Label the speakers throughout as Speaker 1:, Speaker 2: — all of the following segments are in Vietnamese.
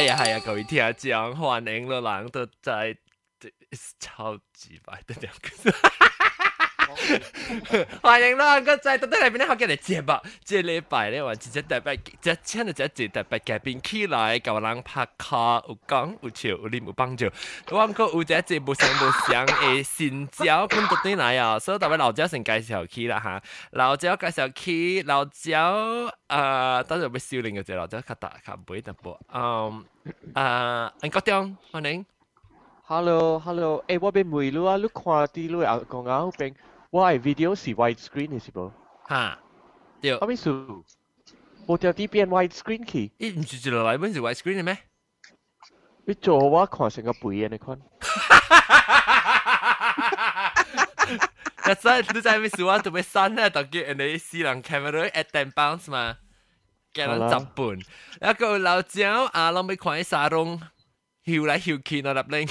Speaker 1: 系啊系啊，佢听讲欢迎了人都在，超级白的两个。欢迎啦！个在到底嚟边咧，学嘅嚟节目，即系礼拜咧，话直接特别，即请到一节特别嘉宾起来，教人拍卡，有讲有笑，有啉有帮助。我个有一节无相无相嘅新椒，咁到底嚟啊？所以特别老椒先介绍起啦吓，老椒介绍起，老椒诶，当然要少年嘅只老椒较大较肥淡薄。嗯诶，安国中欢迎。
Speaker 2: Hello，Hello，诶，我边梅路啊，你看啲路啊，讲啊，边 我系 video 是 wide screen 嘅是冇？
Speaker 1: 吓，对。
Speaker 2: 我边数，我条啲变 wide screen 去。
Speaker 1: 咦，唔是一落来本是 wide screen 嘅咩？
Speaker 2: 你做我看成个背嘅你看。
Speaker 1: That's right，你知咩事啊？特别新咧，特叫人哋私人 camera at ten pounds 嘛，叫人十半。一个老椒啊，谂俾看喺沙龙，摇嚟摇去那粒拎。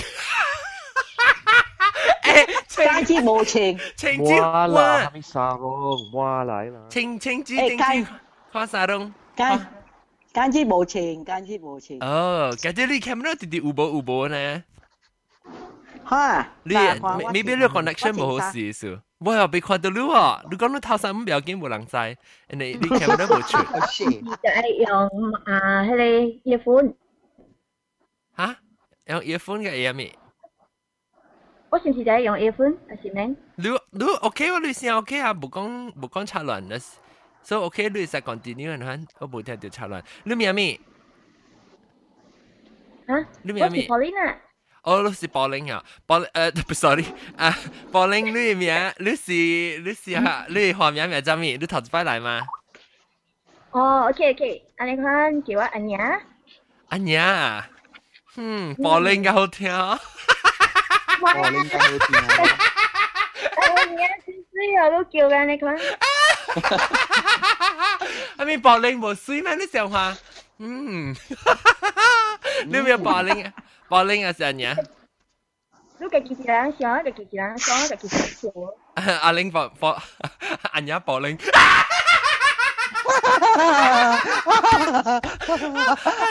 Speaker 3: 家之无情，
Speaker 1: 青椒
Speaker 2: 哇啦，
Speaker 1: 哇
Speaker 2: 还没沙龙，哇来啦。
Speaker 1: 青青椒
Speaker 3: 诶
Speaker 1: 青椒
Speaker 3: 鸡，
Speaker 1: 看沙龙。
Speaker 3: 间间之无情，间之无情。
Speaker 1: 哦，嗰啲你 camera 直直有冇有冇呢？
Speaker 3: 吓，
Speaker 1: 你 maybe 你 connection 冇好事数。我又被看到你啊！你讲你头先唔表见冇人知，人哋你 camera 冇出。
Speaker 3: 好笑。
Speaker 4: 就系用啊，佢哋 earphone，
Speaker 1: 吓？用 earphone 嘅嘢咩？
Speaker 4: 我上次就系用 earphone，系先咧。
Speaker 1: 你你 OK 喎，你先 OK 啊，冇讲冇讲插乱嘅，所以 OK 你实 continue 吓，我冇听到插乱。你名咩？
Speaker 4: 吓，
Speaker 1: 你名咩？
Speaker 4: Paulina，
Speaker 1: 哦，你是柏林啊，柏诶，sorry 啊，柏林你名，你是你是吓，你华名名叫咩？你头一摆嚟嘛？
Speaker 4: 哦，OK OK，安尼看叫我阿娘，
Speaker 1: 阿娘，嗯，柏林嘅好听。
Speaker 3: 我应该好啲啊！
Speaker 4: 阿娘先水啊，都叫嘅你看。
Speaker 1: 阿咪柏林冇水咩？你想话？嗯，你有冇柏林啊？柏林啊，是阿娘。
Speaker 4: 你家己一人想，家己一人想，家己一人做。
Speaker 1: 阿玲博博，阿娘柏林。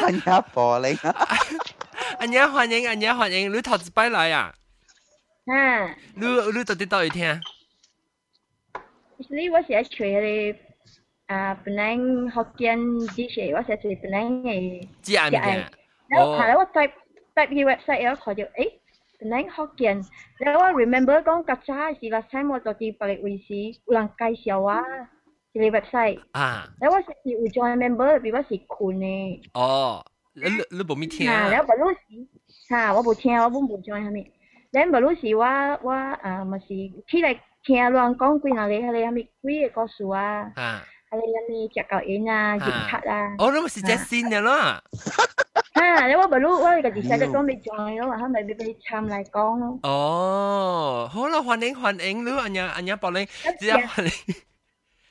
Speaker 5: 人家玻璃啊！
Speaker 1: 阿娘欢迎，阿娘欢迎，你头一摆来啊？
Speaker 4: 啊，
Speaker 1: 你你到底到底听？
Speaker 4: 其实我是喺吹佢哋啊，本来福建 dish，我是吹本来嘅。
Speaker 1: 知嗌咩？
Speaker 4: 然后后来我 type type 去 website 然后看到，诶，本来福建，然后我 remember 讲较早是 last time 我做啲白力卫视，有人介绍我，系个 website。
Speaker 1: 啊，
Speaker 4: 然后我是有 join member，比我是群嘅。
Speaker 1: 哦，你你冇咪听
Speaker 4: 啊，然
Speaker 1: 啊？
Speaker 4: 后白鲁时，吓我冇听，我本冇 join 系咪？ 然后白鲁时我我啊，咪是起来听人讲几下嘅，系咪系咪几个故事啊？
Speaker 1: 啊，
Speaker 4: 系咪系咪食狗烟啊、警察啊？
Speaker 1: 哦，你咪是只线嘅啦。
Speaker 4: 啊，你我白鲁我哋个 decide 讲未 join 咯，系咪俾俾参嚟讲咯？
Speaker 1: 哦，好啦，欢迎欢迎，你阿娘阿娘柏林，只有欢迎。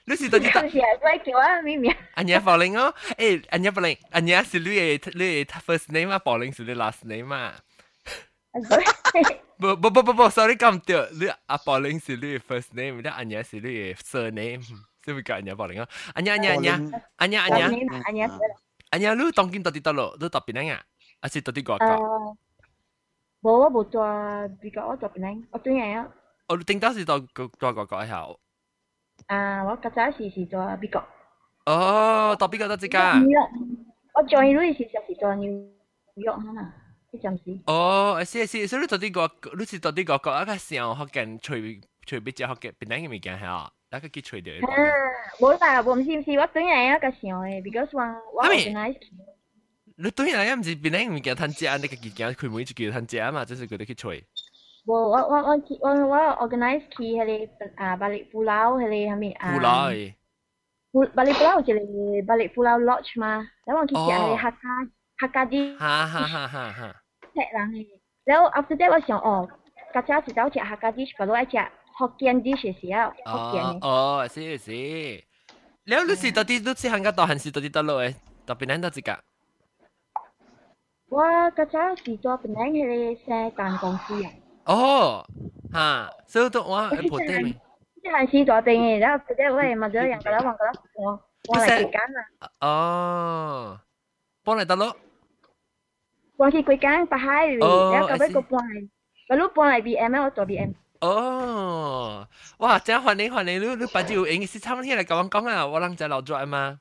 Speaker 1: 你是到底到
Speaker 4: 当时系鬼叫啊，咪咪。
Speaker 1: 阿娘柏林哦？诶，阿娘柏林，阿娘是你嘅你嘅 first name 啊，柏林是你 last name 啊？不不不不不，sorry 讲唔对，你阿柏林是你嘅 first name，你阿娘是你嘅 surname，所以叫阿娘柏林哦。阿娘阿娘 不不不不，sorry，咁掉，你阿宝玲是你 first name，你阿娘是你 surname，是咪叫阿娘宝玲啊？阿娘
Speaker 4: 阿娘
Speaker 1: 阿娘阿娘阿娘阿娘，阿娘，你当今到底到咯？你到边样啊？还是到底国
Speaker 4: 家？冇我冇做，比较我做边样？我做样啊？
Speaker 1: 我顶多是做做国家一下。
Speaker 4: 啊，我家仔是是做比较。
Speaker 1: 哦，到比较到几家？
Speaker 4: 我做伊类是就是做 New York 啊嘛。
Speaker 1: 哦，是是，所以你到底个，你是到底个个一个时候学紧随随便只学嘅边啲嘅物件系啊？一个结随掉。
Speaker 4: 啊，冇啦，我唔是唔是，我做嘢一个时候嘅，because 话我 organize。
Speaker 1: 你对人唔是边啲物件摊只，你个物件佢每一叫摊只啊嘛，就是佢哋去随。
Speaker 4: 我我我我我我 organize 去系你啊，巴黎富楼系你系咪啊？
Speaker 1: 富楼诶。
Speaker 4: 巴黎富楼就系巴黎富楼 lodge 嘛，然后我去食系客家客家啲。
Speaker 1: 哈哈哈哈哈。
Speaker 4: 食人嘅，然后 after that 我想哦，较早时走食客家 dish，个攞一只福建 dish 嘅时候，福建嘅。
Speaker 1: 哦，是是。แล้ว你是到底你是行个到还是到底到落诶？到边撚到一个？
Speaker 4: 我较早时做本来系写间公司啊。
Speaker 1: 哦，哈，所以都我诶破啲咪？
Speaker 4: 即系试做定嘅，然后佢哋喂，咪咗人个啦，问个啦，我我嚟时间啊。
Speaker 1: 哦，帮你得咯。
Speaker 4: 搬去几间北海里，
Speaker 1: 哦
Speaker 4: Wakikuikan pahal
Speaker 1: vì
Speaker 4: đã có
Speaker 1: với
Speaker 4: cục ngoài và lúc ngoài vì em ở tổ vì em
Speaker 1: 哦，哇！即係你換你，你你把條影是差唔多嚟講講啊，我諗就留咗嘛。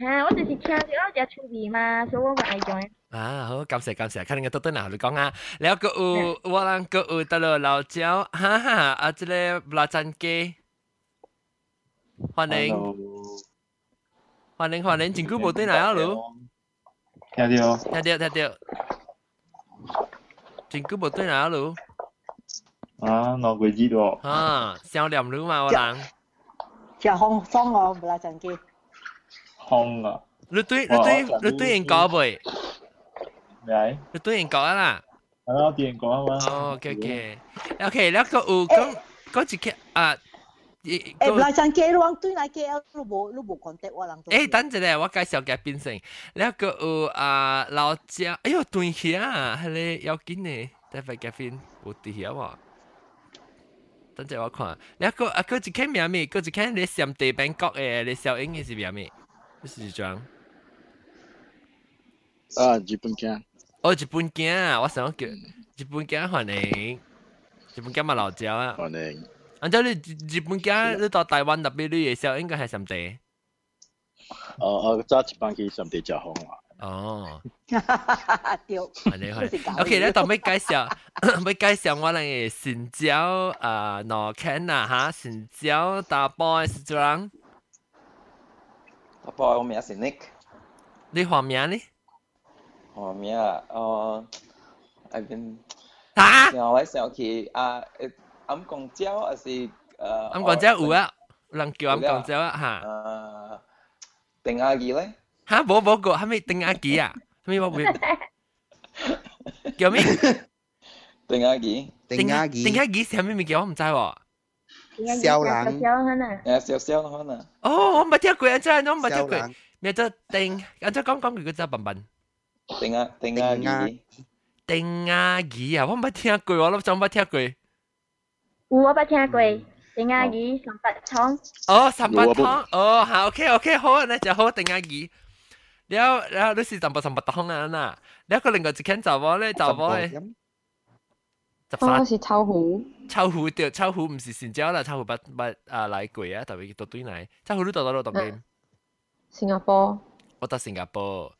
Speaker 4: 啊，我就是唱住我隻趣味嘛，所以我咪愛咗。
Speaker 1: 啊，好，感謝感謝，看你個多多嗱，你講啊，然後個有我諗個有得咯，老蕉，哈哈，啊，即個辣醬雞，歡迎，歡迎歡迎，真久冇對嚟啊，老。
Speaker 3: 听到，
Speaker 1: 听到，听到。真久无对哪路？
Speaker 3: 啊，两鬼子多。
Speaker 1: 啊，想念路嘛，我人。
Speaker 6: 食风爽哦，唔啦，真机。
Speaker 3: 风啊！
Speaker 1: 你对，你对，你对人搞未？
Speaker 3: 未。
Speaker 1: 你对人搞啊啦？
Speaker 3: 啊，对人搞啊嘛。
Speaker 1: 哦，OK OK，OK，那个有讲讲一个啊。
Speaker 6: 誒嗱，陣嘅咯，對嗱嘅，都冇都冇 contact 我人。
Speaker 1: 誒，等陣咧，我介紹嘅變成呢個有啊老家，哎呦，對起啊，係咧要緊呢，特別嘅邊冇對起啊。等陣我看，呢個啊，佢只看咩咩，佢只看你上地板角誒，你小英嘅是咩咩？是幾張？
Speaker 7: 啊，日本鏡。
Speaker 1: 哦，日本鏡，我想叫日本鏡，歡迎，日本鏡嘛老家啊。
Speaker 7: 歡迎。能
Speaker 1: 按照你日本间，你到台湾特别旅嘅时候，应该系上地。
Speaker 7: 哦哦，揸一班机上地就好啊。
Speaker 1: 哦，
Speaker 6: 对，
Speaker 1: 系你系。OK，咧，当尾介绍，尾介绍我哋嘅新椒啊，罗 Ken 啊吓，新椒大波系点？
Speaker 8: 大波我名是 Nick，
Speaker 1: 你学名呢？
Speaker 8: 我名啊，哦，I've been
Speaker 1: 吓？
Speaker 8: 想来想去啊，诶， 暗公椒还是诶？
Speaker 1: 暗讲椒有啊，有人叫暗讲椒啊吓。
Speaker 8: 诶，定阿义咧？
Speaker 1: 吓，冇冇个，系咪定阿几啊？系咪我会叫咩？
Speaker 8: 定阿义，
Speaker 5: 定阿
Speaker 1: 定阿几系咩名叫我唔知喎。
Speaker 5: 小人
Speaker 4: 小人啊！
Speaker 8: 诶，小小可能。
Speaker 1: 哦，我唔听过，真系我唔听过
Speaker 5: 小人。
Speaker 1: 咩叫定？按照讲讲佢个真笨笨。
Speaker 8: 定阿定阿义，
Speaker 1: 定阿仪啊，我唔捌听过，我谂真捌听过。
Speaker 4: 有我捌听过，定阿姨上八汤。
Speaker 1: 哦，三八汤，哦，好，OK OK，好啊，那就好定阿仪。แล้วแล้วรู้สึกจำปะสัมปะท้องนั้นน่ะแล้วก็另外一间就我咧就我咧十
Speaker 9: 哦，
Speaker 1: 三
Speaker 9: 是臭虎，
Speaker 1: 臭虎对臭虎唔是善椒啦，臭虎不不啊嚟过啊，特别到堆嚟，臭虎都到到到边，
Speaker 9: 新加坡，
Speaker 1: 我到新加坡，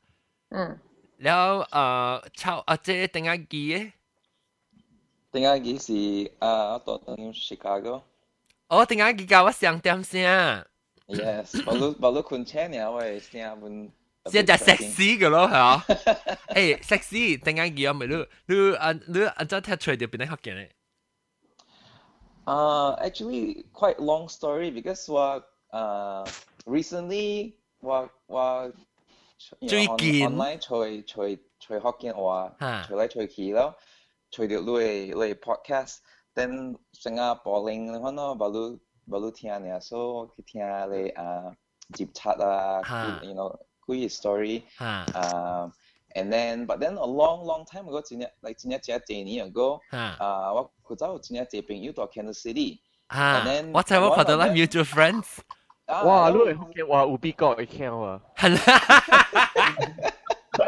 Speaker 9: 嗯，
Speaker 1: แล้ว诶臭啊即系定阿仪嘅，
Speaker 8: 定阿义是诶，我到等 Chicago。
Speaker 1: 哦定阿仪教我上点先。
Speaker 8: Yes，baru baru kunci ni awak siapa pun.
Speaker 1: 即系就 sexy 嘅咯，系啊？诶，sexy 定啱嘢咪你你按你按照睇出嚟就变得学嘅咧。
Speaker 8: Uh, actually, quite long story because 我 uh recently 我我 you know,
Speaker 1: 最
Speaker 8: on-
Speaker 1: 近
Speaker 8: online 随随随学见我
Speaker 1: 吓
Speaker 8: 随嚟随去咯， 隨住你，你 podcast 等上下播齡，可能冇你冇你聽嘅嘢，所以聽下你啊接插
Speaker 1: 啦
Speaker 8: ，you know，攰 story，嗯，and then but then a long long time ago，前年，like 前年幾年前
Speaker 1: 嘅，
Speaker 8: 啊，我嗰陣時前年喺邊，又到 Kansas City，and then
Speaker 1: WhatsApp 我
Speaker 8: 可能有
Speaker 1: mutual friends，
Speaker 2: 哇，你係香港，哇，唔俾個 account 喎。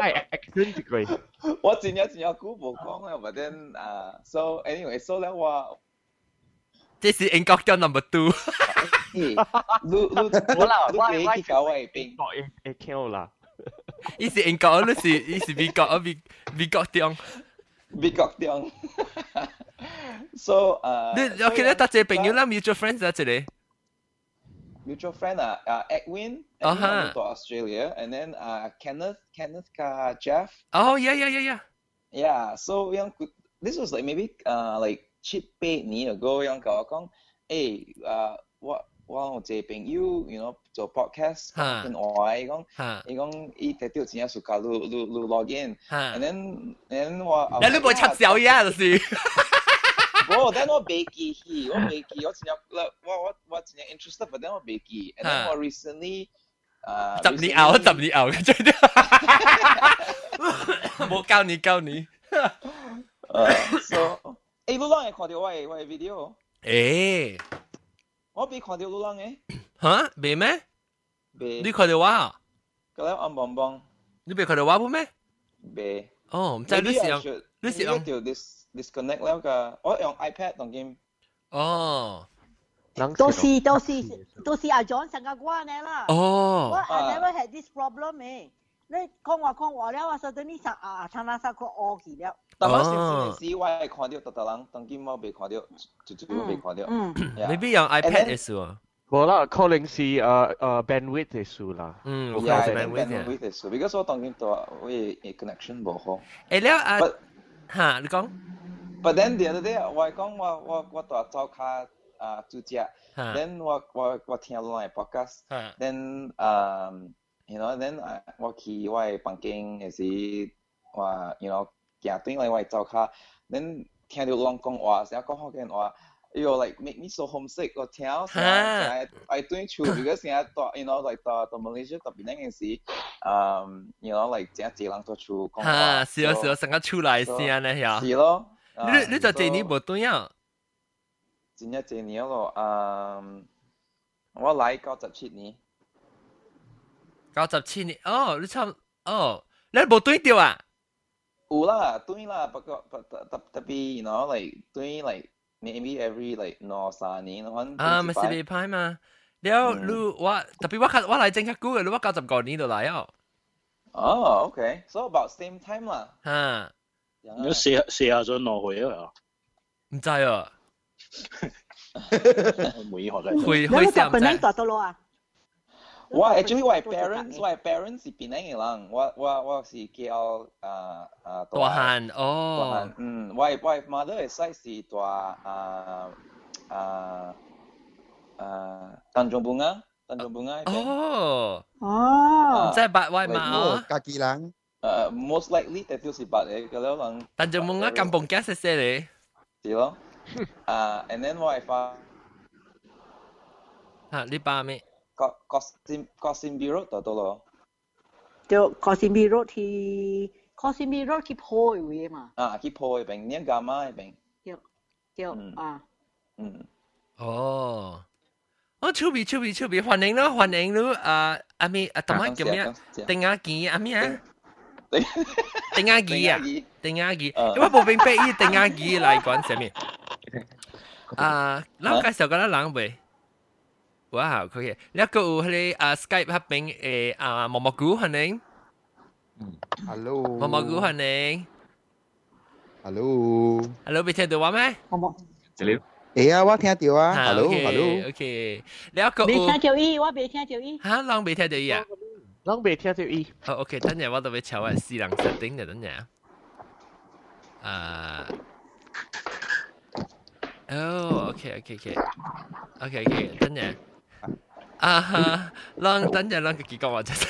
Speaker 1: 系啦，
Speaker 2: 系 accent 一句，
Speaker 8: 我真系真系估冇讲啦，but then 啊，so anyway，so 咧我，
Speaker 1: 这是英国嘅 number two。
Speaker 8: 咦，你你
Speaker 2: 冇啦，
Speaker 8: 你
Speaker 2: 我我
Speaker 8: 你去搞位兵，
Speaker 2: 讲会会听啦，
Speaker 1: 伊是英国，你是伊是美国啊美美国中。
Speaker 8: 美国啲，so 啊，
Speaker 1: 你 OK 咧，搭只朋友啦 mutual friends 啊，这里。
Speaker 8: mutual friend 啊，啊 Edwin，
Speaker 1: 啊哈
Speaker 8: Edwin 到 Australia，and then 啊 Kenneth，Kenneth 加 Jeff。
Speaker 1: 哦，yeah yeah yeah yeah。
Speaker 8: Yeah, so yang ku- this was like maybe uh like 七八年 ago yang 甲我讲，诶诶我我有一个朋友，you know 做 podcast，
Speaker 1: 哈
Speaker 8: 跟我伊讲，
Speaker 1: 吓
Speaker 8: 伊讲伊睇到真系 suka 录录录 login，
Speaker 1: 吓
Speaker 8: and。then and then 我
Speaker 1: 你你冇插小嘢就是。
Speaker 8: 我 then 我未记起，我未记，我真系我我我真系 interested，but then 我未记，and then
Speaker 1: 哈
Speaker 8: 我 recently 诶
Speaker 1: 十年后，十年后嘅最多。冇教你教你。
Speaker 8: 诶，so 诶，你啷会看到我嘅我嘅 video？
Speaker 1: 诶，
Speaker 8: 我未看到你啷嘅，
Speaker 1: 吓，未咩？
Speaker 8: 未。
Speaker 1: 你看到我啊？
Speaker 8: 咁咧，暗棒棒，
Speaker 1: 你未看到我冇咩？
Speaker 8: 未。
Speaker 1: 哦，唔知你
Speaker 8: Maybe
Speaker 1: 是
Speaker 8: I
Speaker 1: 用
Speaker 8: should
Speaker 1: 你是
Speaker 8: maybe
Speaker 1: 用
Speaker 8: to dis disconnect แล้ว㗎，我用 iPad 当剑。
Speaker 1: 哦
Speaker 6: 都是都是都是阿 John 成个关嘅啦。
Speaker 1: 哦
Speaker 6: 我 I never had this problem 诶。你讲话讲话了，我实在你实啊，参加晒个恶去了。
Speaker 8: 但我先先时我系看到特特人当剑我未看到，就就我未看到。
Speaker 6: 嗯。
Speaker 1: ，maybe 用 iPad 嘅事喎。
Speaker 2: 冇啦，calling 是诶诶 bandwidth 嘅事啦。
Speaker 1: 嗯，
Speaker 8: 我
Speaker 1: Yeah,
Speaker 8: 系
Speaker 1: bandwidth
Speaker 8: bandwidth 嘅事，because 我当剑度我嘅 connection 冇好。
Speaker 1: 诶了啊
Speaker 8: But
Speaker 1: 吓，你讲
Speaker 8: but then the other day 我系讲我我我度走卡啊主只
Speaker 1: 吓，
Speaker 8: then 我我我听落嚟 podcast。
Speaker 1: 吓
Speaker 8: then um you know then I 我去我嘅房间嘅时话 you know 行对嚟我走卡，then 听到人讲话，成日讲福建话。You like make me so homesick 我听成日成日 I 对处，because 成日到 you know like 到到 Malaysia 特别嗰阵时，um you know like 成日自人到处讲
Speaker 1: 吓，
Speaker 8: 话，
Speaker 1: 是咯是咯，成个出来先咧呀。
Speaker 8: 是咯。
Speaker 1: 你你就这年冇对啊？
Speaker 8: 真系这年咯，嗯，我嚟九十七年。
Speaker 1: 九十七年，哦，你差哦，你冇对掉啊？
Speaker 8: 有啦，对啦，不过不特特特别，you know like 对 like maybe every like 两三年，可能
Speaker 1: 啊，咪是未派嘛？了，你我特别我较我嚟正较久嘅，你我九十九年就嚟哦。
Speaker 8: 哦，OK，so about same time 啦。
Speaker 1: 吓，
Speaker 7: 你四四下咗挪回啊？
Speaker 1: 唔知啊，
Speaker 7: 每学嘅。
Speaker 1: 会
Speaker 6: 你喺日本
Speaker 1: 会时唔知。
Speaker 6: 度到咯啊？
Speaker 8: 我 actually 我系 parents，我系 parents 是边个人？我我我是叫啊啊
Speaker 1: 大汉
Speaker 8: 大
Speaker 1: 哦
Speaker 8: 汉，，嗯，我系我系 mother 嘅 size 是大啊啊啊邓中bunga，邓中 bunga。
Speaker 1: 哦，
Speaker 6: 哦，
Speaker 1: 即系八位嘛哦，
Speaker 5: 家己人，
Speaker 8: 诶，most likely 但系是八嚟嘅了人。
Speaker 1: 但就冇啱咁蹦嘅食食你。
Speaker 8: 是咯。啊，and then 我系发
Speaker 1: 吓，你爸咩？
Speaker 8: 个个先个先 bureau 度到咯。
Speaker 6: 就 Cosby Road 去 Cosby Road 去破位嘛，
Speaker 8: 啊，去破嗰边，你干嘛嗰边？
Speaker 6: 就就
Speaker 8: 嗯
Speaker 6: 啊，
Speaker 8: 嗯。
Speaker 1: 哦，哦，超别超别超别，欢迎咯欢迎咯，啊阿咪啊，同埋叫咩啊？定亚记阿咩啊？ 定亚记啊？定亚记，因为冇并非以定亚记嚟讲上面。啊，咱介绍个咱人未？哇，可以。你个有迄个啊 Skype 嗰边诶啊毛毛菇欢迎，
Speaker 5: Hello，
Speaker 1: 毛毛菇欢迎。
Speaker 5: Hello，
Speaker 1: Hello，未听到我咩？
Speaker 6: 我冇，
Speaker 5: 诶啊，我听到啊，Hello，Hello，
Speaker 1: OK，你个
Speaker 6: 未
Speaker 1: 有
Speaker 6: 听到伊，我未听到伊。
Speaker 1: 吓，人未听到伊啊？
Speaker 2: 人未听到伊。
Speaker 1: 哦，OK，等阵我都要调下私人 setting 嘅，等阵。啊。哦，OK，OK，OK，OK，OK，等阵。啊哈，让等阵让佢几个我就等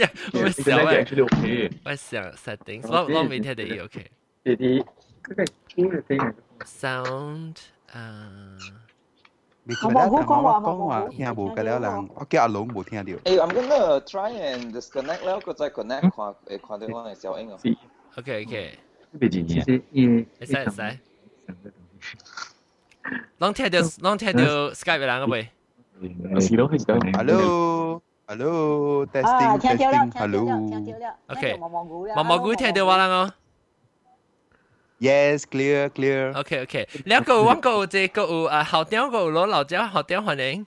Speaker 1: 阵，我会想诶，我想 setting，我我未听到伊 OK。Sound 啊，
Speaker 5: 你讲了讲话讲话听无嘅了人，我叫阿龙冇听到。
Speaker 8: 诶，I'm gonna try and disconnect แล้วก็再 connect 看诶看到我嘅小英啊。
Speaker 1: OK，OK，
Speaker 10: 别建议啊。
Speaker 1: 会使会使。拢听到拢听到 Skype 嘅人个未？
Speaker 10: 是咯，系咯。
Speaker 5: Hello，Hello，testing
Speaker 6: 啊，听到了，听
Speaker 5: testing，
Speaker 6: 到了，
Speaker 5: Hello。
Speaker 6: 听到了。
Speaker 1: OK
Speaker 6: 毛毛菇了。
Speaker 1: 毛毛菇听到我啦我。
Speaker 5: Yes, clear,
Speaker 1: clear. OK OK，你一個揾個即個有啊，後點個攞老家後點環境。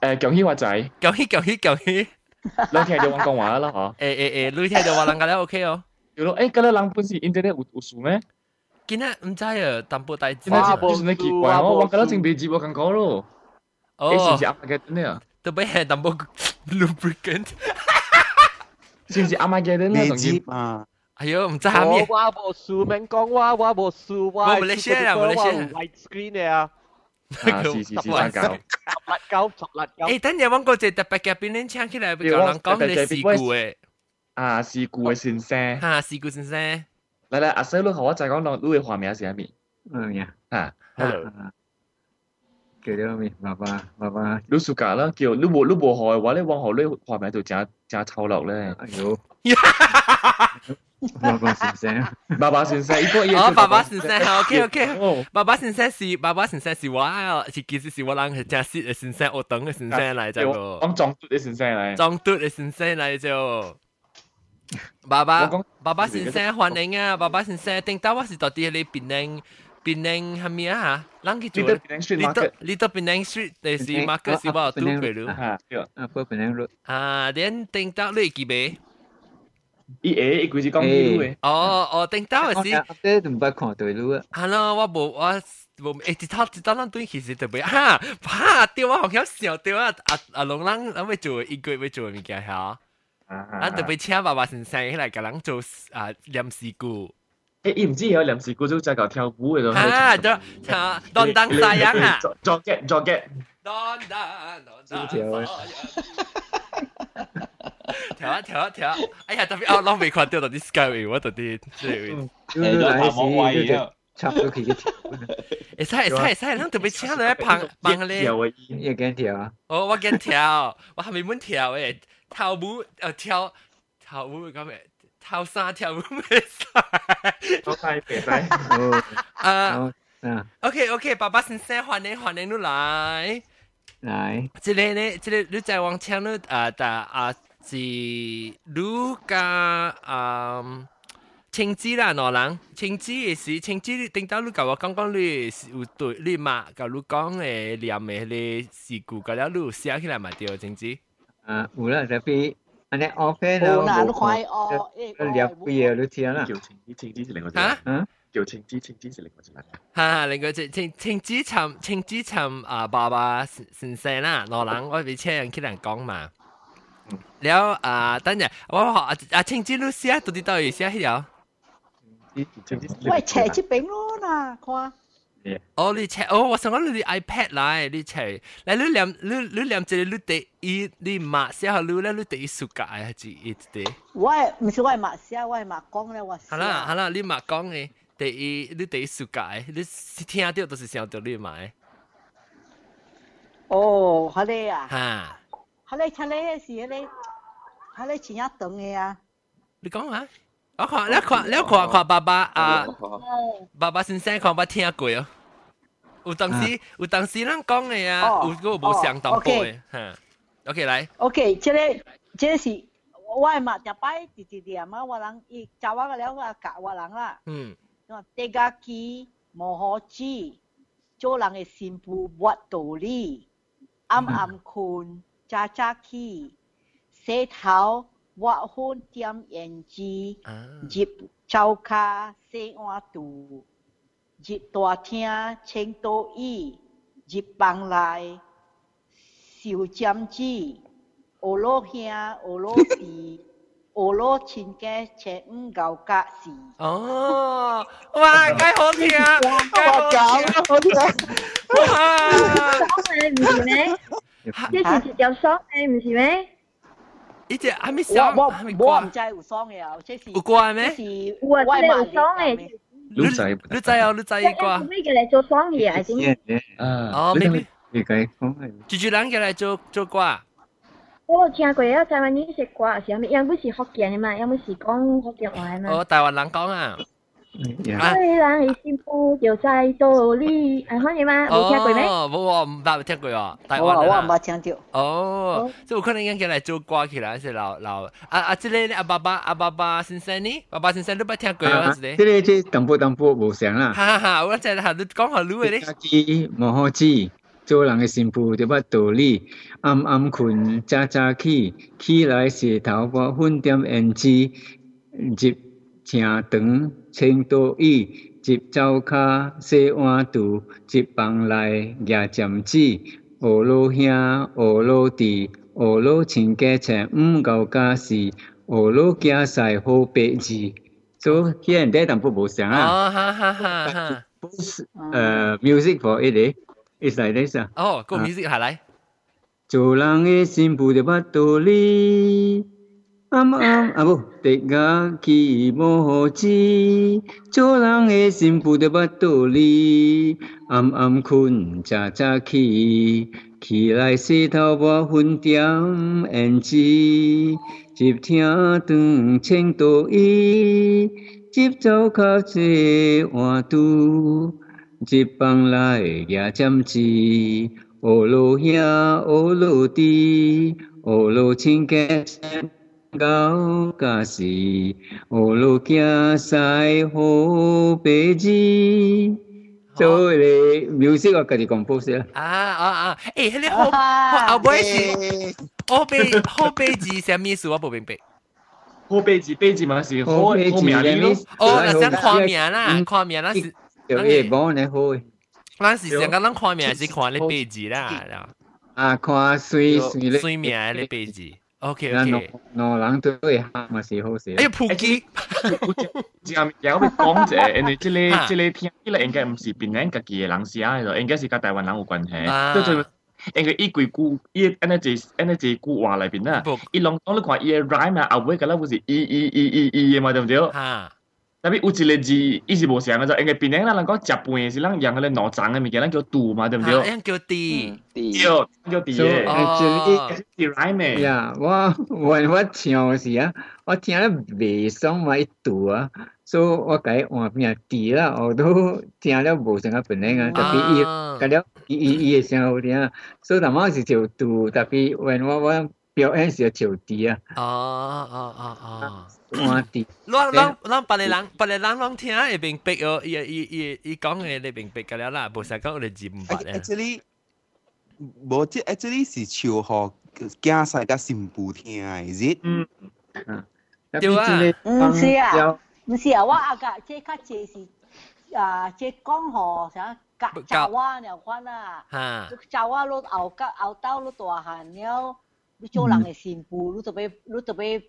Speaker 10: 誒，恭喜發財！
Speaker 1: 恭喜恭喜恭喜！
Speaker 10: 你聽就講講話啦嗬。
Speaker 1: 誒誒誒，你聽就話人家咧 OK 哦。
Speaker 10: 有咯，誒，嗰個人本身 internet 有有數咩？
Speaker 1: 今日唔知啊，淡薄大字。
Speaker 10: 哇，本身奇怪哦，我覺得正備字冇咁講咯。哦。你試試阿嘅真啊？
Speaker 1: 特別係淡薄 lubricant。
Speaker 10: 試試阿媽嘅真
Speaker 5: 啦，仲要。
Speaker 1: 哎呦，唔知下面。
Speaker 2: 我冇数，明讲话我冇数，我
Speaker 1: 我冇写啊冇写
Speaker 2: white screen 嘅啊，
Speaker 10: 啊，是是是，三九。
Speaker 2: 十辣椒，十辣椒。
Speaker 1: 诶，等阵我个只特别嘅边啲请起来，俾个人讲你事故嘅。
Speaker 10: 啊，事故嘅先生。
Speaker 1: 吓，事故先生。
Speaker 10: 嚟嚟，阿细佬，我再讲两你嘅画面系咩面？
Speaker 11: 嗯呀，
Speaker 10: 啊，
Speaker 2: Hello。
Speaker 11: 叫咗咩？爸爸，爸爸。
Speaker 10: 你暑假啦，叫你冇你冇学嘅话，你往后你画面度正正丑陋咧。
Speaker 11: 哎呦！爸爸先生，
Speaker 10: 爸爸先生，呢个嘢。
Speaker 1: 哦，爸爸先生，OK OK。爸爸先生是爸爸先生是我啊，是其实是我人系正式嘅先生，我等嘅先生嚟就个。
Speaker 10: 讲壮嘟嘅先生嚟。
Speaker 1: 壮嘟嘅先生嚟就。 爸爸爸爸先生欢迎啊！爸爸先生，顶到我是到底你槟城 槟城系咩啊？啷个做？你到你到槟城 street 定是 market 是我都过路？
Speaker 11: 啊，啊，不槟城路。
Speaker 1: 啊，连顶到你几杯？
Speaker 10: 伊诶，伊规是讲伊路诶。
Speaker 1: 哦哦，顶到系是。
Speaker 11: 这都唔捌看对路啊。
Speaker 1: 系咯，我冇我。无诶，一套一套咱对其实特别哈哈，对我好像笑对啊啊啊！龙人咱要做一个月要做物件吓。咱特别请爸爸先生起来甲人做啊念事故。
Speaker 10: 誒唔知有臨時故作在搞跳舞嘅咯，
Speaker 1: 啊！就啊当当咋樣啊？
Speaker 10: 捉腳捉
Speaker 1: 腳，等等，等等跳，跳啊跳啊跳！哎呀，特別 outlook 到 discovery，我哋即係，
Speaker 11: 嗯，又係冇位嘅，差唔多
Speaker 1: 可以跳，係係係係，特别其他都係碰
Speaker 11: 碰嚟，你又敢跳啊？
Speaker 1: 哦，我敢跳，我係未問跳嘅，跳舞呃跳，跳舞咁誒。嘅，跳沙跳舞咩晒？
Speaker 10: 我睇别睇。
Speaker 1: 啊，OK OK，爸爸先生欢迎欢迎你来。
Speaker 11: 来。
Speaker 1: 即个呢，即个你在往前呢啊，但啊是你甲啊。青枝啦，罗人青枝嘅事，青枝你顶到你甲我讲讲你有对你嘛，甲你讲诶念诶你事故，甲了你有写起来嘛对青枝。
Speaker 11: 啊，有啦，特别 安尼 open 啦，
Speaker 6: 有啦，你快哦，
Speaker 11: 诶，了嘢你听啦。
Speaker 10: 叫青枝，青枝是另外一个。啊？嗯。叫青枝，青枝是另外一个。
Speaker 1: 哈，另外只青青枝寻青枝寻啊，爸爸先生啦，罗人我俾车人去人讲嘛。了啊，等阵我啊啊青枝你写到底到底写迄条？
Speaker 6: 喂，斜接饼咯嗱，看。
Speaker 1: 哦，你斜哦，我想讲你 iPad 来，你斜，来你念你你念这你第一你马写好你咧，你第一暑假还是一啲？
Speaker 6: 我唔是我马写，我马讲咧，我。
Speaker 1: 好啦好啦，你马讲嘅第一你第一暑假，你听到都是想到你马。
Speaker 6: 哦，好嘞啊。
Speaker 1: 哈。
Speaker 6: 好嘞，好嘞，是嘞，好嘞，前一顿嘅啊。
Speaker 1: 你讲下。我看，你看，你看看爸爸啊，爸爸先生看捌听过哦。 有当时有当时咱讲嘅啊，有个无相当过嘅，吓。OK 来。
Speaker 6: OK，即个即个是我系嘛，就摆直直念啊，我人伊教我个了，我教我人啦。
Speaker 1: 嗯。
Speaker 6: 我地家机无好知，做人嘅新妇冇道理，暗暗困，早早起，洗头。我혼掂演技，入灶卡洗碗肚， 入大厅清倒椅，入房内烧针子，学老兄学老弟，学老亲家请五旧格事。
Speaker 1: 哦，哇，几好听，几
Speaker 6: 好听，好听。
Speaker 1: 哇，
Speaker 4: 爽嘅唔是咩？这是一条爽嘅唔是咩？
Speaker 1: 呢只还没上，
Speaker 6: 我我唔知有爽嘅啊，即是
Speaker 1: 有挂咩？
Speaker 6: 即是
Speaker 4: 我知有爽嘅。
Speaker 10: 你知
Speaker 1: 你知哦，你知伊挂。
Speaker 4: 咩叫嚟做爽嘢啊？点？
Speaker 11: 啊，
Speaker 1: 哦，咩咩？
Speaker 11: 你解讲系。
Speaker 1: 住住人叫嚟做做挂。
Speaker 4: 我有听过啊，台湾人食挂是咩？因为是福建嘅嘛，因为是讲福建话嘛。
Speaker 1: 哦，台湾人讲啊。
Speaker 4: 虽然系幸福就在道理，系可以吗？冇听过咩？
Speaker 1: 哦，冇我唔捌听过喎，台湾
Speaker 6: 我我唔捌听到。
Speaker 1: 哦，即系有可能应该嚟做歌起来是老老啊啊！即个阿爸爸阿爸爸先生呢？爸爸先生都捌听过啊？
Speaker 11: 即个即淡薄淡薄无相啦。
Speaker 1: 哈哈，我真系下你讲下你嘅咧。
Speaker 11: 机无好知，做人嘅幸福就捌道理。暗暗困，早早起，起来洗头发，粉点胭脂，入 正长。青岛椅，入灶骹洗碗肚，入房内夹针子，学老兄学老弟，学老亲家请五旧家事，学老囝婿好白字，所以现在淡薄无相啊。
Speaker 1: 哦，哈哈哈哈。
Speaker 11: 呃，music for it 咧，it's like this 啊。
Speaker 1: 哦，个 music 下来。
Speaker 11: 做人嘅心不得不道理。 暗暗啊，不直家己无好。做人诶，辛苦的不倒去。暗暗困早早起，起来洗头抹粉点胭脂。一听堂称多义，一走较坐换。碗一放来，惊针刺。葫芦兄，葫芦弟，葫芦清家。高假是，我路行西好白字。做你 music 我家己 compose 啦。
Speaker 1: 啊啊啊！誒，迄個好好後尾是好背好背字什麼意思？我冇明白。
Speaker 10: 好背字背字嘛是好好名咯。
Speaker 1: 哦，那想看名啦，看名啦是。
Speaker 11: 有嘢幫你好。
Speaker 1: 咱是想講咱看名是看你背字啦。
Speaker 11: 啊，看水水
Speaker 1: 咧。水名你背字。OK OK。
Speaker 11: 喏，人都会喊嘛是好事。
Speaker 1: 哎呀，扑街！
Speaker 10: 正有要讲者，因为即个即个听起来应该唔是边人家己嘅人写嘅，应该是甲台湾人有关系。对对。因为伊几句伊安尼一安尼一句话里边啦，伊拢讲你看伊嘅 rhyme 啊，后尾个咧不是伊伊伊伊伊嘅嘛，对唔对？
Speaker 1: 哈。
Speaker 10: 特别有一个字一直不是这样因为本来呢那个食饭是让养了两张的东西叫毒嘛对不
Speaker 1: 对叫
Speaker 10: dd 叫 dd 叫
Speaker 11: dd
Speaker 10: 就 deriving
Speaker 11: 呀我问我笑死啊我听了为什么会毒啊所以我改我命题了我都听了不行啊本来啊特别一改了一一一的时候我听了所以他妈是就读的比问我我表演是就 dd 啊
Speaker 1: 啊啊啊
Speaker 11: 换啲，
Speaker 1: 咱咱咱别个人别个人拢听会明白哦，伊伊伊伊讲嘅你明白㗎了啦，无啥讲你字唔白咧。
Speaker 5: Actually，无即 actually 是唱互囝婿甲新妇听嘅，is it？
Speaker 10: 嗯，
Speaker 1: 对啊，
Speaker 6: 唔是啊，唔是啊，我阿个即较济是啊，即讲吼啥？查娃了款啦，查娃攞后甲后兜攞大汉了，你做人嘅新妇，你特别你特别。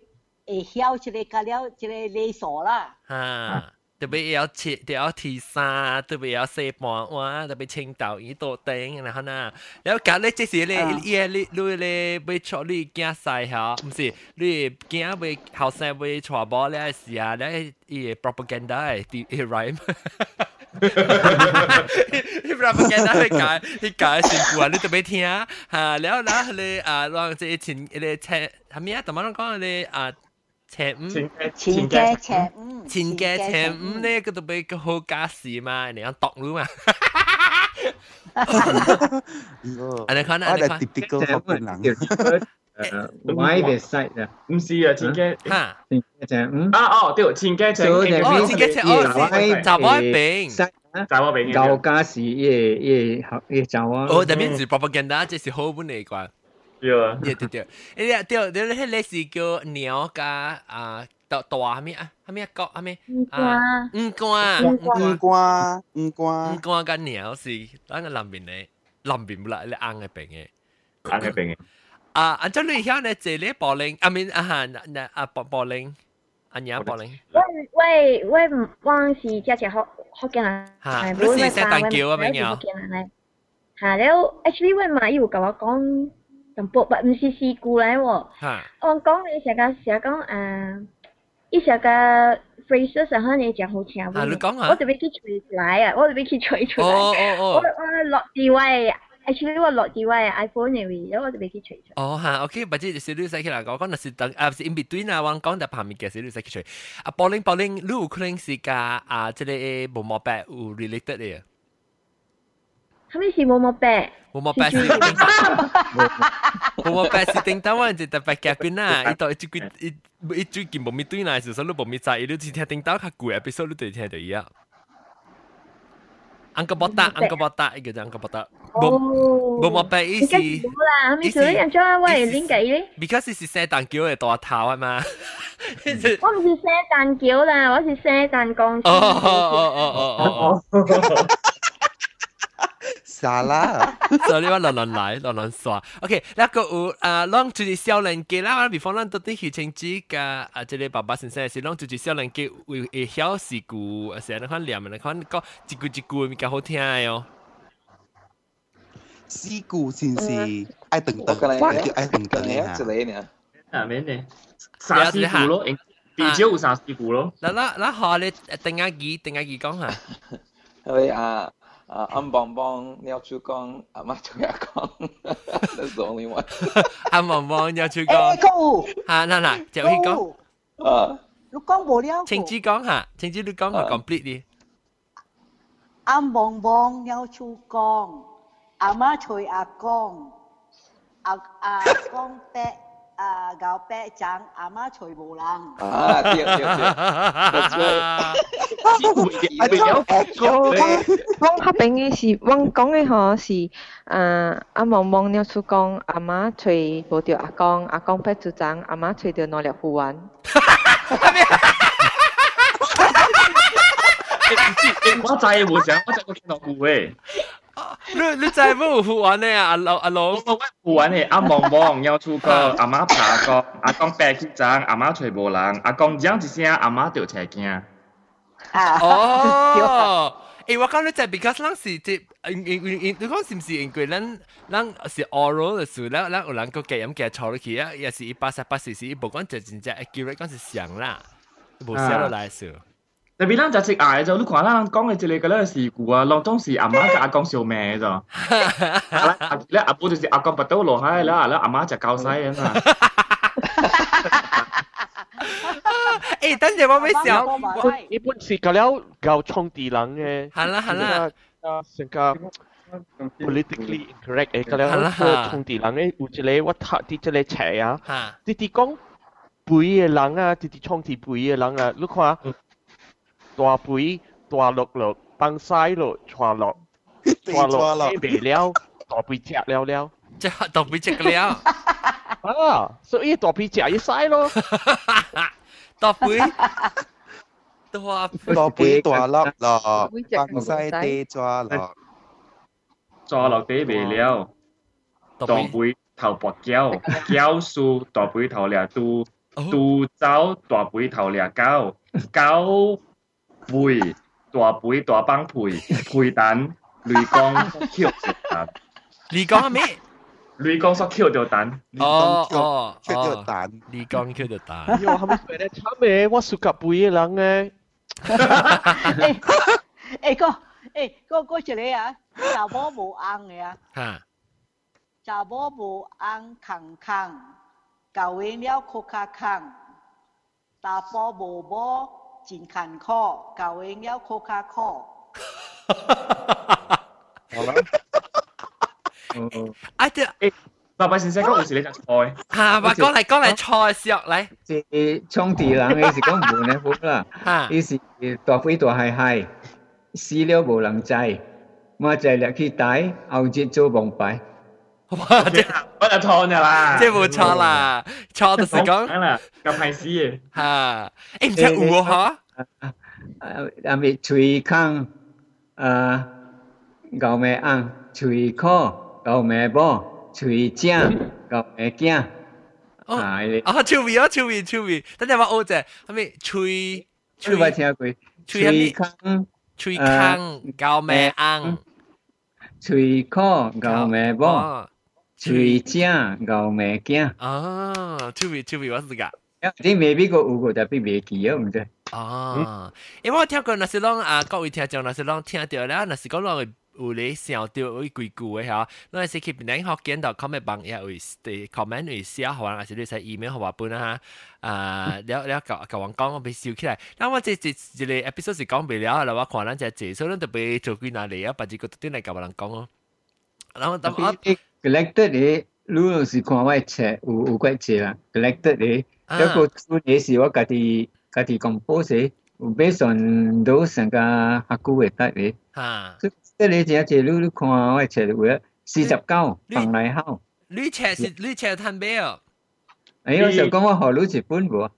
Speaker 6: 会晓一个甲了一个礼数啦。
Speaker 1: 哈，特别要切，特别要提衫，特别要洗半碗，特别青豆鱼多丁，然后呢，然后隔咧即是咧，伊你你咧要出你惊晒吓，唔是你惊要后生要传播咧是啊，咧伊 propaganda 诶啲 rhyme。你 propaganda 去解，去解全部啊！你特别听吓，然后然后你啊，让即系前你车系咩啊？同埋讲你啊。 前五，
Speaker 6: 前嘅前五，
Speaker 1: 前嘅前五咧，嗰度俾个好假事嘛，你讲读咯嘛。啊，你看啊，你看。
Speaker 5: typical 福建人。
Speaker 11: 诶，why the side 啊？
Speaker 10: 唔是啊，前嘅
Speaker 1: 吓，
Speaker 11: 前嘅前五。
Speaker 10: 啊哦，对，前嘅前五。
Speaker 1: 哦，前嘅前五，杂话饼。
Speaker 10: 杂话饼。
Speaker 11: 旧家事，耶耶耶杂话。
Speaker 1: 哦，特别是 propaganda，这是好本嚟啩。
Speaker 10: 对啊，
Speaker 1: 对对对，诶对对，迄个是叫鸟加啊大大系咩啊？系咩角系咩？啊，五官，
Speaker 5: 五官，五官，
Speaker 1: 五官跟鸟是咱个南边嘅南边唔啦，你硬嘅病嘅，
Speaker 10: 硬嘅病嘅。
Speaker 1: 啊，按照你晓呢，这里柏林，啊面啊哈，那啊柏柏林，啊娘柏林。
Speaker 4: 喂喂喂，我是只只福福建人，
Speaker 1: 系，你是石蛋桥啊？咩嘢？
Speaker 4: 福建人咧，系了，actually 喂嘛，伊有甲我讲。 淡薄不唔是事故嚟喎。我讲你成个成讲诶，一成个 phrases 然后你讲好听。
Speaker 1: 啊，你讲啊。
Speaker 4: 我特别去吹出来啊，我特别去吹出来。
Speaker 1: 哦哦哦。
Speaker 4: 我我落地位，actually 我落地位 iPhone 嚟嘅，然后我特别去吹出。
Speaker 1: 哦吓，OK，或者小女仔起来讲，讲是等啊是 in between 啊，我讲喺旁边嘅小女仔去吹。啊，柏林柏林，你有可能是甲啊，即个毛毛白有 related 嘅。
Speaker 4: 系咪是毛毛白？
Speaker 1: 毛毛白是毛毛白是叮当湾就特别夹边啦，伊到一句一一最近无咪对啦，时候你无咪在，伊都只听叮当较贵，episode 你就听到伊啊。安个波达，安个波达，一个就安个波达。
Speaker 4: 哦，
Speaker 1: 毛毛白意思。
Speaker 4: 冇啦，系咪做人做喂点解咧？
Speaker 1: Because 是圣诞桥嘅大头啊嘛。
Speaker 4: 我唔是圣诞桥啦，我是圣诞公司。
Speaker 1: 哦哦哦哦哦。
Speaker 5: 啥啦？
Speaker 1: 所以你话乱乱来，乱乱刷。OK，那个有啊，啷就是少年家啦，比方啷到底去亲戚个啊，即个爸爸先生是啷就是少年家会会晓事故，成日看念，你看讲一句一句咪较好听哟。
Speaker 5: 事故先是爱等等，叫爱等等嘅
Speaker 8: 之类嘅。
Speaker 10: 啊，免嘅，啥事故咯？比较有啥事故咯？
Speaker 1: 嗱嗱嗱，学你定下记，定下记讲下。
Speaker 8: 系啊。 uh, um bong bong, Niao Chu Gong, Amatoya Gong. That's the only one.
Speaker 1: um bong bong, Niao Chu Gong.
Speaker 6: Hey, cô.
Speaker 1: Hả, nè nè, chào hi con.
Speaker 8: Ờ.
Speaker 6: Lúc con bố liao.
Speaker 1: Chính chí con hả? Chính chí lúc con hả? Complete đi.
Speaker 6: Um bong bong, Niao Chu Gong, Amatoya à Gong, à A à, Gong Tech. 啊，牛伯掌阿媽隨無人。
Speaker 8: 啊，對對對，That's right。
Speaker 9: 我嗰邊嘅是，我講嘅嗬是，誒阿望望了出講，阿媽隨無掉阿公，阿公伯主張，阿媽隨掉攞嚟護玩。
Speaker 10: 我就係冇想，我就見到護誒。
Speaker 1: 你你真系冇护玩呢啊？阿老阿老，
Speaker 10: 护玩诶，阿望望要出个，阿妈爬个，阿公伯去争，阿妈随无人，阿公讲一声，阿妈就车惊。
Speaker 1: 哦，诶，我讲你就 because 咱是即，因因因，你讲是唔是因为咱咱是 oral 嘅时，咱咱有人个记音记错落去啊，也是一百三百四十，无讲就真正 accurate 讲是上啦，无写落来数。
Speaker 10: 特别咱就食挨就，你看咱讲嘅一个嗰个事故啊，当中是阿妈甲阿公笑命咋，咧阿婆就是阿公拔刀落海啦，咧阿妈就教西啊嘛。
Speaker 1: 诶，等阵我咪想，
Speaker 2: 一般是个了够冲地人嘅，
Speaker 1: 系啦系啦，
Speaker 2: 啊，成个 politically incorrect 诶，个了个冲地人嘅，有一个我睇啲一个册啊，啲啲讲背嘅人啊，啲啲冲地背嘅人啊，你看。 大肥大落落放晒落传落传落未了，大肥食了了，
Speaker 1: 即系大肥食了
Speaker 2: 啊！所以大肥食一晒咯，
Speaker 1: 大肥
Speaker 5: 大大肥大落落放晒地抓落，
Speaker 10: 抓落地未了，大肥头薄胶，胶树大肥头掠杜，杜走大肥头掠狗，狗。 背大背大幫配配蛋，雷公翹着蛋。
Speaker 1: 雷公咩？
Speaker 10: 雷公說翹着蛋。
Speaker 1: 哦哦，
Speaker 5: 翹着蛋。
Speaker 1: 雷公翹着蛋。
Speaker 2: 哟，係咪寫得差咩？我屬夾背嘅人嘅。
Speaker 6: 誒個誒個個一個啊，查某無紅嘅啊。
Speaker 1: 嚇。
Speaker 6: 查某無紅空空，教完了哭卡空，查甫無某。真坎坷，教应了苦卡苦。
Speaker 10: 好啦。
Speaker 1: 啊对，
Speaker 10: 诶，爸爸先生讲有时你就菜。
Speaker 1: 吓，话讲嚟讲嚟菜食嚟。
Speaker 11: 即冲地人嘅是讲门嘅款啦。吓。伊是大飞大系系，死了无人知，嘛就入去带，后节做崩败。
Speaker 1: 哇！即
Speaker 10: 我就错咗啦，
Speaker 1: 即系冇错啦，错就是讲
Speaker 10: 啦，咁系死嘅
Speaker 1: 吓。诶唔知有喎吓？
Speaker 11: 阿咪吹康啊，搞咩昂吹科，搞咩波，吹正，搞咩惊。
Speaker 1: 哦，啊，超味啊，超味，超味。等阵我学者，系咪吹？
Speaker 11: 吹冇听过？
Speaker 1: 吹康，吹康，搞咩昂？
Speaker 11: 吹科，搞咩波？ 吹匠牛眉匠
Speaker 1: 啊，to be 我。
Speaker 11: 你未必个有个特别未记哦，唔对。
Speaker 1: 啊，因为我听过那些浪啊，各位听讲那些浪听到了，那是讲浪有咧笑掉会鬼故的哈。那是去南学见到 comment 帮也会对 comment 会写好啊，还是你写 email 好话本啊？啊，了了搞搞完讲我被笑起来。那我这这这里 episode 是讲不了了，我看咱这这，所以咱特别做归哪里啊？把这个点来搞人讲哦。然后，然后。
Speaker 11: collected 嘅，你是看我册有有几只啦，collected 嘅，一个做嘢是我家己家己 compose，有 based on 到成个客户嘅得嘅。
Speaker 1: 吓，
Speaker 11: 即系你只只你你看我册会四十九放嚟后。
Speaker 1: 你册是你册摊咩啊？
Speaker 11: 哎，我就讲我学到一本喎。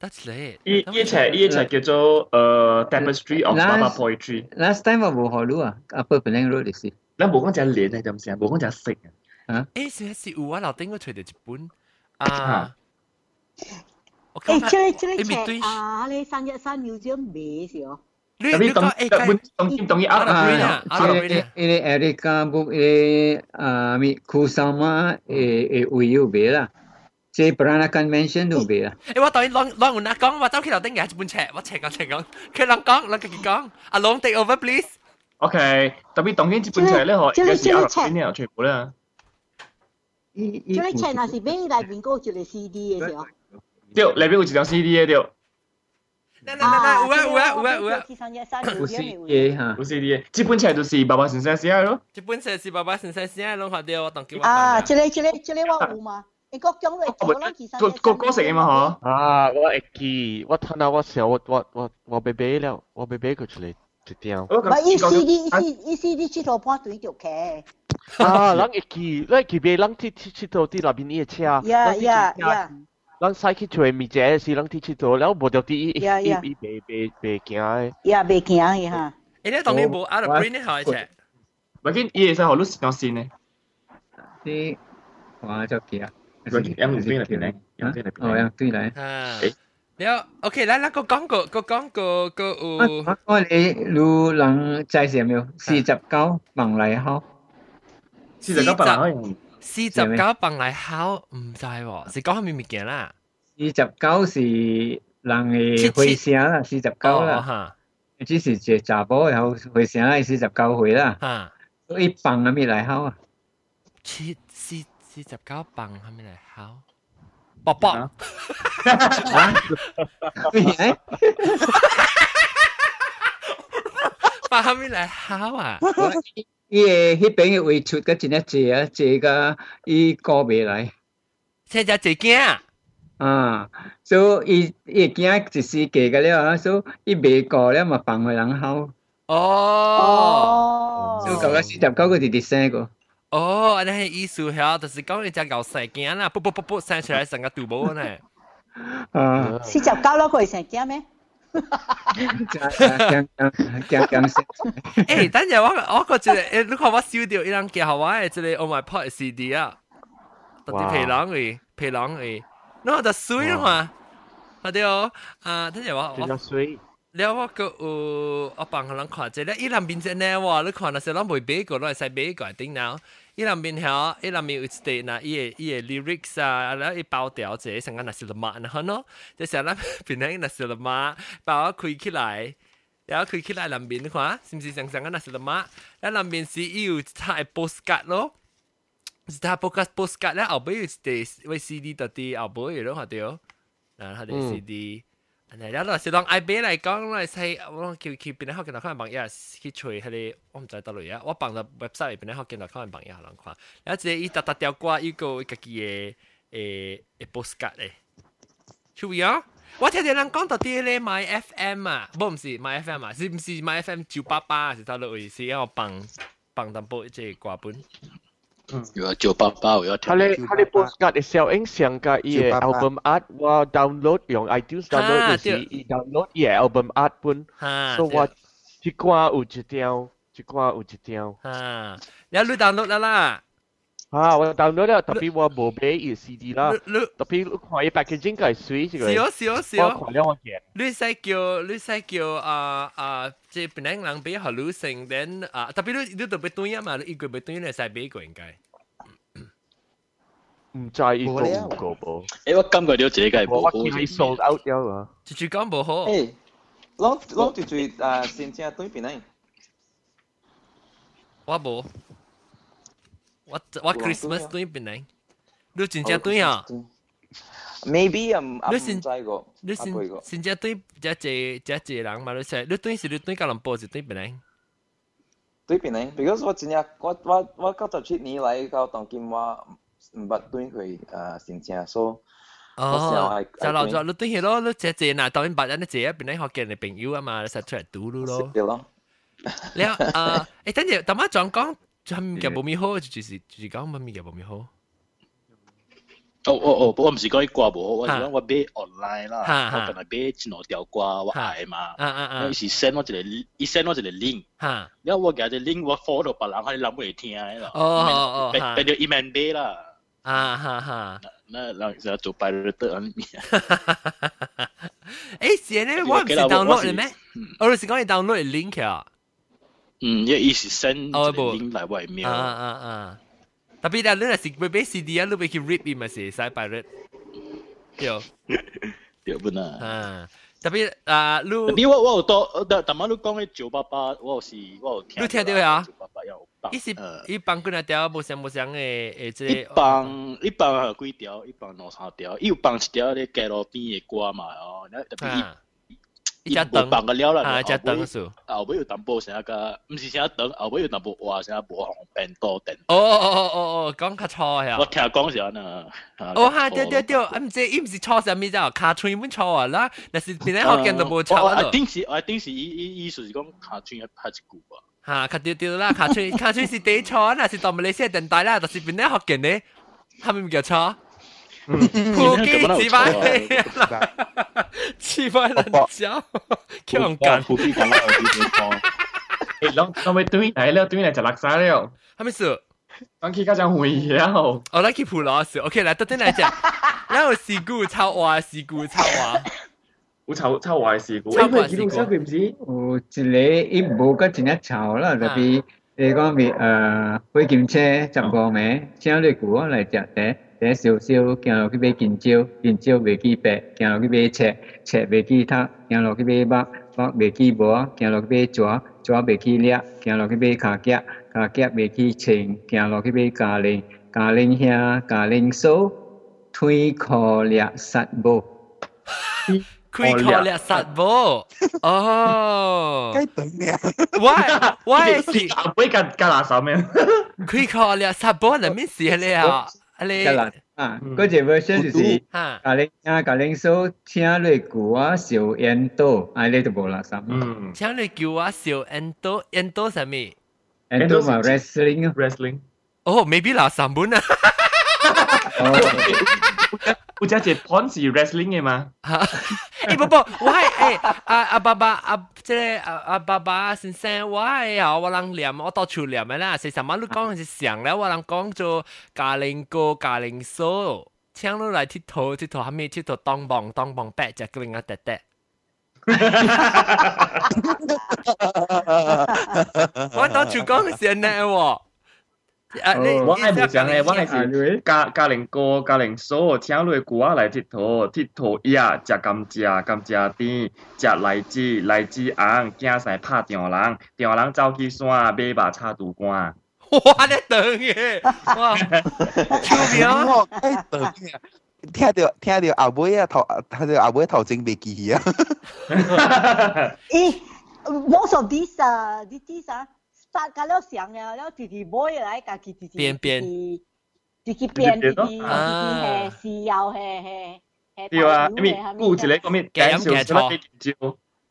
Speaker 1: That's it。
Speaker 10: 依依册依册叫做诶 Tapestry of Baba Poetry。
Speaker 11: Last time 我冇学到啊，Upper Penang Road 嘅事。
Speaker 10: 你冇讲只脸系点先？冇讲只色
Speaker 11: 啊！
Speaker 1: 诶，是系有啊，楼顶嗰除咗一本啊。
Speaker 6: 诶，这这册啊，你三一三秒钟尾是哦。
Speaker 1: 你你讲诶，
Speaker 10: 本当然当然啊
Speaker 11: 啊！诶诶，Erica book 诶啊咪 Kusama 诶诶会有尾啦。即系 Peranakan mention 都未啊！
Speaker 1: 诶，我当然攞攞换阿讲，我走去楼顶嘅一本册，我斜讲斜讲，佢两讲两个佢讲，阿龙 take over please。
Speaker 10: OK，特别当然接本册咧，学有时阿乐边咧全部咧。
Speaker 6: 即系册那是俾内边嗰个 CD 嘅时候。
Speaker 10: 对，里边有一张 CD 嘅对。
Speaker 1: 嗱嗱嗱，有啊有啊有啊有啊。
Speaker 11: 有 CD 吓，
Speaker 10: 有 CD 嘅。这本册就是爸爸先生写咯。
Speaker 1: 这本册是爸爸先生写咯，学掉我当叫我。
Speaker 6: 啊，这个这个这个我有嘛？ 你国中嚟做啦，其实
Speaker 10: 个个歌食啊嘛嗬。
Speaker 2: 啊，我会记，我睇下我时我我我我俾俾了，我俾俾佢出嚟
Speaker 6: Pipião. Ma i si di i si di chi to
Speaker 2: po tu i ke. Ah, lang i ki, lang ki be lang ti chi chi to ti
Speaker 6: la bin i
Speaker 2: cha. Yeah, yeah, yeah. Lang sai ki chue mi je si lang ti chi to lao bo do ti i i be be be
Speaker 6: kia. Yeah, be kia i
Speaker 1: ha. Ê lẽ tổng bộ out of brain
Speaker 10: này hỏi chứ. Mà cái ý sao họ lúc nào
Speaker 11: xin này? Thì hóa cho
Speaker 10: kia. Em không tin là tin này. Em tin là tin này.
Speaker 11: Ờ em tin này.
Speaker 1: À. 了，OK，来来个广告，个广告个有。
Speaker 11: 我哋路人介绍没有？四十九bằng嚟好。
Speaker 10: 四十九bằng嚟好。
Speaker 1: 四十九bằng嚟好，唔知喎，是讲咩物件啦？
Speaker 11: 四十九是人嘅回声啦，四十九啦。只是只查甫然后回声系四十九岁啦。
Speaker 1: 啊。
Speaker 11: 所以bằng系咩嚟好啊？
Speaker 1: 七四。四十九磅系咪嚟考？ 卜卜啊？咩？八系咪嚟考啊？
Speaker 11: 伊个迄边嘅位出个真系济啊，济个伊过未来。
Speaker 1: 车只济惊
Speaker 11: 啊！所以伊惊一时过个了啊，所以伊未过了嘛，放回人考。
Speaker 1: 哦。
Speaker 11: 所以讲个四十九个系第三个。
Speaker 1: 哦，安尼系意思系，就是讲你只牛细件啦，噗噗噗噗生出来成个肚母呢。
Speaker 11: 啊，
Speaker 6: 四十九咯，佢成件咩？
Speaker 11: 讲讲讲讲
Speaker 1: 先。诶，等阵我我个即系，诶，你看我烧掉一张几好玩嘅，即系 On My Pod CD 啊，特啲皮囊嘅，皮囊嘅，那就水啦嘛，系对哦，啊，等阵我
Speaker 2: 我。水。
Speaker 1: แล้วว่าก็เออเอาปังกำลังขอใจแล้วอีลำบินจะแน่ว่าแล้วขอนะเสร็จแล้วไม่เบก็เลยใส่เบก่อนติ้งแล้วอีลำบินเหรออีลำมีอุตเตนะอีเออีเอลิริกส์อ่ะแล้วอีเปาเตียวเจ๋สังกันนะสิลมะนะฮะเนาะจะเสร็จแล้วเป็นนั่งนะสิลมะเปาคุยขี้ไหลแล้วคุยขี้ไหลลำบินขวาสิมสิสังสังกันนะสิลมะแล้วลำบินซีอิวถ่ายโปสกัดเนาะถ่ายโปสกัดโปสกัดแล้วเอาไปอุตเตไว้ซีดีตัดตีเอาไปอยู่แล้วเหรอเดียวนะฮะเดียวซีดี CD。诶，然后是当 I B 嚟讲，嚟使我叫叫边啲学见到可能朋友去吹迄个，我唔知倒嚟啊。我放到 website 边啲学见到可能朋友人看，然后即系伊搭搭条歌，伊个家己嘅诶诶 postcard 咧，出位啊！我听啲人讲到啲咧 My FM 啊，唔唔是 My FM 啊，是唔是 My FM 九八八是倒落意思，我放放淡薄即系歌本。
Speaker 7: 嗯，有九八八我要
Speaker 2: 听。佢哋佢哋 postcard sell eng 相噶，而系 album art 或 download 用 iTunes download 就系 download，而系 album art 本。吓，所以我一关有一条，一关有一条。
Speaker 1: 吓，你要你 download 啦啦。
Speaker 2: 啊，我 download 了，特别我冇买伊 CD 啦。特别看伊 packaging 个水是个。
Speaker 1: 是哦是哦是哦。
Speaker 2: 我看了我见。
Speaker 1: 你使叫你使叫啊啊，即系本来人俾好女性，then 啊，特别你你特别对啊嘛，你一个别对你使俾个应该。
Speaker 2: 唔知伊个有个噃。
Speaker 7: 诶，我感觉到自己系冇好。
Speaker 2: 我见你 sold out 咗啊。
Speaker 1: 直接讲冇好。
Speaker 8: 诶，攞攞住住啊，先正对边咧？
Speaker 1: 我冇。 我我 Christmas 对边嚟？你真正对啊？
Speaker 8: Maybe 啊，唔
Speaker 1: 你
Speaker 8: 先知个，
Speaker 1: 你先先正对，只只只只人嘛？你说你对是你对吉隆坡是对边嚟？
Speaker 8: 对边嚟？Because 我真正我我我九十七年嚟到当今我唔捌对佢诶先正，所以
Speaker 1: 哦，就留咗你对系咯，你只只嗱当然白人你只一边嚟学嘅你朋友啊嘛，你实出嚟赌咯。
Speaker 8: 系咯。
Speaker 1: 你啊诶，等阵，等我讲讲。 就物件无咪好，就是就是讲乜物件无咪好。
Speaker 7: 哦哦哦，我唔是讲伊挂无好，我是讲我买 online 啦，我本来买真多条挂我爱嘛，伊是 send 我一个，伊 send 我一个 link，然后我夹只 link 我 follow 到别人，佢谂会听嘅啦，
Speaker 1: 哦哦哦，
Speaker 7: 变变咗 email 买啦，
Speaker 1: 啊哈哈，
Speaker 7: 那人就做 pirate 喺里面。
Speaker 1: 诶，是咧，我唔是 download 嘅咩？我是讲你 download link 啊。
Speaker 7: 嗯，因为伊是 send 一个 link 来外面。
Speaker 1: 啊啊啊！特别啊，你若是要买 CD 啊，你要去 rip 伊嘛是使 pirate。对。
Speaker 7: 对本啊。
Speaker 1: 啊，特别啊，你。
Speaker 7: 特别我我有多，但但系你讲嘅九八八，我是我有听。
Speaker 1: 你听到啊？
Speaker 7: 九八八有
Speaker 1: 放。伊是伊放几多条无相无相嘅诶，即
Speaker 7: 系。一放一放系几条？一放两三条，伊有放一条咧街路边嘅歌嘛哦，特别。
Speaker 1: 一只等
Speaker 7: 放个了啦，
Speaker 1: 一只等数。
Speaker 7: 后尾有淡薄成个，唔是成日等，后尾有淡薄话成日无红变多定。
Speaker 1: 哦哦哦哦哦，讲较错呀。
Speaker 7: 我听讲是安啊。
Speaker 1: 哦哈，对对对，唔知伊唔是错什么啫，卡村本错啊啦，但是边个学见都冇错
Speaker 7: 啊。我定是我定是意意意思是讲卡村一拍一句啊。
Speaker 1: 吓，卡对对啦，卡村卡村是第错，那是到马来西亚电台啦，但是边个学见呢？系咪唔叫错？ 土鸡几百岁啦，几 百人叫，强干
Speaker 7: 土鸡干了，
Speaker 10: 土鸡干了，龙龙，
Speaker 1: 还没死，
Speaker 10: 刚去家长会
Speaker 1: 我，哦，来普罗斯，OK，来，到等来讲，然后事故超哇，事故超哇，
Speaker 10: 我超超哇事故，
Speaker 1: 超哇事故，
Speaker 11: 小鬼不是，我这里一部个真正超了，特别你讲别呃，飞机车怎么没，先要你过来讲。第少少行落去买金蕉，金蕉袂记白，行落去买赤，赤袂记读，行落去买墨，墨袂记无，行落去买蛇，蛇袂记掠，行落去买卡夹，卡夹袂记青，行落去买咖喱，咖喱兄，咖喱嫂，推裤掠杀无。
Speaker 1: 开课掠杀无？哦，
Speaker 5: 该等呀。
Speaker 1: 我我是
Speaker 10: 唔会跟跟哪手咩？
Speaker 1: 开课掠杀无系咩事咧啊？
Speaker 11: 你啊，嗰只 version 就是咖喱啊，咖喱酥请你叫我小烟刀，唉，你都冇啦，三。
Speaker 1: 嗯，请你叫我小烟刀，烟刀系咩？
Speaker 11: 烟刀嘛，wrestling
Speaker 10: wrestling。
Speaker 1: 哦，maybe 啦，三本啊。
Speaker 10: 有只只 pon 是 wrestling 嘅嘛？
Speaker 1: 诶，不不，我系诶阿阿爸爸阿即系阿阿爸爸先生，我系啊，我人念我到处念嘅啦，是什么你讲是上咧，我人讲做咖喱哥咖喱嫂，请你来佚佗佚佗，后面佚佗当棒当棒白只个另一只只。我到处讲是呢喎。
Speaker 10: 啊！你我係冇講嘅，我係是家家庭哥、家庭嫂請落古仔嚟佚佗，佚佗呀，食甘蔗、甘蔗甜，食荔枝、荔枝紅，驚晒拍丈人，丈人走去山買把叉肚乾。
Speaker 1: 哇！你等嘅，哇！超妙！
Speaker 5: 我誒等嘅，聽到聽到後尾啊頭，聽到阿妹頭前未記啊。
Speaker 6: 咦？Most of these 啊，these 啊。杀架了上了，了自己买来家己自己
Speaker 1: 变变，
Speaker 6: 自己变自己自己系豉油系系系。
Speaker 10: 对啊，因为顾一个讲咩减少什么见招，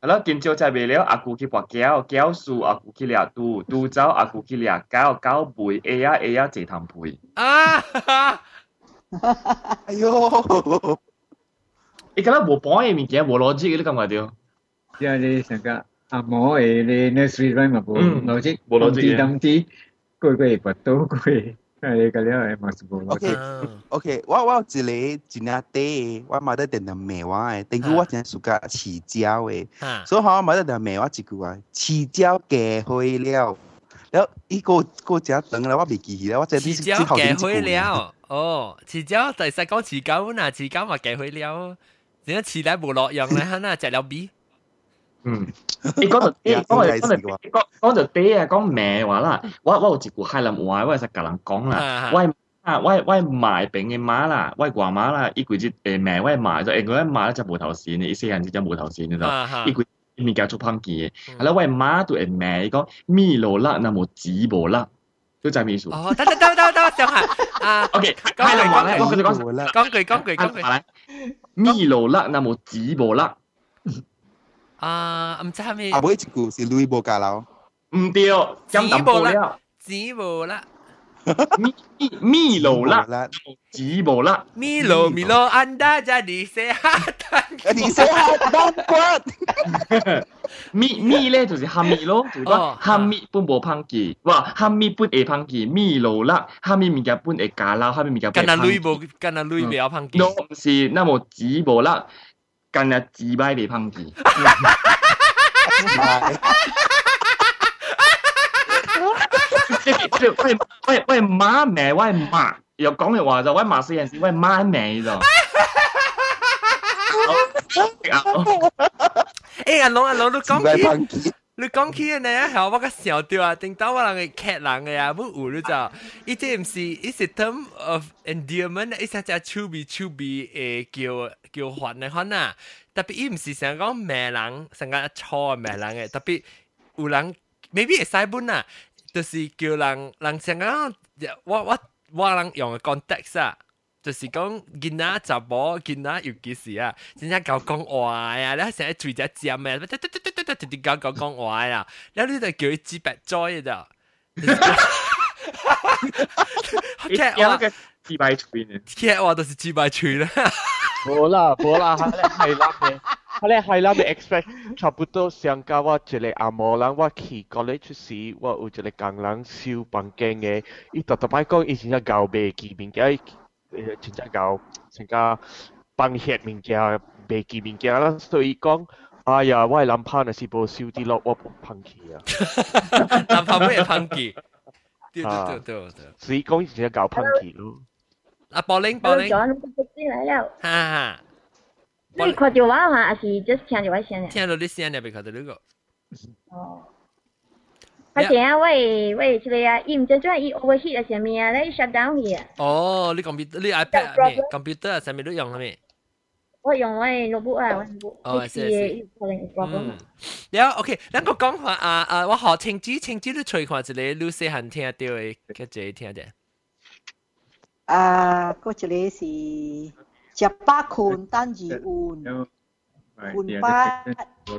Speaker 10: 系咯，见招就系为了阿姑去拔胶，胶树阿姑去掠杜，杜走阿姑去掠胶，胶背 A 啊 A 啊蔗糖配。
Speaker 1: 啊！
Speaker 5: 哎呦！
Speaker 10: 你觉得无帮嘅物件无逻辑嘅，你感觉到？
Speaker 11: 即系你成个。 啊冇诶，你 nursery rhyme 嘛冇逻辑，
Speaker 10: 冇逻辑嘅。
Speaker 11: 当啲句句不到句，系个了系冇冇逻辑。
Speaker 5: OK OK，我我一个一领地，我买得定定咩话诶，定句我真系暑假饲鸟诶，所以我买得定咩话一句话，饲鸟嘅开了，แล้วอี个个只等咧，我未记起咧，我真系
Speaker 1: 饲鸟嘅开了，哦，饲鸟第细讲饲狗嗱，饲狗咪嘅开了，点解饲咧冇落样咧？吓嗱，食了 B。
Speaker 10: 嗯，你讲到啲，讲嚟讲嚟讲讲到啲啊，讲名话啦，我我有一句海南话，我系实甲人讲啦，我啊我我卖饼嘅马啦，我外妈啦，依句只诶名我卖咗，诶我马咧就无头线嘅，意思系只无头线嘅啫，依句物件做烹记嘅，系啦，我妈都系名讲米罗辣，那么纸无辣。都就系咩数？
Speaker 1: 哦，得得得得得，上下啊，
Speaker 10: OK，海南话咧，我佢哋讲
Speaker 1: 讲句讲句讲句，
Speaker 10: 米罗辣，那么纸无辣。
Speaker 1: 啊，唔知系咪？
Speaker 5: 啊，每一句是雷波加佬。
Speaker 10: 唔对，
Speaker 1: 纸无啦，纸无啦。
Speaker 10: 米米罗啦，纸无啦。
Speaker 1: 米罗米罗安达加迪塞哈丹，
Speaker 5: 迪塞哈丹骨。
Speaker 10: 米米咧就是哈密咯，就讲哈密本无香记，哇哈密本会香记，米罗啦，哈密物件本会加佬，哈密物件。
Speaker 1: 干那雷无，干那雷袂香记。
Speaker 10: 都唔是，那么纸无啦。 干日自摆嚟烹字。喂喂喂妈名喂妈，又讲嘅话就喂妈四阵时喂妈名就。
Speaker 1: 诶阿龙阿龙，你讲起 你讲起呢，后我个笑掉啊！听到我人个客人个呀，不有你咋？伊这毋是，伊是 term of endearment，伊是只趣味趣味诶叫叫唤诶款啊。特别伊毋是想讲骂人，想讲错骂人诶。特别有人 maybe 会使本啊，就是叫人人想讲我我我人用诶 context 啊。就是講囡仔查某囡仔尤其是啊，真正搞講話啊，你成日嘴只尖咩，突突突突突突突搞講講話啊，然後你就叫佢知白災嘅咋。
Speaker 10: 劇我嘅知白嘴呢？
Speaker 1: 劇我就是知白嘴啦。
Speaker 2: 冇啦冇啦，係啦嘅。佢哋係啦，你 expect 差不多上家我一個阿毛人，我去 college 時，我有一個工人小房間嘅，伊特特擺講以前一舊賣記物件。真正有成家帮协物件未记物件啦，所以讲，哎呀，我系谂怕那是无收啲落，我喷气啊！
Speaker 1: 谂怕咩喷气？对对对对，
Speaker 2: 所以讲真正搞喷气咯。
Speaker 1: 阿柏林，柏林，
Speaker 4: 进来了。
Speaker 1: 哈哈。
Speaker 4: 你看到我嘛？还是 just 听到我声呢？
Speaker 1: 听到你声呢，未看到你个。
Speaker 4: 哦。 他成啊，喂喂，一个啊，伊毋真正伊 overheat 啊，啥物啊，咧 shut down 去啊。
Speaker 1: 哦，你 computer，你 iPad 啊，computer 啊，啥物都用啊咩？
Speaker 4: 我用我的 notebook 啊，我 notebook。
Speaker 1: 哦，是是。嗯，然后 OK，咱个讲话啊啊，我好清子清子，你吹看一个，你细汉听到的，个一个听的。
Speaker 6: 啊，个一个是食八困，等二困，困八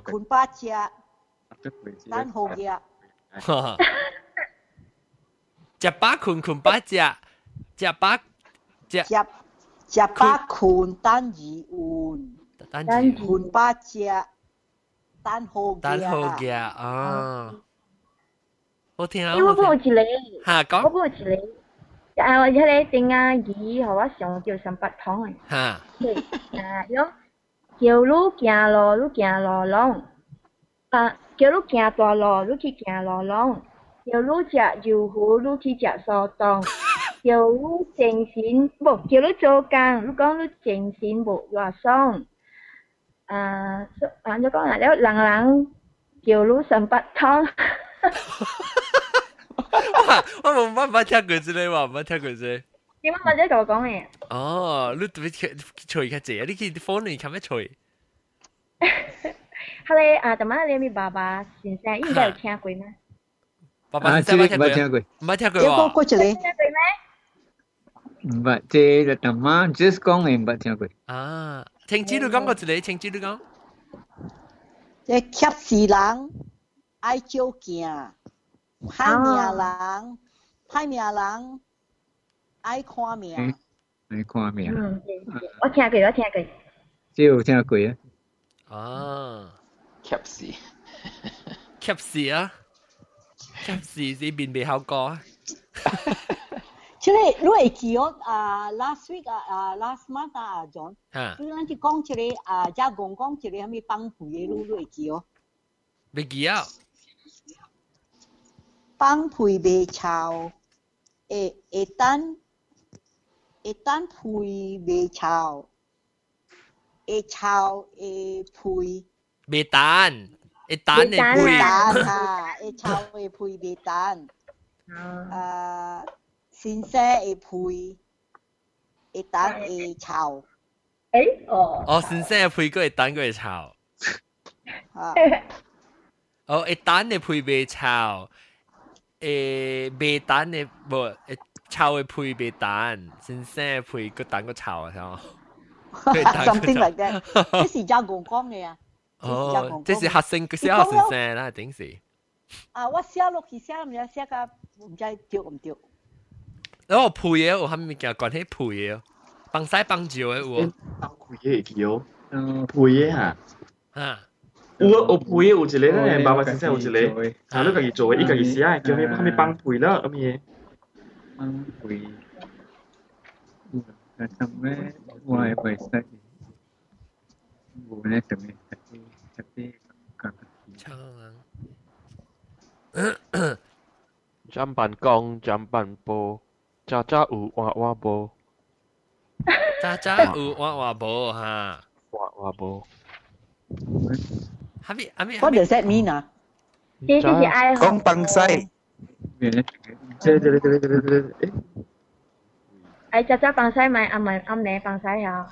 Speaker 6: 困八只，等好只。
Speaker 1: 食饱困困饱食，食饱
Speaker 6: 食食饱困等二碗，等困饱食，等好嘅。
Speaker 1: 等好嘅啊！好听啊！
Speaker 4: 因为我有一个，
Speaker 1: 吓讲，
Speaker 4: 我有一个，啊，我迄个定啊鱼，互我上叫三八汤诶。
Speaker 1: 吓。
Speaker 4: 啊，哟，叫你行路，你行路浪， 啊。叫你行大路，你去行路浪；叫你食油糊，你去食砂糖；叫你精神不，叫你做工，你讲你精神无偌爽。啊，啊，就讲啊，了人人叫你三八汤。
Speaker 1: 我冇乜冇听过之类喎，冇听过之。
Speaker 4: 点解冇仔同我讲嘅？
Speaker 1: 哦，你特别吹嘅字，你见啲 phone 你冚咩吹？
Speaker 4: 后来啊，怎么你咪爸爸先生应该有听过吗？
Speaker 1: 爸爸先生冇听过，
Speaker 11: 听过，
Speaker 1: 冇听过
Speaker 6: 喎。有过一个。
Speaker 4: 听过
Speaker 11: 咩？唔系，即系怎么 just 讲嘅冇听过。
Speaker 1: 啊，青椒你讲过一个，青椒你讲。
Speaker 6: 即恰是人爱照镜，歹命人歹命人爱看命。
Speaker 11: 爱看命。
Speaker 4: 嗯，我听过，我听过。
Speaker 11: 即有听过啊。
Speaker 1: 啊。 Capsi. Capsi á? Capsi sẽ bình bình hào
Speaker 6: có. Chứ này, lúc ấy chỉ à last week, à à last month à, John. Ha. Lúc nãy chỉ 講出嚟啊，加講講出嚟，係咪幫扶嘢路 lúc ấy
Speaker 1: chỉ có. Bị
Speaker 6: gì á? Bằng phùi bề chào. Ê, ê tan. Ê tan phùi bề chào. Ê chào,
Speaker 1: ê phùi. 未蛋，一蛋
Speaker 6: 嚟配。蛋啊，一炒嚟配未蛋。啊，先生嚟配，一蛋
Speaker 4: 嚟炒。
Speaker 1: 誒，哦。哦，先生配嗰一蛋嗰一炒。哦，一蛋嚟配未炒，誒未蛋嚟唔，炒嚟配未蛋，先生配個蛋個炒啊，係嘛
Speaker 6: ？Something like that，即係時間講講嘅啊。
Speaker 1: 哦，即是学生写学生声啦，顶是。
Speaker 6: 啊，我写落去写唔知写个唔知对唔对。
Speaker 1: 然后配嘢有虾米件关系配嘢？帮西帮照嘅有。
Speaker 10: 帮配嘢叫有，嗯，配嘢吓。
Speaker 1: 吓。
Speaker 10: 有有配嘢有一个咧，爸爸先生有一个，啊，你家己做嘅，伊家己写，叫你虾米帮配啦，咁嘢。
Speaker 11: 帮配。咁咩？我系会识。Boleh tapi 槍站
Speaker 1: 辦
Speaker 2: 公，站辦報，渣渣有娃娃無？
Speaker 1: 渣渣有娃娃無哈？
Speaker 2: 娃娃無。
Speaker 1: 阿咪阿咪
Speaker 6: ，What does that mean 啊？
Speaker 4: 呢啲係愛
Speaker 5: 講笨西。
Speaker 11: 誒，
Speaker 4: 渣渣笨西咪阿咪啱你笨西啊！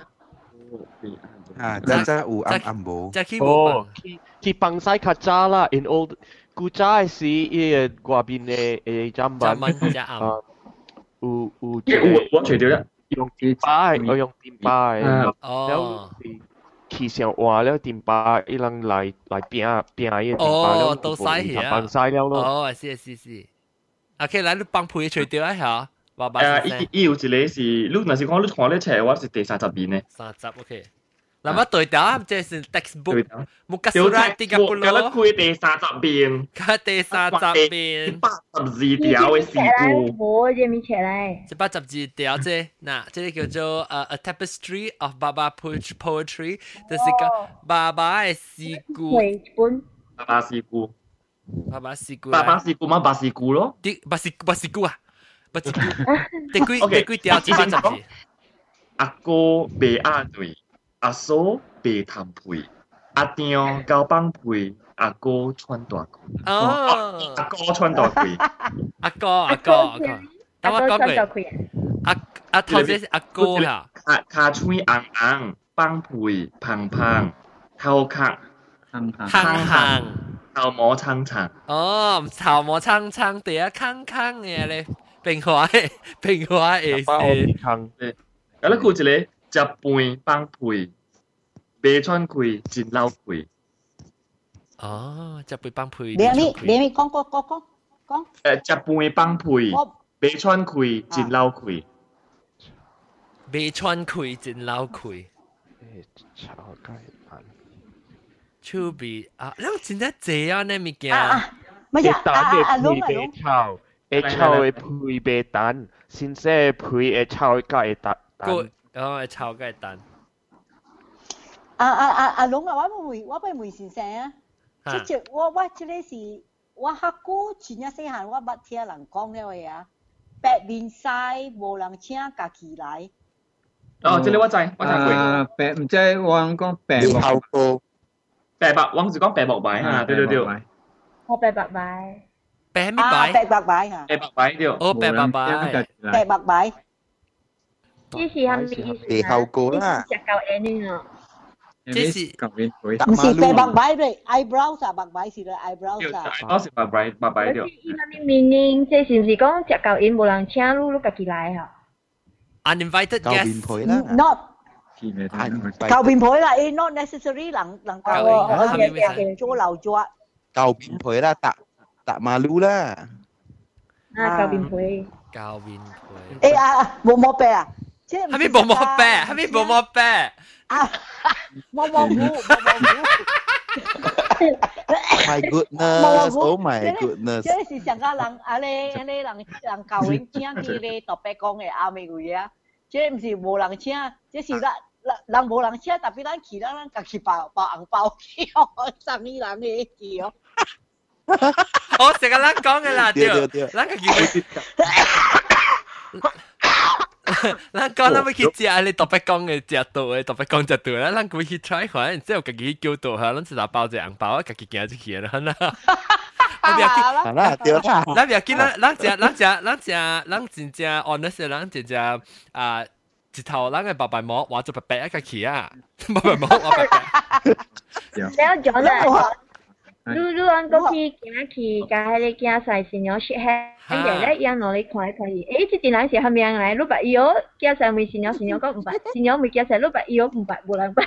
Speaker 5: 啊，渣渣有暗暗无。
Speaker 2: 哦，去去崩西较渣啦，in old 古早嘅时，伊个外边嘅诶砧板啊，有有
Speaker 10: 我我除掉啦，
Speaker 2: 用电把，我用电把嘅，
Speaker 1: 哦。
Speaker 2: 去上换了电把，伊人来来拼拼伊个电把了，
Speaker 1: 都嘥气啊，
Speaker 2: 崩西了咯。
Speaker 1: 哦，是是是。OK，来你帮配除掉一下。
Speaker 10: 诶，伊伊有一个是，你若是讲你看咧册，我是第三十面咧。
Speaker 1: 三十 OK。那么对答这是 textbook，冇加数啦，啲咁
Speaker 10: 咯。我开第三十遍，
Speaker 1: 开第三十遍，
Speaker 10: 八十二条嘅事故。
Speaker 4: 我这咪起来。
Speaker 1: 这八十二条啫，嗱，这个叫做诶 A Tapestry of Baba Poetry，就是讲爸爸嘅事故。
Speaker 10: 爸爸事故。
Speaker 1: 爸爸事故。
Speaker 10: 爸爸事故嘛，爸事故咯。
Speaker 1: 啲爸事爸事故啊， 爸事故。第幾第幾條？這八十二。
Speaker 10: 阿哥未啱對。阿嫂白糖配，阿丈交帮配，阿哥穿大裤。
Speaker 1: 哦，
Speaker 10: 阿哥穿大裤。
Speaker 1: 阿哥，阿哥，阿哥。等我講句。阿阿头先是阿哥啦。
Speaker 10: 卡卡吹硬硬，幫配胖胖，頭殼
Speaker 11: 胖胖，
Speaker 1: 胖胖，
Speaker 10: 草毛長長。
Speaker 1: 哦，草毛長長，第一康康嘅咧，变化嘅变化嘅。
Speaker 2: 包健康
Speaker 10: 嘅。咁咧，佢一个。食饭放屁，白川开真老气。
Speaker 1: 哦，食饭放屁。
Speaker 6: 你你你讲讲讲讲讲。
Speaker 10: 诶，食饭放屁，白川开真老气。
Speaker 1: 白川开真老气。
Speaker 2: 诶，炒鸡蛋。
Speaker 1: 手臂啊，你真系这样呢物件。
Speaker 6: 啊，唔系啊，啊啊，龙啊龙。
Speaker 2: 炒，诶炒嘅配白蛋，先生配诶炒鸡蛋。
Speaker 1: 哦，炒鸡蛋。
Speaker 6: 啊啊啊啊！龙啊，我未我未未先生啊，即只我我即个是我客古前一细汉我捌听人讲了嘅啊，白面晒无人请家己来。
Speaker 10: 哦，这里我知，我知过。
Speaker 11: 啊，白唔知我讲白木。
Speaker 5: 后个
Speaker 10: 白白，我是讲白木白吓，对对对。
Speaker 4: 我白白白。
Speaker 1: bé mít
Speaker 6: à, bãi. Bé bạc
Speaker 10: bãi hả? Bé bạc
Speaker 1: bãi điều. Ô bé
Speaker 6: bạc bãi. Bé
Speaker 4: bạc bãi. Chị sĩ hâm bị.
Speaker 5: Thì hậu cố là.
Speaker 4: Chị cậu em nữa.
Speaker 1: Chị sĩ.
Speaker 6: Chị sĩ bé bạc bãi rồi. Eyebrows à bạc bãi sĩ là eyebrows à.
Speaker 10: Eyebrows là bạc bãi bạc bãi điều.
Speaker 4: Chị hâm bị meaning. Chị sĩ gì có chị cậu em bồ làng chia luôn lúc cả kỳ lại hả?
Speaker 1: Uninvited.
Speaker 6: Not cầu bình phối là not necessary lặng lặng cầu ở nhà kia chỗ lầu chua
Speaker 5: cầu bình phối là tặng 搭马路啦。
Speaker 4: 啊，旧边陪。
Speaker 1: 旧边陪。
Speaker 6: 诶啊，冇冇病啊？即系
Speaker 1: 系咪冇冇病？系咪冇冇病？
Speaker 6: 啊，冇冇糊，冇冇糊。
Speaker 5: My goodness! Oh my goodness!
Speaker 6: 即系上个人啊咧，啊咧人人教人请佢咧特别讲嘅阿美语啊，即系唔是冇人请，即是人人冇人请，特别咱去咱咱家己包包红包去哦，生意人嘅去哦。
Speaker 1: 我成日咱讲嘅啦，对对，咱家己。咱讲咱要去食你特别讲嘅食到嘅特别讲食到啦，咱佢去 try 看，然之后家己叫到吓，咱就打包只红包，家己行出去啦，啦。
Speaker 5: 啊啦，对啦。
Speaker 1: 咱不要紧，咱咱食咱食咱食咱真正 honest，咱真正啊一头咱嘅白白膜画做白白一个去啊，白白膜画白白。
Speaker 4: 你要讲啦。 你你按过去行去，甲迄个竞赛是鸟雪黑，跟住咧让落你看可以。诶，即阵人是虾米样嚟？你白以后竞赛咪是鸟是鸟讲唔白，是鸟咪竞赛，你白以后唔白，无人白。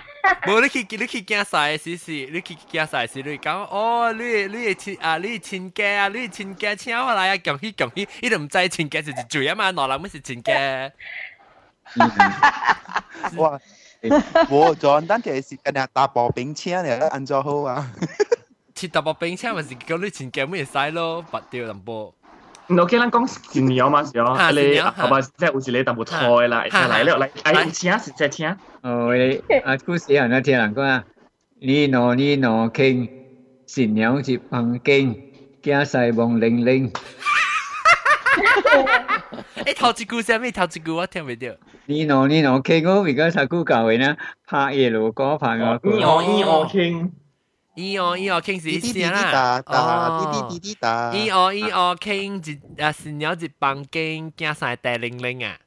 Speaker 1: 无你去你去竞赛时是，你去竞赛时你讲哦，你你亲啊，你亲家啊，你亲家请我来啊，恭喜恭喜！你都唔知亲家是一嘴啊嘛，哪人乜是亲家？
Speaker 5: 哇！我做单嘅是跟人打薄冰车嚟，安怎好啊？
Speaker 1: 切特薄冰车咪是讲你前镜咩使咯，拔掉淡薄。
Speaker 10: 我见咱讲新年嘛是哦，你后边即系有时你淡薄错啦，嚟了嚟，哎，请是只请。
Speaker 11: 哦，你啊古时人啊听人讲啊，你攞你攞倾，新娘是碰见，惊晒梦玲玲。
Speaker 1: 诶，头一句啥物？头一句我听唔到。
Speaker 11: 你攞你攞倾，我而家才句教嘅呢，拍嘢路歌拍我。
Speaker 10: 你攞你攞倾。
Speaker 1: 咿哦咿哦，倾是
Speaker 5: 滴滴
Speaker 1: 先啦。
Speaker 5: 答答，滴滴滴滴答。
Speaker 1: 咿哦咿哦，倾一啊是鸟一房间，惊晒大零零啊！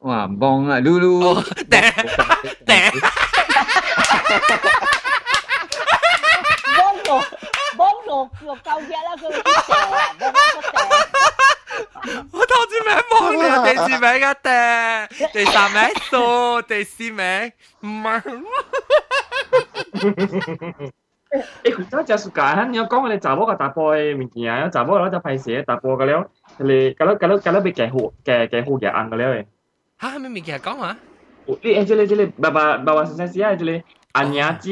Speaker 11: 哇，忙啊，噜噜。
Speaker 1: 顶顶。
Speaker 6: 帮我帮我叫够嘢啦，佢会射，
Speaker 1: 我头先名望你，第二名啊爹，第三名数，第四名唔系。
Speaker 10: 诶，佢真系สุกา你要讲我哋查某个大波嘅物件啊，查某攞就拍摄大波嘅了，你咁样咁样咁样被夹好夹夹好嘅硬嘅了诶。
Speaker 1: 吓，咩物件讲啊？
Speaker 10: 你诶，这里这里，爸爸爸爸先生试下这里，安雅子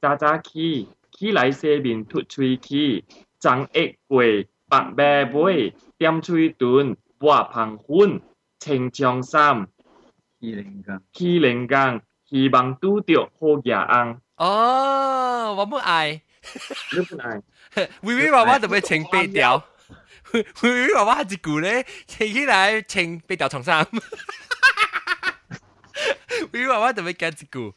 Speaker 10: 渣渣起，起来西面突喙起，张翼贵白白背，点喙断，画澎款，青长衫，
Speaker 11: 气灵gang，
Speaker 10: 气灵gang，希望拄着好嘢硬。
Speaker 1: 哦，我不爱。
Speaker 10: 你不爱？
Speaker 1: 微微娃娃特别请八条，微微娃娃一句咧，起起来请八条床衫。微微娃娃特别讲一句。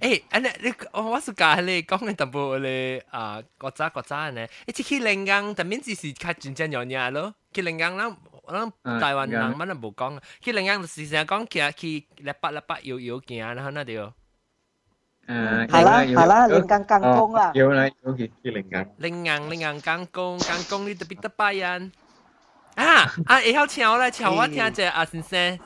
Speaker 1: 诶，安尼你我是教你讲嘅淡薄咧啊，国早国早呢，一去去临江，但面只是较真正样嘢咯。去临江咱咱台湾人乜都冇讲，去临江就是成日讲去去礼拜礼拜摇摇行，然后那条。
Speaker 11: 诶，
Speaker 6: 系啦系啦，临江江工啊。
Speaker 11: 有啦，有去去临江。
Speaker 1: 临江临江江工江工，你特别得拜人。啊啊！会晓唱咧，唱我听者阿先生。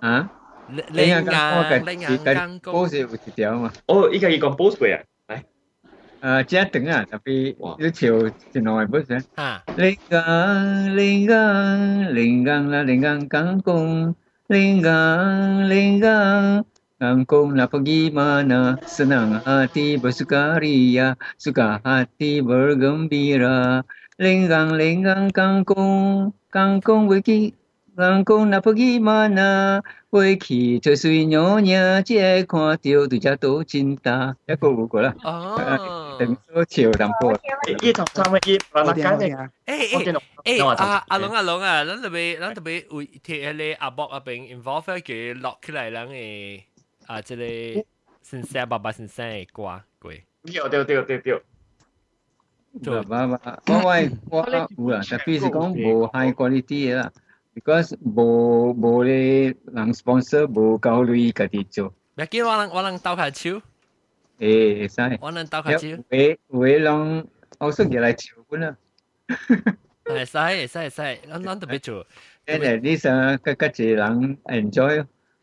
Speaker 11: 啊？
Speaker 1: 你硬你硬硬
Speaker 11: 高是有一条嘛？
Speaker 10: 哦，依家要讲 boss 佢啊，嚟。
Speaker 11: 诶，只长啊，特别要潮真耐不是？啊。你硬你硬你硬啦，你硬硬工，你硬你硬。 Kangkung nak pergi mana Senang hati bersukaria Suka hati bergembira Lenggang-lenggang kangkung Kangkung pergi Kangkung nak pergi mana 回去吹水鸟鸟，只看到对只都真大，一个有个啦。哦，等所潮淡薄。
Speaker 10: 依头三乜嘢？嗱，家姐，
Speaker 1: 诶诶诶，阿阿龙阿龙啊，咱特别咱特别为贴迄个阿伯阿边 involve 佢落起来，咱诶 啊，即个先生爸爸先生嘅歌过。
Speaker 10: 对对对对对。
Speaker 11: 爸爸，我我我有啦，特别是讲无 high quality 嘅啦。because 无无咧人 sponsor 无够镭家己做。
Speaker 1: 别记我人我人斗下手。
Speaker 11: 诶，会使。
Speaker 1: 我人斗下手。
Speaker 11: 会会人后生嘅来做本啦。
Speaker 1: 会使会使会使，咱咱特别做。
Speaker 11: 诶诶，你想个个一人 enjoy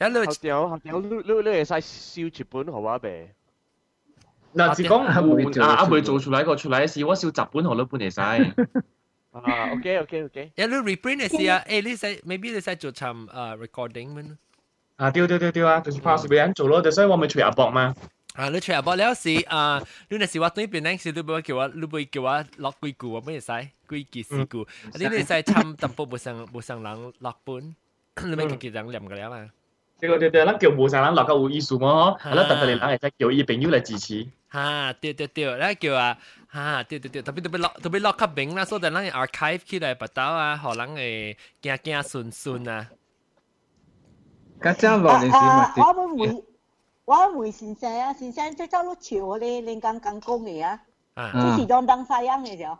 Speaker 1: 一路
Speaker 2: 后条后条，你你你会使烧一本好啊呗？
Speaker 10: 嗱，是讲啊啊未做出来个出来是我烧十本好多本会使。
Speaker 2: 啊，OK OK OK。
Speaker 1: 呀，你 reprint 嘅时啊，诶，你使 maybe 你使做参啊 recording 咩？
Speaker 10: 啊，对对对对啊，就是怕是俾人做咯，所以我咪随阿博嘛。
Speaker 1: 啊，你随阿博了是啊，你那时我对边嗰时，你唔叫我，你唔叫我落几句，我咩使几句四句，你你使参淡薄无上无上人落本，你咪叫人念个了嘛。
Speaker 10: 对对对，咱叫无上人落个有意思嘛，嗬，系啦，特别人系使叫伊朋友来支持。
Speaker 1: 哈，对对对，咱叫啊。哈，对对对，特别特别落特别落较明啦，所以咱嘅 archive 起来拔刀啊，互人诶行行顺顺啊。
Speaker 11: 家阵落嚟是
Speaker 6: 嘛？我会回，我回先生啊，先生即系都潮我哋连间间工嚟啊，即是当当晒样嘅就。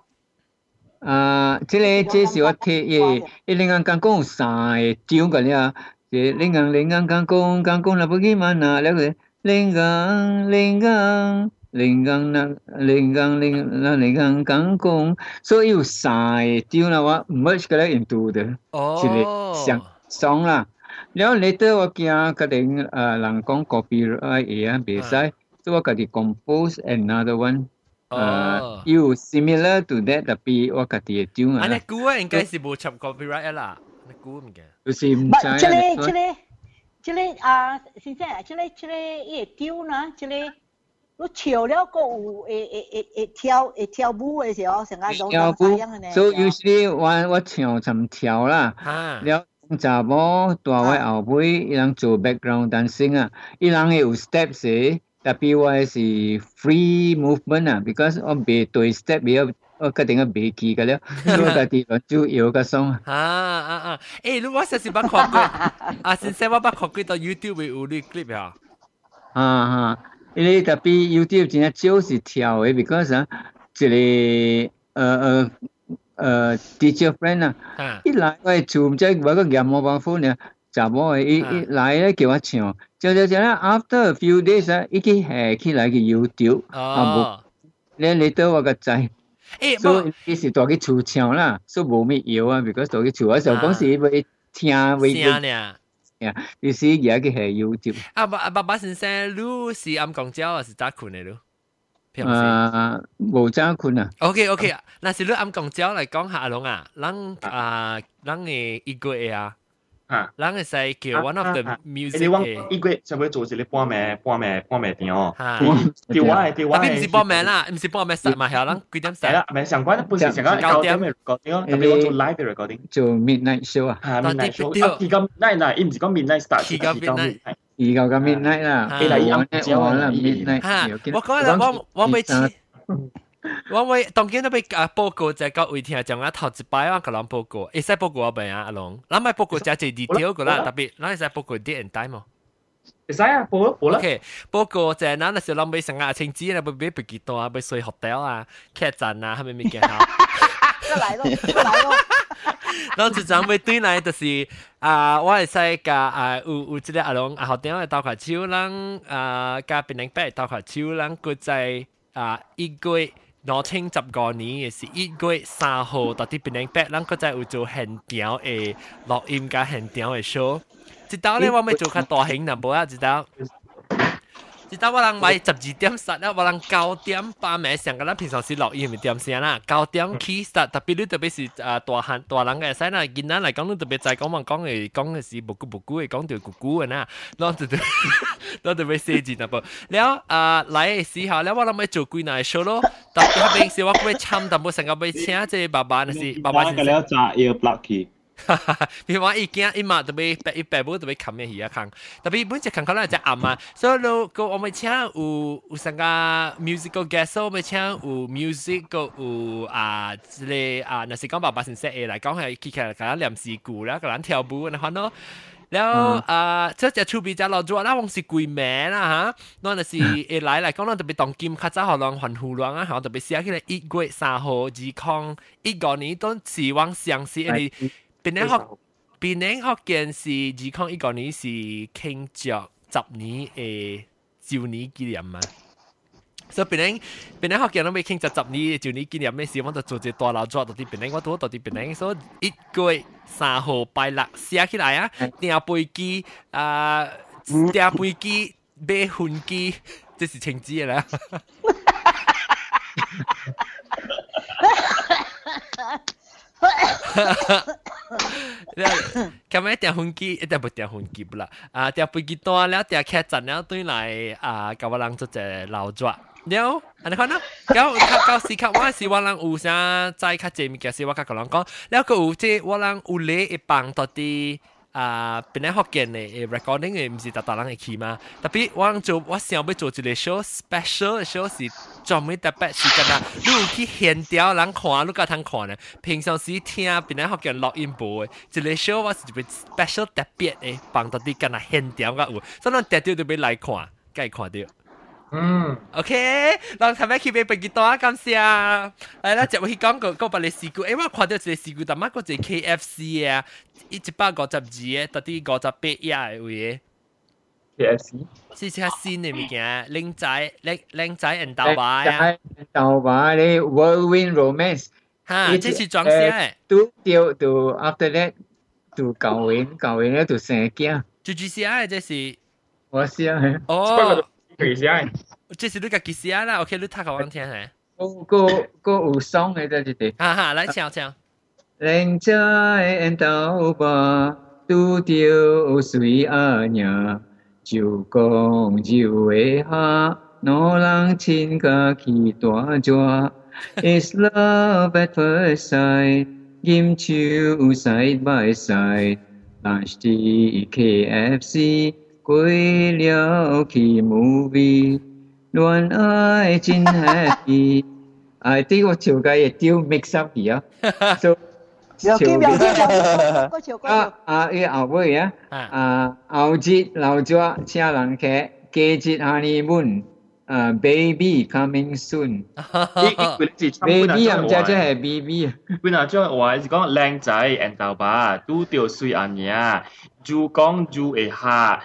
Speaker 11: 啊，即个即是我睇嘅，一连间间工三个张个了， 即连间连间间工间工那不几万啊，了个连间连间。linh gang na linh gang linh na linh gang gang kong so you sai tune na wa merge cái into the chỉ là sang song là nếu later 我惊可能诶人讲 copyright 嘢啊，别使，所以我家己 compose another one。诶，you similar to that 特别我家己嘅 tune 啊。
Speaker 1: 啊，你估啊，应该是冇插 copyright 啦，你 估唔嘅？
Speaker 11: 就是唔
Speaker 6: 知。唔，这里这里这里啊，先生，这里这里嘢 tune 啊，这里。 你跳了个有会会会会跳会跳舞的时候，成个
Speaker 11: 龙跳舞。所以有时我我唱就跳啦。了查某大位后尾，伊人做 background dancing 啊，伊人会有 steps 嘅，特别我是 free movement 啊，because 我未对 step 比 我决定个未记嘅了，所以家己乱做摇个松。
Speaker 1: 啊啊啊！诶，如果实是捌看过，啊，先生我捌看过到 YouTube 有啲 clip 啊。
Speaker 11: 啊啊！因为特别 YouTube 真系少是跳嘅，because 啊，一个呃呃呃 teacher friend 啊，一来我厝唔知我个廿毛包夫呢，查某嘅一一来咧叫我唱，就就就咧 after a few days 啊，已经下起来嘅 YouTube 啊，你你到我个仔。 誒，所以伊是大去厝唱啦，所以無咩搖啊，because 大去厝嘅時候講是會聽會
Speaker 1: 聲咧。
Speaker 11: 呀，你是而家嘅係 YouTube。
Speaker 1: 啊，爸爸爸先生，你是暗講朝還是早困嘅咯？
Speaker 11: 啊，冇早困啊。
Speaker 1: OK OK，那是你暗講朝嚟講下龍啊，咱啊，咱嘅一個月啊。啊，咱会使叫 one of the music。
Speaker 10: 你讲一个就会做一个半暝半暝半暝点哦。调歪调歪。
Speaker 1: 啊，唔是半暝啦，唔是半暝实嘛，系啦，几点实？
Speaker 10: 系啦，唔系相关，本身成个九点嘅 recording 咯，特别我做 live 嘅 recording。
Speaker 11: 做 midnight show 啊。
Speaker 10: 系 midnight show。啊，而家 midnight 嗱，唔是讲 midnight start，
Speaker 1: 而家 midnight。
Speaker 11: 而家嘅 midnight 啦，
Speaker 10: 系啦，
Speaker 11: 我我啦 midnight。
Speaker 1: 我讲啦，我我未知。 我会当见到俾啊报告就系个会听讲啊头一摆我个人报告，会使报告我边啊阿龙，咱咪报告就系 detail 个啦，特别咱会使报告 date and time 哦。
Speaker 10: 会使啊，报报啦。
Speaker 1: OK，报告就系咱那时候咱咪成啊青子啦，咪俾飞机多啊，咪睡 hotel 啊、客栈啊，系咪咪见下？
Speaker 6: 又来咯，又来咯。
Speaker 1: 然后就准备对来就是啊，我系使甲啊有有即个阿龙啊后点嘅倒块手，咱啊甲边零八倒块手，咱佢在啊一个 月。两千十五年嘅是一月三号到啲变零八，咱嗰阵有做现场嘅录音加现场嘅 show。一道咧，我咪做较大型淡薄啊，一道。 即到我人买十二点杀啦，我人九点八暝上，咁咱平常时落夜咪点先啦，九点起杀，特别你特别是啊大汉大人嘅使啦，囡仔嚟講，你特別在講問講嘅講嘅是無辜無辜嘅講到姑姑嘅啦，攞特別攞特別寫字嗱噃，了啊嚟嘅時候咧，我諗要做幾耐 show 咯，特別係平時我會參淡薄成個俾請即係爸爸，那是爸爸。
Speaker 3: 你講嘅了，就要 block 佢。
Speaker 1: 譬如话伊惊伊嘛特别白伊白母特别冚嘅鱼坑，特别本只坑可能只暗啊，所以咯个我咪请有有成个 musical guest，我咪请有 music 个有啊即系啊，那是讲爸爸先识嘅嚟讲系佢其实佢念事故啦，个人跳舞那款咯。แล้วอ่าเจ้าจะชูบีจะเราจวดแล้ววงสิกุยแม่นะฮะนั่นสิเอไล嚟讲，咱特别当金卡早学人环护人啊，学特别写起来一月三号二康一个年都希望相似，因为 边年学边年学件是二康一个年是庆祝十年嘅周年纪念嘛。所以边年边年学件都未庆祝十年周年纪念咩事，我就做只大楼做到啲边年，我都到啲边年，所以一个月三号拜六写起来啊，订飞机啊，订飞机买飞机，这是情节啦。 咁样订飞机，一定唔订飞机啦。啊，订飞机多了，订客栈了，对来啊，教我人做只老作。了，安尼看啦。咁较到时刻，我是我人有啥在较济物件，是我甲个人讲。了个有即我人有咧一帮到啲。 啊，本来福建嘅 recording 嘅唔是特大人会去嘛，特别我做我想要做一个 show special 嘅 show 是专门特别是干啊，你有去现场人看，你甲通看咧。平常时听本来福建录音部嘅一个 show 我是一個 special 特別嘅，幫到你干啊現場嘅有，所以咱特別特别来看，該看到。 嗯，OK，เราทำให้คลิปไปกี่ตัวกันเสียไอ้แล้วจะว่าที่讲个个把你事故，诶我看到一个事故，但系嗰只 KFC 啊，一百五十二嘅，到底五十八亿嘅位
Speaker 10: KFC
Speaker 1: 是只新嘅物件，靓仔靓靓仔人豆花啊，
Speaker 11: 豆花你 Whirlwind Romance，
Speaker 1: 吓，这是装饰嘅，
Speaker 11: 都掉到 after that 到旧年旧年咧到成惊，
Speaker 1: 就 GCI 这是
Speaker 11: 我试啊，
Speaker 1: 哦。
Speaker 10: 其实系，
Speaker 1: 即是你个其实啊啦，OK，你睇下我听下。
Speaker 11: 个个个有爽嘅在这里。
Speaker 1: 哈哈，来唱唱。
Speaker 11: 靓仔缘豆吧，拄着水阿娘，就讲就会下， no lang chin ka ki tua jua. It's love at first sight, Kim Chiu side by side. Lunch tea KFC, quay liao ki movie. 恋爱真 happy。I think 我条街亦丢 mix up 而啊。So
Speaker 6: 有见有见有见，嗰条
Speaker 11: 啊啊！依后尾啊，啊后节留咗车人客，季节 honeymoon，啊 baby coming soon。baby 啊，唔知即系 baby 啊。
Speaker 10: 本来将话是讲靓仔，and 豆吧，都掉水阿爷，就讲就会下，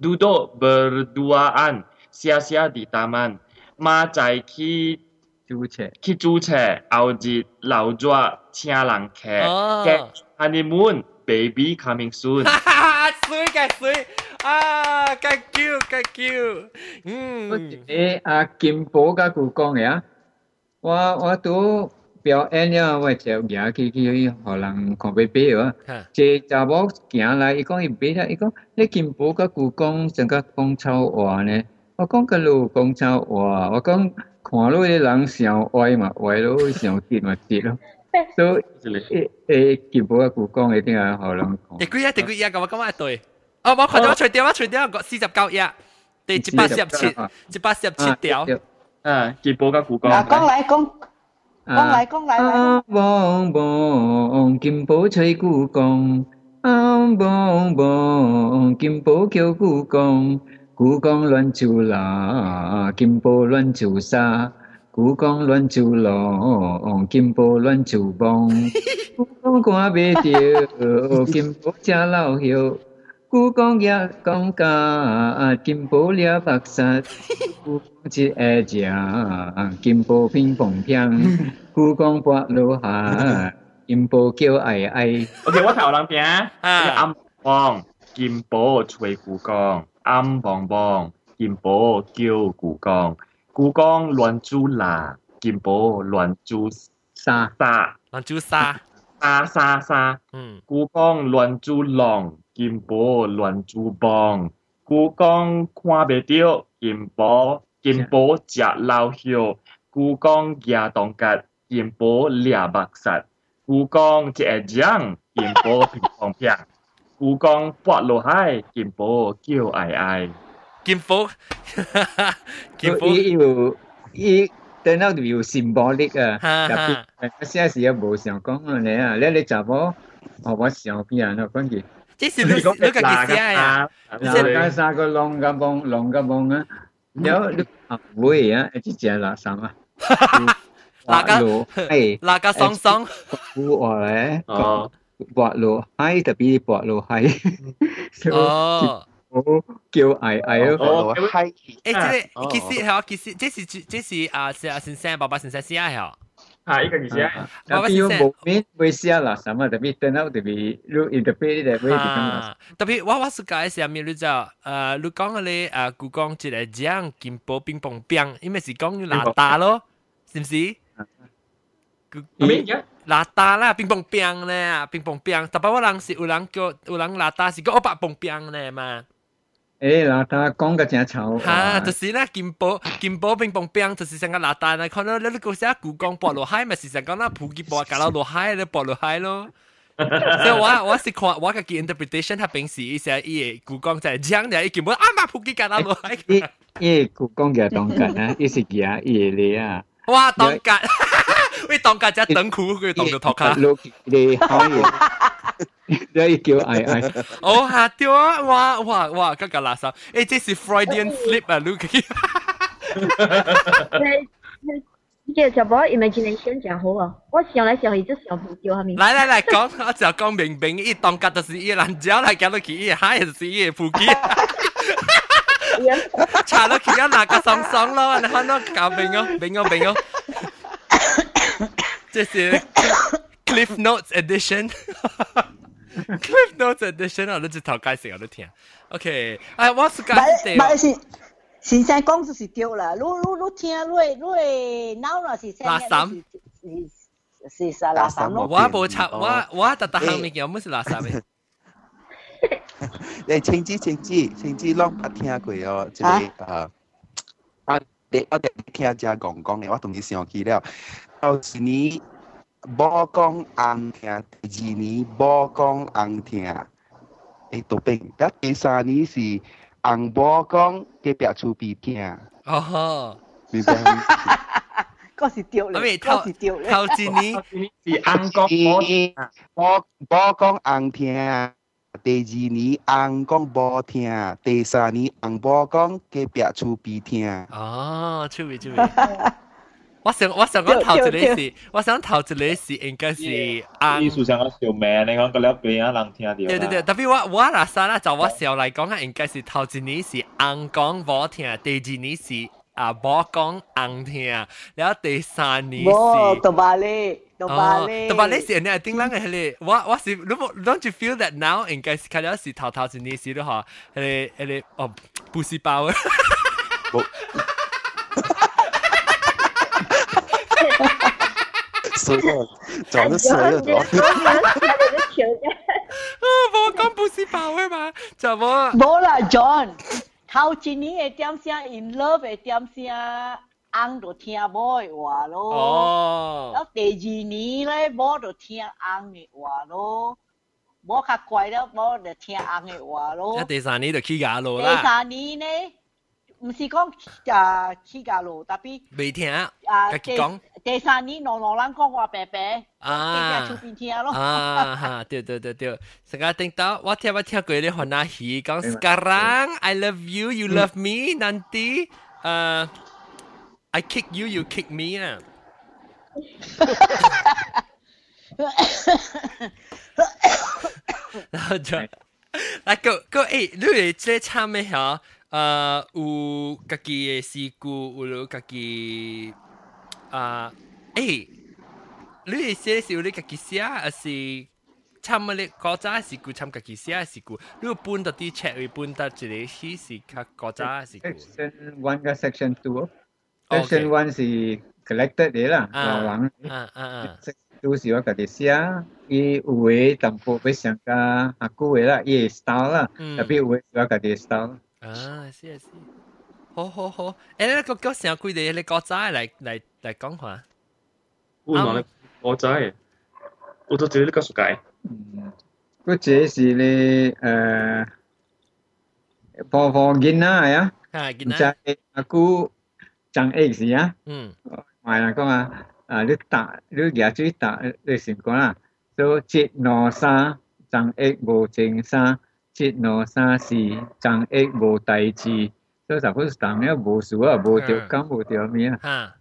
Speaker 10: Duduk berduaan. sia-sia di taman. Ma 在去
Speaker 11: 租車，
Speaker 10: 去租車，後日留咗請人客。嘅 honeymoon baby coming soon。
Speaker 1: 水嘅水啊，thank you，thank you。嗯，
Speaker 11: 誒阿，金寶嘅故講嘅啊，我我都表演了，我就行去去互人看贝贝啊。即查某行来，伊讲伊买啦，伊讲你金宝嘅故讲整个讲臭话呢？我讲个路讲臭话，我讲看到啲人想歪嘛歪咯，想跌嘛跌咯。所以诶诶，见到一句讲一定系可能。
Speaker 1: 第几日？第几日？咁我讲一对。哦，我看到除掉，我除掉个四十九日，第一百四十七，一百四十七条。
Speaker 10: 啊，见到个故讲。
Speaker 6: 啊，讲嚟讲。 来工来来工，啊！
Speaker 11: 棒棒金宝吹古工，啊！棒棒金宝叫古工，古工乱做啦，金宝乱做啥？古工乱做龙，金宝乱做棒。古工看不着，金宝家老幺。故宫也刚刚金宝了白沙，故宫只爱讲金宝乒乓乓，故宫不如下金宝叫爱爱。
Speaker 10: OK，我头两边，暗望金宝吹故宫，暗望望金宝叫故宫，故宫乱珠啦，金宝乱珠
Speaker 11: 沙
Speaker 10: 沙，
Speaker 1: 乱珠沙
Speaker 10: 沙沙沙，嗯，故宫乱珠龙。金宝乱珠棒，故宫看袂到，金宝金宝食老晓，故宫野当吉，金宝掠目实，故宫一个奖，金宝乒乓乓。故讲拔落海，金宝叫爱爱。
Speaker 1: 金宝，
Speaker 11: 金宝有伊等到有 symbolic 啊，特别写时又无想讲啊你啊，你你查某，哦我想边啊，讲句。
Speaker 1: 即是你你个几写啊？
Speaker 11: 即系三个龙个梦，龙个梦啊，有你啊会啊，一只垃圾啊。
Speaker 1: 哪个？哎，哪个双双？
Speaker 11: 我咧。哦。拔落海特别拔落海，
Speaker 1: 哦，
Speaker 11: 叫嗌嗌
Speaker 1: 咯，海。诶，即系其实系其实即是即是啊，是啊，先生爸爸先生
Speaker 11: 写系。 Ah, ikan kisah. Tapi yo bomin besia lah sama tapi tenau tapi lu interpret dia boleh
Speaker 1: di kan. Tapi wa wa suka saya mi lu ja ah lu kong le ah ku kong ji le jiang kim po ping pong piang in mei si kong ni la ta lo. Sim si? Ku mi
Speaker 10: ya. La
Speaker 1: ta la ping pong piang le ping pong piang. Tapi wa lang si ulang kyo ulang la ta si ko opa pong piang le ma. 白乓乓咧嘛。
Speaker 11: 诶，拉打讲嘅真丑。
Speaker 1: 吓，就是咧金宝金宝乒乓乓，就是成个拉打咧。看到你你个写古讲博落海，咪是成讲那普吉博搞到落海咧，博落海咯。所以我我是看我个 interpretation，他平时一些伊古讲在讲嘅，伊根本啊嘛普吉搞到落海。
Speaker 11: 伊伊古讲嘅当紧啊，伊是嘅伊咧啊。
Speaker 1: 哇，当紧。喂，当家姐等苦，佢当咗托卡。
Speaker 11: 你可以， 你叫嗌嗌。
Speaker 1: 哦，下掉啊！哇哇哇，嗰个垃圾，诶，这是 Freudian slip 啊，Luke。
Speaker 4: 你嘅小宝 imagination 真好啊！我想嚟想去，就想唔掉下面。
Speaker 1: 来来来，讲，我就讲明明，伊当家就是伊人家来搞到佢，伊海就是伊嘅腹肌。 查到佢一拿个爽爽咯，然后呢搞冰哦，冰哦冰哦，这是 Cliff Notes Edition。 Cliff Notes Edition 我都直頭介紹我都聽。OK，哎，我是講
Speaker 6: 係，唔係是。先生讲就是對啦，你你你听你你脑若是
Speaker 1: 垃圾，
Speaker 6: 是是垃圾咯。
Speaker 1: 我冇插，我我特特行物件，我是垃圾嘅。
Speaker 5: 誒，青子青子青子，攏捌聽過哦，即個誒，啊，你我哋聽只講講嘅，我同你想起了，到時你无讲红听，第二年无讲红听，诶，都变。那第三年是红无讲，给表出鼻听。
Speaker 1: 哦吼，
Speaker 5: 明白。
Speaker 6: 个是丢了，
Speaker 1: 个
Speaker 6: 是丢了。
Speaker 1: 头一年
Speaker 10: 是红讲
Speaker 5: 无听，无无讲红听。第二年红讲无听，第三年红无讲，给表出鼻听。
Speaker 1: 哦，出鼻出鼻。我想我想讲头一个是，我想头一个是应该是
Speaker 10: 啱。艺术上嘅小名，你讲个了俾人人听到。
Speaker 1: 对对对，特别我我嗱啥啦，就我时候嚟讲系应该是头一年是硬讲冇听，第二年是啊冇讲硬听，然后第三年是。
Speaker 6: 冇，杜巴利，杜巴利。
Speaker 1: 杜巴利是你系点样嘅？系我我是如果 don't you feel that now 应该是睇到是头头一年时都吓，系系哦，不是包。
Speaker 5: 衰咗，撞得衰咗。
Speaker 1: 啊，我讲不是爆啊嘛，就冇。
Speaker 6: 冇啦，John，头一年嘅点声 in love 嘅点声，翁就听冇嘅话咯。
Speaker 1: 哦。
Speaker 6: 咁第二年咧，冇就听翁嘅话咯。冇较乖咧，冇就听翁嘅话咯。
Speaker 1: 一第三年就起价路啦。
Speaker 6: 第三年咧。唔是讲啊起价路，特别
Speaker 1: 未听啊，
Speaker 6: 第讲 第三年朗朗人讲话白白，
Speaker 1: 啊，
Speaker 6: 出边听咯，
Speaker 1: 啊哈，对对对对，成日听到我听我听过啲韩阿喜讲 sekarang I love you you love me nanti 诶 I kick you you kick me 啊。然后就，嗱个个诶，你哋即系唱咩吓？啊，有家己嘅事故，有家己 Ah, eh, lu isi si uli kaki sia, si cham malik kau cah si ku cham kaki sia si ku. Lu pun tadi check, lu pun tadi leh si si kau cah si ku.
Speaker 11: Section one ke section two? Oh. Oh, section one si collected
Speaker 1: deh lah, ah,
Speaker 11: kawan. Ah ah ah. Section two si wak kaki sia, i uwe tampu pes yang kah aku wela i style lah, hmm. tapi uwe wak kaki style.
Speaker 1: Ah, si si. 好好好，诶，你个个成日佢哋你国仔嚟嚟嚟讲下。
Speaker 10: 我嗱你国仔，我都知你个世界。
Speaker 11: 嗯，嗰只是你诶，婆婆囡仔啊，
Speaker 1: 啊囡仔，
Speaker 11: 阿姑张 X 啊，
Speaker 1: 嗯，
Speaker 11: 系啦讲啊，啊你打你廿水打你先讲啦，就节挪沙张 X 无正沙。节挪三事，张益无代志， 所以就好似当了无事啊，无条工无条咩啊。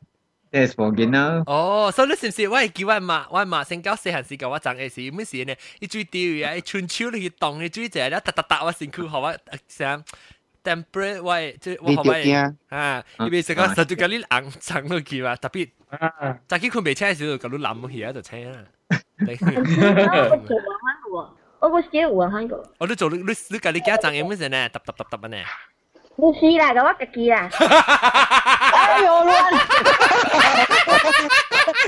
Speaker 11: That's for 囡仔。
Speaker 1: 哦，所以你是唔是我系叫我妈，我妈先教细汉时教我张益是咩事呢？一追钓啊，一春秋你去动，你追只咧，嗒嗒嗒我身躯好我想 temperate 喂，即我好我啊，因为成个实在教你硬撑落去嘛，特别，早起佢未车嘅时候，教你冧去喺度车啦。
Speaker 4: 我个小有啊，个。
Speaker 1: 我都做你你你家你家长有咩事呢？揼揼揼揼呢？
Speaker 4: Kushida gawá kia
Speaker 6: à. Ai vô
Speaker 5: luôn?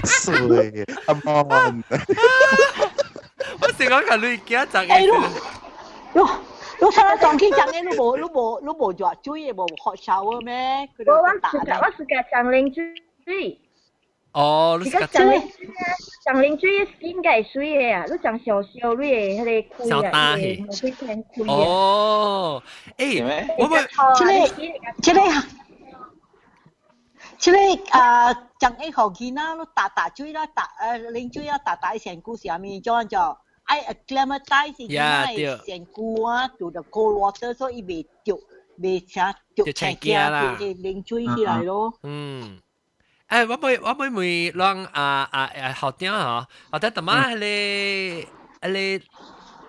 Speaker 5: Sùi Amon
Speaker 1: Bác sĩ nói cả lui kia chẳng
Speaker 6: Ê lúc Lúc lúc sau đó chọn khi chẳng em lúc bộ lúc bộ lúc bộ dọa chui bộ họ sao mẹ.
Speaker 4: Bố bác sĩ cả bác sĩ cả chẳng lên chui
Speaker 1: 哦，你
Speaker 4: 是个长靓水啊，长靓水嘅 skin 嘅系水嘅啊，你长小小你嘅迄个
Speaker 1: 小大嘅。哦，诶，我咪，
Speaker 6: 即系即系即系啊，长一号见啦，你打打水啦，打诶靓水啊，打打成股上面做咗。I acclimatize 因为成股啊，to the cold water，所以未掉未成掉成嘅啦，靓水起来咯。
Speaker 1: 嗯。 诶，我每我每每让啊啊啊学点嗬，或者特妈系你系你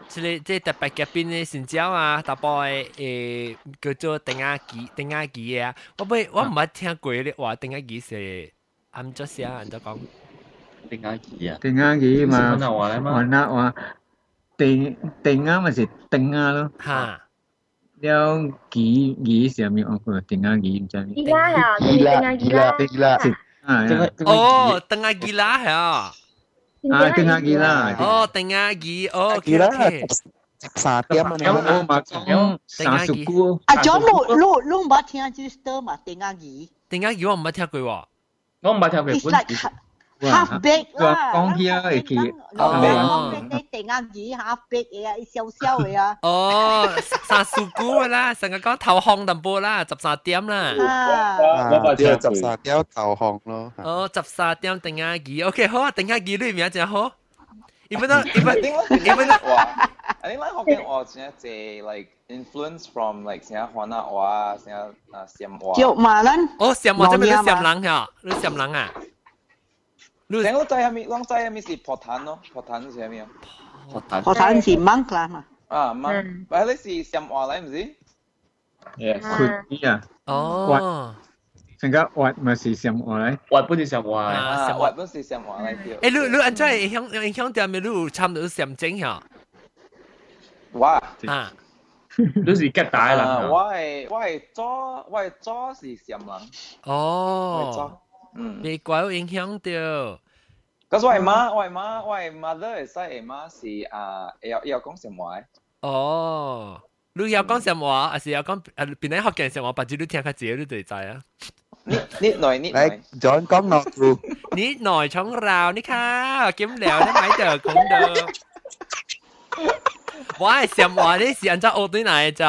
Speaker 1: 即个即特别嘅边嘅新椒啊，大波诶叫做定亚鸡定亚鸡嘅啊，我未我唔系听过咧话定亚鸡是按咗写按咗讲
Speaker 10: 定亚鸡啊，
Speaker 11: 定亚鸡嘛，我那话定定亚咪是定亚咯，
Speaker 1: 吓。
Speaker 11: 了鸡鸡上面我个定亚鸡唔知咩？
Speaker 4: 鸡啦啊，定亚鸡啦，
Speaker 11: 鸡啦，
Speaker 1: 啊，哦，定亚鸡啦 Oh, tengah
Speaker 11: gila ya. Ah, tengah gila.
Speaker 1: Oh, tengah gila. Oh, okay, okay.
Speaker 5: Sa tiêm mà
Speaker 11: này. Ông mà ông sa suku. À,
Speaker 6: cho lu lu lu mà thiên chữ sơ mà tengah gila. Tengah gila
Speaker 1: mà thiên quỷ. Ông mà thiên quỷ. It's like
Speaker 10: 我唔捌听过本。
Speaker 6: half baked 啦，
Speaker 11: 讲起啊，会记。
Speaker 6: 哦，你定亚鸡 half baked 嘅啊，少少嘅啊。
Speaker 1: 哦，三十股啦，成日讲头烘淡薄啦，十三点啦。
Speaker 5: 啊，十三点头烘咯。
Speaker 1: 哦，十三点定亚鸡，OK 好啊，定亚鸡里面真好。even though even even
Speaker 8: though I think like Hokkien 话真系 like influence from like 成日河南话，成日啊汕话。
Speaker 6: 叫马兰。
Speaker 1: 哦，汕话即系你汕人吓，你汕人啊？
Speaker 8: 你我仔系咪？我仔系咪是破炭咯？破炭是系咪啊？
Speaker 10: 破炭。
Speaker 6: 破炭是芒啦嘛。
Speaker 8: 啊芒，喂，你是汕话嚟唔是？
Speaker 10: Yes。
Speaker 11: 佢啊。
Speaker 1: 哦。
Speaker 11: 成个滑咪是上话咧，
Speaker 10: 滑本是上话，
Speaker 8: 啊，滑本是上话嚟
Speaker 1: 嘅。诶，你你安怎影响影响点咪？你有差唔多上正吓？
Speaker 8: 哇！
Speaker 1: 啊，
Speaker 10: 你是吉大人。
Speaker 8: 我系我系左我系左是上人。
Speaker 1: 哦。
Speaker 8: 嗯。
Speaker 1: 未怪有影响到。
Speaker 8: 咁我系妈，我系妈，我系 mother 系细妈是啊，要要讲上话。
Speaker 1: 哦。你要讲什么，还是要讲诶？边啲学嘅什么，把住你听下自己都对在啊。
Speaker 8: นิดนิดหน่อยนิดหน่อย
Speaker 5: จอนก้องนอกดู
Speaker 1: นิดหน่อยช่องเรานี่ค่ะkiếm聊你买就讲到我系想话你是按照奥对嚟就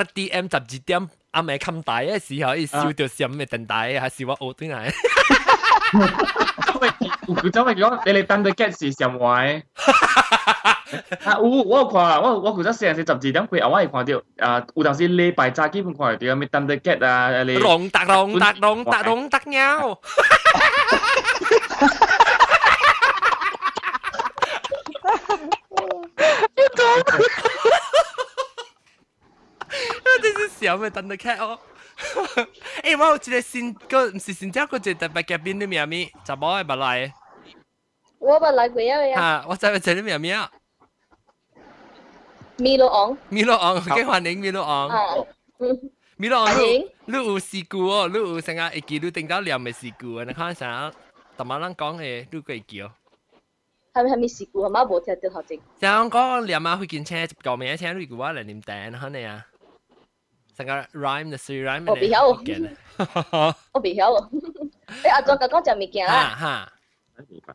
Speaker 1: RDM 十二点 阿未冚大嘅时候，一烧到闪嘅电台，还是我奥对嚟。
Speaker 10: 佢走咪讲你哋等对 get 是上位。啊，有我有看，我我嗰阵四十四十二点几，我系看到啊，有当时礼拜早基本看到咪等对 get 啊，你
Speaker 1: 龙达龙达龙达龙达鸟。
Speaker 5: 你讲，
Speaker 1: 这是小咩等对 cat 哦。诶，我有一个新个唔是新加坡一个特别嘉宾，你名咩？查某系捌来？
Speaker 4: 我捌来过啊！
Speaker 1: 吓，我知唔知你名咩啊？
Speaker 4: 米洛昂，
Speaker 1: 米洛昂，嘅欢迎米洛昂。米洛昂，你你有试过哦？你有成日会记你顶到念嘅试过啊？你看成同埋人讲嘅，你会记哦。
Speaker 4: 系咪系咪试过？系咪冇听到头先？
Speaker 1: 像讲念啊，去见车旧名车，你估我嚟念订，可能啊。 成个 rhyme 的 three rhyme
Speaker 4: 我未晓，我未晓。诶，阿庄讲讲就物件啦。
Speaker 1: 吓！
Speaker 4: 啊，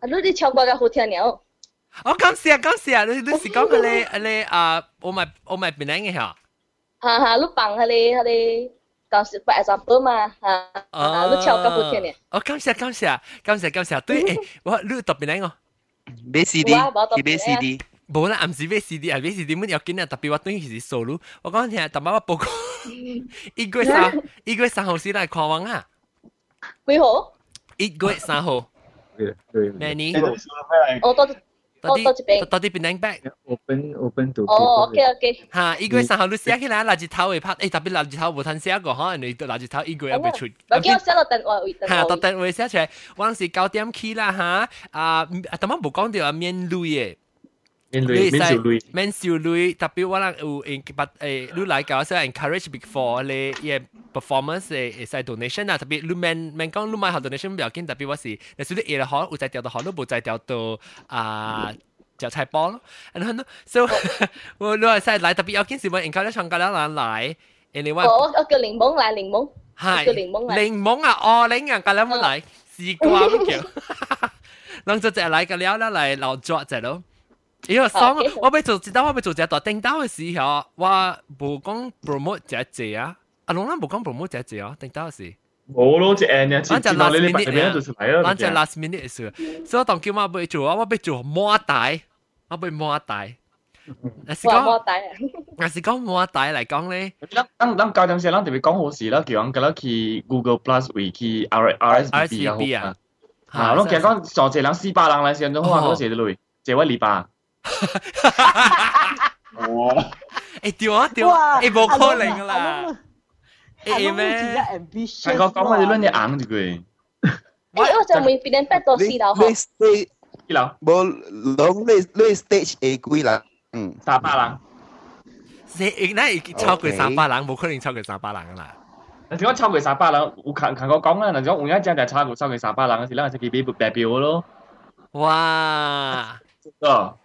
Speaker 4: 你啲唱歌嘅好听了。
Speaker 1: 我感谢感谢，你你是讲佢哋你啊，我咪我咪边嘅吓？
Speaker 4: 吓吓，你放佢哋佢哋当时摆 example 嘛吓，啊，你唱歌好听嘅。
Speaker 1: 哦，感谢感谢感谢感谢，对诶，我你特别靓哦。
Speaker 5: 买 CD，买 CD。
Speaker 1: 冇啦，唔是买 CD 啊，买 CD 乜有见啊？特别我对佢是 solo，我讲听，特别我报告，一月三一月三号先嚟看望啊。
Speaker 4: 几号？
Speaker 1: 一月三号。咩呢？
Speaker 4: 我多。
Speaker 1: 到底到底边两 back
Speaker 11: open open to
Speaker 4: 哦，OK OK
Speaker 1: 吓，一个月三号你写起来，垃圾头会拍，诶特别垃圾头冇通写过，可能你垃圾头一个月会出。
Speaker 4: 我叫我写落电话会。
Speaker 1: 吓，到电话写出来，我是九点起啦吓，啊，特别冇讲到啊免累嘅。
Speaker 10: 免累免少累，
Speaker 1: 免少累，特别我人有 in 不诶，你嚟搞先 encourage before 你嘅 performance 诶诶 donation 啊，特别你免免讲你买好 donation 唔要紧，特别我是，但是你嘢好，有在调到好，你冇在调到啊。就菜包咯，然后呢，so 我你话晒嚟特别有件事我 encourage 唱歌啦人嚟，anyway，
Speaker 4: 我我叫柠檬嚟柠檬，
Speaker 1: 系柠檬嚟，柠檬啊，哦，柠啊，咁样冇嚟，试过咁叫，人就只嚟个了啦嚟留作只咯。 因为爽，我要做一道，我要做一道叮当嘅时候，我冇讲 promote 只只啊，阿龙咧冇讲 promote 只只啊，叮当嘅时。
Speaker 10: 冇咯，只 end 呀，
Speaker 1: 反正 last minute
Speaker 10: 啊，
Speaker 1: 反正 last minute 嘅事，所以我当叫我要做，我要做摩带，我要摩带。
Speaker 4: 那是讲摩带，
Speaker 1: 那是讲摩带嚟讲咧。
Speaker 10: 咱咱咱教点时，咱特别讲好事啦，叫人嗰去 Google Plus 为去 R R S B 啊，啊，我其实讲上一人四百人嚟先，都可能都写得落，借我二百。
Speaker 3: 哇！
Speaker 1: 诶对啊对啊，诶冇可能啦。
Speaker 6: 诶咩？
Speaker 10: 系我讲我哋两嘢硬住佢。
Speaker 4: 诶，我就未变成八到四楼嗬。
Speaker 5: stage
Speaker 10: 几楼？
Speaker 5: 冇两你你 stage A 几啦？嗯，
Speaker 10: 三百人。
Speaker 1: 你那超过三百人，冇可能超过三百人啦。
Speaker 10: 嗱，如果超过三百人，有近近我讲啦，嗱，如果有一只就超过超过三百人嘅时，咱就俾代表咯。
Speaker 1: 哇！
Speaker 10: 哦。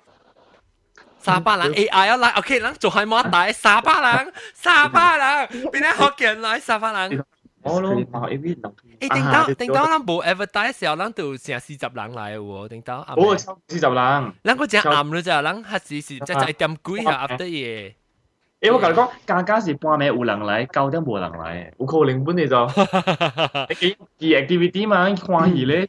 Speaker 1: 三百人 AI 要来，OK，咱做系冇大三百人，三百人，边啲学见来三百人？
Speaker 10: 我咯，冇 A V
Speaker 1: 诶，顶到顶到，咱冇 advertise 时候，咱就成四十人来喎，顶到。
Speaker 10: 哦，四十人。
Speaker 1: 咱嗰只暗咗就，咱系是是即系一点几下 after 嘢。
Speaker 10: 诶，我同你讲，价格是半暝有人来，九点冇人来，有可能本嚟就，啲 activity 嘛，欢喜咧。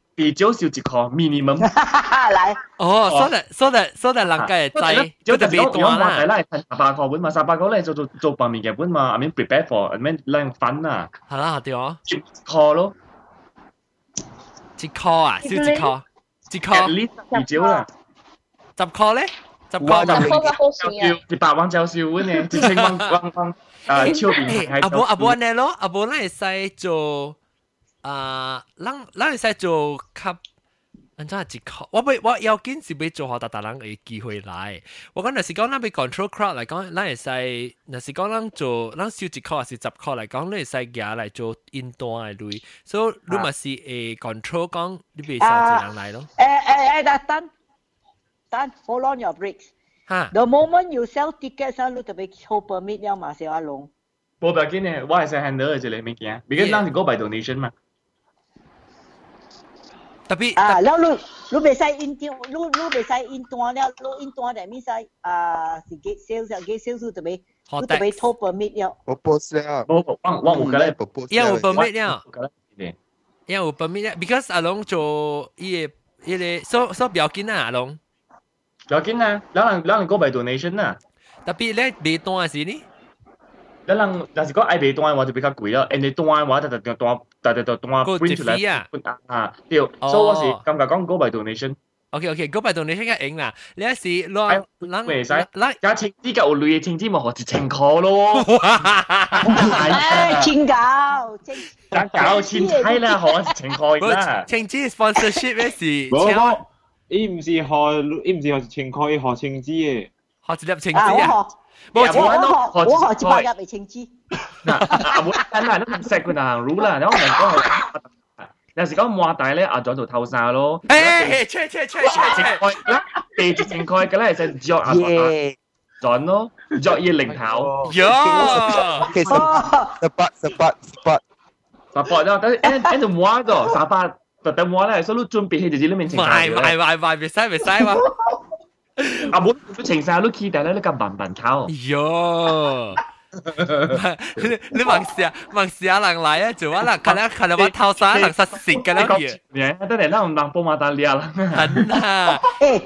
Speaker 10: 地少少一箍 minimum
Speaker 6: 来。
Speaker 1: 哦，所以所以所以人家知，
Speaker 10: 就特别多啦。系啦，系十八个本嘛，十八个咧做做做白面嘅本嘛，I mean prepare for，I mean 靓粉啊。
Speaker 1: 系啦，对哦。
Speaker 10: 一箍咯，
Speaker 1: 一箍啊，少一箍，一箍。
Speaker 10: 呢二少啦，
Speaker 1: 十箍咧，十箍
Speaker 10: 就系一百蚊就少嘅呢，一千蚊蚊蚊诶超边。
Speaker 1: 阿伯阿伯呢咯，阿伯咧系使做。 啊，咱咱会使做较，安怎一个？我要我要紧是要做好大大人嘅机会来。我讲若是讲咱要 control crowd 嚟讲，咱会使，若是讲咱做，咱收一箍还是十箍嚟讲，咱会使夹来做引单嘅类。所以你咪是会 control 讲，你袂少一人来咯。
Speaker 6: 诶诶诶，等等，hold on your brakes。
Speaker 1: 哈，
Speaker 6: the moment you sell tickets，你特别 hold permit 了嘛，小阿龙。
Speaker 10: 冇要紧嘅，我系使 handle 嘅一个物件，because 咱是 go by donation 嘛。
Speaker 6: tapi ah tapi, lalu lu besai inti lu lu besai intuan dia lu intuan dia misai ah si gate sales ya gate sales tu tapi lu tapi top permit ya
Speaker 5: propose
Speaker 10: ya oh wang wang bukan lah
Speaker 5: propose
Speaker 1: ya permit ya ya permit ya because along cho ye ye so so 不要紧啊 à, along?
Speaker 10: 不要紧啊，咱人咱人过买 donation 啊
Speaker 1: ，tapi 咧卖单是呢，
Speaker 10: 咱人但是讲爱卖单的话就比较贵了，and 单的话就就单。但系就当我 print 出嚟啊，对，所以我是感觉讲 go by
Speaker 1: donation。OK OK，go by donation 嘅赢啦。你一时攞
Speaker 10: 攞未使，嗱，加青枝够累，青枝咪学一千块咯。
Speaker 6: 诶，千九，千
Speaker 10: 千九千块啦，学一千块啦。
Speaker 1: 青枝 sponsorship 嘅事，
Speaker 3: 冇，伊唔是学，伊唔是学千块，学青枝嘅。
Speaker 1: 学一粒青枝啊！
Speaker 6: 我学我学一百入嚟青枝。
Speaker 10: 嗱，每间人都唔识佢嗱，รู้啦，然后人讲有时讲抹大咧，阿咗做透晒咯。
Speaker 1: 诶，切切切切切，
Speaker 10: 地接正开嘅咧就作阿转咯，作嘢零头。
Speaker 1: 哟，
Speaker 5: 其实十八十八十八
Speaker 10: 十八啦，但系 end end 抹个十八，特登抹咧，所以准备喺自己里面情。
Speaker 1: 买买买买，别使别使嘛。
Speaker 10: 阿冇都情晒都 key 但系咧咁笨笨炒。
Speaker 1: 哟。你你问下问下人嚟啊，做啊啦，看下看下我偷晒人实食嘅啦嘢。
Speaker 10: 你得嚟啦，唔当波马达利亚啦。
Speaker 1: 系啊。
Speaker 6: 诶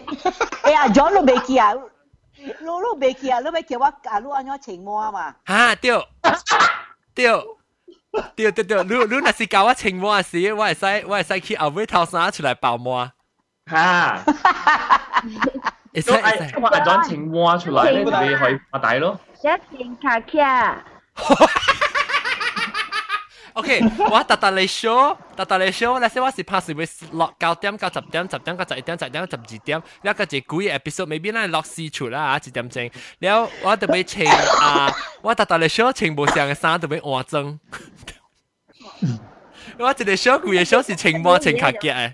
Speaker 6: 诶啊，John 都未记啊，你都未记啊，你未记我啊，你安怎情魔啊嘛？
Speaker 1: 吓对对对对对，你你若是教我情魔时，我系使我系使去后尾偷晒出嚟爆魔。
Speaker 10: 吓！
Speaker 1: 咁係
Speaker 10: 咁係將錢挖出來咧，自己可以發大咯。
Speaker 4: 一件卡卡。
Speaker 1: OK，我特特嚟 show，特特嚟 show，嗱，先我是怕是會落九點、九十點、十點、九十一點、十點、十二點，一個就古嘅 episode，maybe 嗱落四處啦嚇，一點鐘，然後我特別請啊，我特特嚟 show 請無上嘅衫特別換裝，我一個 show 古嘅 show 是請摸請卡卡嘅。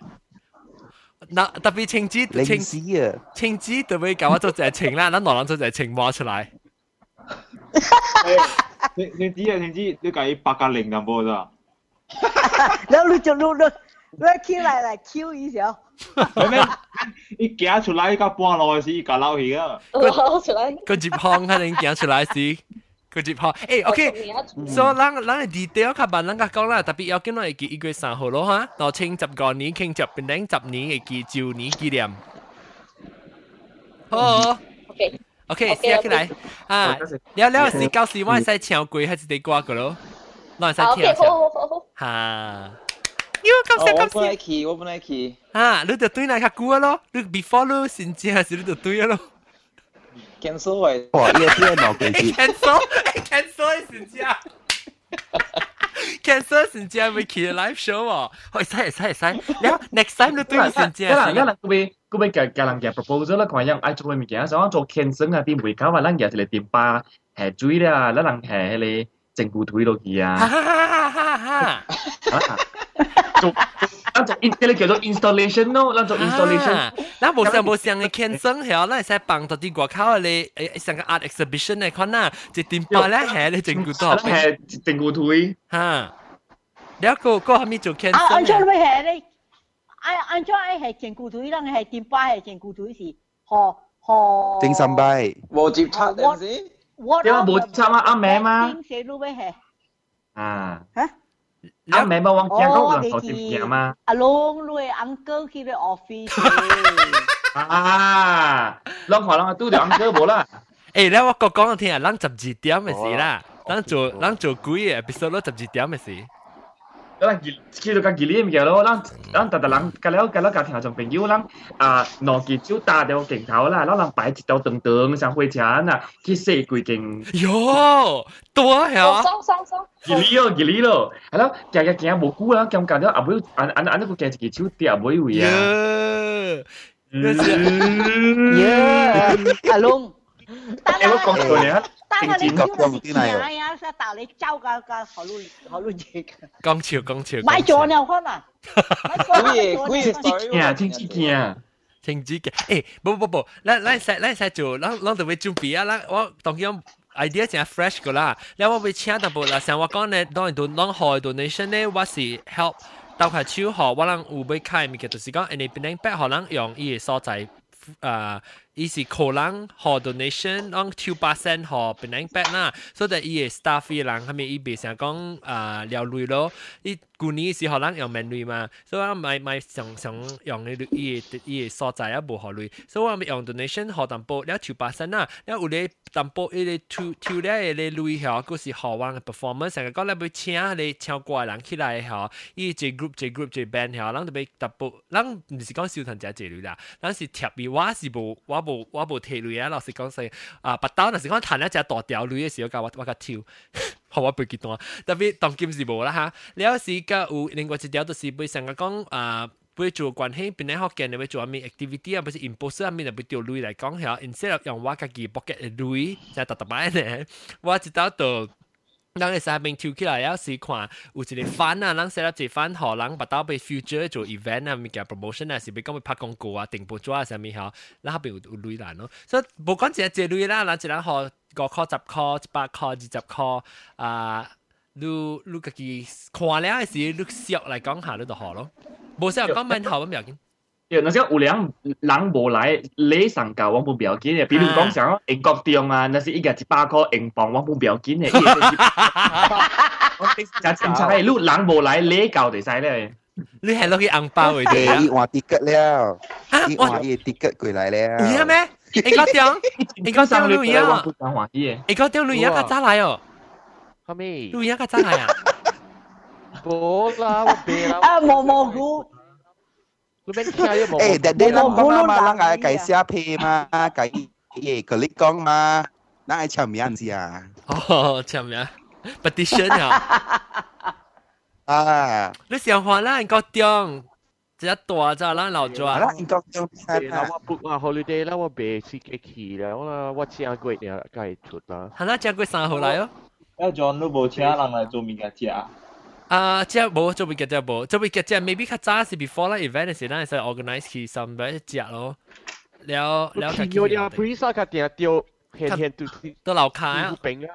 Speaker 1: 那特别请子请请子特别搞我做只请啦，咱两人做只请摸出来。
Speaker 3: 你你知啊？你知你计八格零咁波咋？
Speaker 6: 然后你就录录你 Q 嚟嚟 Q 一下。
Speaker 3: 咩？你行出来个半路时，架捞去啊！
Speaker 4: 攞出来。
Speaker 1: 个接康肯定行出来时。 佢接拍，诶，OK，所以咱咱嘅 detail 较慢，咱甲讲啦，特别要见到会记一月三号咯哈，到庆十个年庆十变零十年会记周年纪念。好，OK。OK，写起来啊！了了是到时我使唱歌还是得挂个咯，我使听唱。哈。哟，感谢感谢。
Speaker 8: 我本来去，我本来去。
Speaker 1: 啊，你就对那较久咯，你 before 你先知还是你就对咯。
Speaker 8: cancel 喂，
Speaker 5: 哇！呢啲系冇记
Speaker 1: 住。cancel，cancel 先知啊。cancel 先知会去 live show 喎，会使会使会使。然后 next time 你对先知
Speaker 10: 啊。一人一人佢咪夹夹人夹 proposal 啦，看样爱做嘅物件，想做 cancel 啊，啲媒介话咱夹一个电巴系水啦，咱人系迄个 整固推落去啊。做，咱做 in，嗰啲叫做 installation 咯，咱做 installation。
Speaker 1: 咱无上无上嘅 cancel 系，咱系帮到啲外口嘅诶成个 art exhibition 嚟看呐，一电巴咧系你整固多。
Speaker 10: 系整固推。
Speaker 1: 吓，แล้ว个个系咪做 cancel？
Speaker 6: 啊，安装咩系你？按按照爱系正固腿，人系电巴系正固腿是，何何
Speaker 5: 正三拜，
Speaker 8: 无接插定是？
Speaker 6: 我
Speaker 10: 因为冇接插嘛，啱名嘛。
Speaker 6: 正写路咩系？
Speaker 10: 啊。
Speaker 6: 吓？
Speaker 10: 啱名嘛，往正嗰个头接名嘛。
Speaker 6: 阿龙路嘅 uncle 去嘅 office。
Speaker 10: 啊，两可能都就 uncle 冇啦。
Speaker 1: 诶，你我讲讲到听啊，咱十二点嘅事啦，咱做咱做几个 episode 都十二点嘅事。
Speaker 10: 咱去到家己哩物件咯，咱咱逐逐人，甲了甲了家庭做朋友，咱啊两支手打条镜头啦，咱人摆一条长长上火车啊，去洗几件。
Speaker 1: 哟，多呀！
Speaker 4: 爽爽爽！
Speaker 10: 几哩咯，几哩咯，系咯，行行行无久啦，咁隔咗阿妹，安安安，个行一支手跌阿妹位啊。
Speaker 6: 耶！阿龙。
Speaker 10: 诶，我讲错咧。
Speaker 6: 但系你叫我点啊呀？实打你走个个好路好路嘢。
Speaker 1: 讲笑讲笑。
Speaker 6: 买咗了可嘛？
Speaker 8: 贵贵
Speaker 10: 惊啊！听知惊啊！
Speaker 1: 听知惊。诶，不不不，咱咱使咱使做，咱咱就会准备啊！咱我当然 idea 真系 fresh 个啦。然后我会请到部啦，像我讲咧，当然都当海 donation 咧，我是 help 到下手学，我人有要开物嘅，就是讲，你变成可能用伊个所在，诶。 伊是可能和 donation 让 two percent 和变成 back 啦，所以伊个 staff 嘅人后面伊别成讲啊疗累咯，伊旧年时可能用免累嘛，所以我咪咪想想用呢伊个伊个所在啊无好累，所以我咪用 donation 和淡薄了 two percent 啦，了有咧淡薄伊个 two two 咧个累吓，嗰是好玩嘅 performance，成个讲咧要请你唱歌嘅人起来吓，伊一 group 一 group 一 band 吓，人就要淡薄，人唔是讲小团只一类啦，人是贴伊我是无我。 我无我无提镭啊！老实讲声啊，拔刀那时讲弹一只大条镭嘅时候，教我我甲跳，学我背几段。特别当今是无啦吓。了时个有另外一条就是背上个讲啊，背做关系，变嚟学嘅你会做咩 activity 啊，不是 impose 啊，面就背条镭嚟讲吓，instead of 用我家己 pocket 嘅镭，就特特摆咧，我知道到。 咱会使面跳起来，有时看有一个番啊，咱 set up 一番，互人把到被 future 做 event 啊，物件 promotion 啊，是要讲要拍广告啊，定报纸啊，啥物吼，咱后边有有镭难咯。所以无讲一个一镭啦，咱一人互五箍、十箍、一百箍、二十箍啊，你你家己看了嘅时，你俗嚟讲下你就好咯。无适合讲蛮好咁唔要 紧。
Speaker 10: 那些有两人无来，你上教我冇表紧嘅，比如讲像英国中啊，那是一个一百块英镑，我冇表紧嘅。我就正常系，你人无来，你教就使咧。
Speaker 1: 你系攞去红包嚟
Speaker 5: 嘅。伊换 ticket 了，伊换伊 ticket 过来了。
Speaker 1: 有咩？英国中，英国中录音啊！英国中录音较早来哦。
Speaker 2: 系咪？
Speaker 1: 录音较早来啊？
Speaker 2: 冇啦，我别啦。
Speaker 6: 啊， 冇冇估。
Speaker 5: 诶，但系咱讲嘛，咱爱改写批嘛，改嘢佢你讲嘛，咱爱签名先啊。
Speaker 1: 哦，签名，petition 啊。
Speaker 5: 啊，
Speaker 1: 你想话啦，个中，一大咋啦，老咗啊。
Speaker 5: 啦，个中，
Speaker 2: 啦，我 book 啊 holiday 啦，我别自己去啦，我啦，我请过呀，该出啦。
Speaker 1: 系啦，请过三号嚟哦。
Speaker 3: 啊，John 都冇请人嚟做物件食。
Speaker 1: 啊，即系冇做边嘅即系冇，做边嘅即系 maybe 较早是 before 啦 event 时咧，系 organize 去 some 嘅只咯。了了，
Speaker 2: 见有呀 breeze 啊，佢定掉天天都
Speaker 1: 都流卡啊。
Speaker 2: 病啊，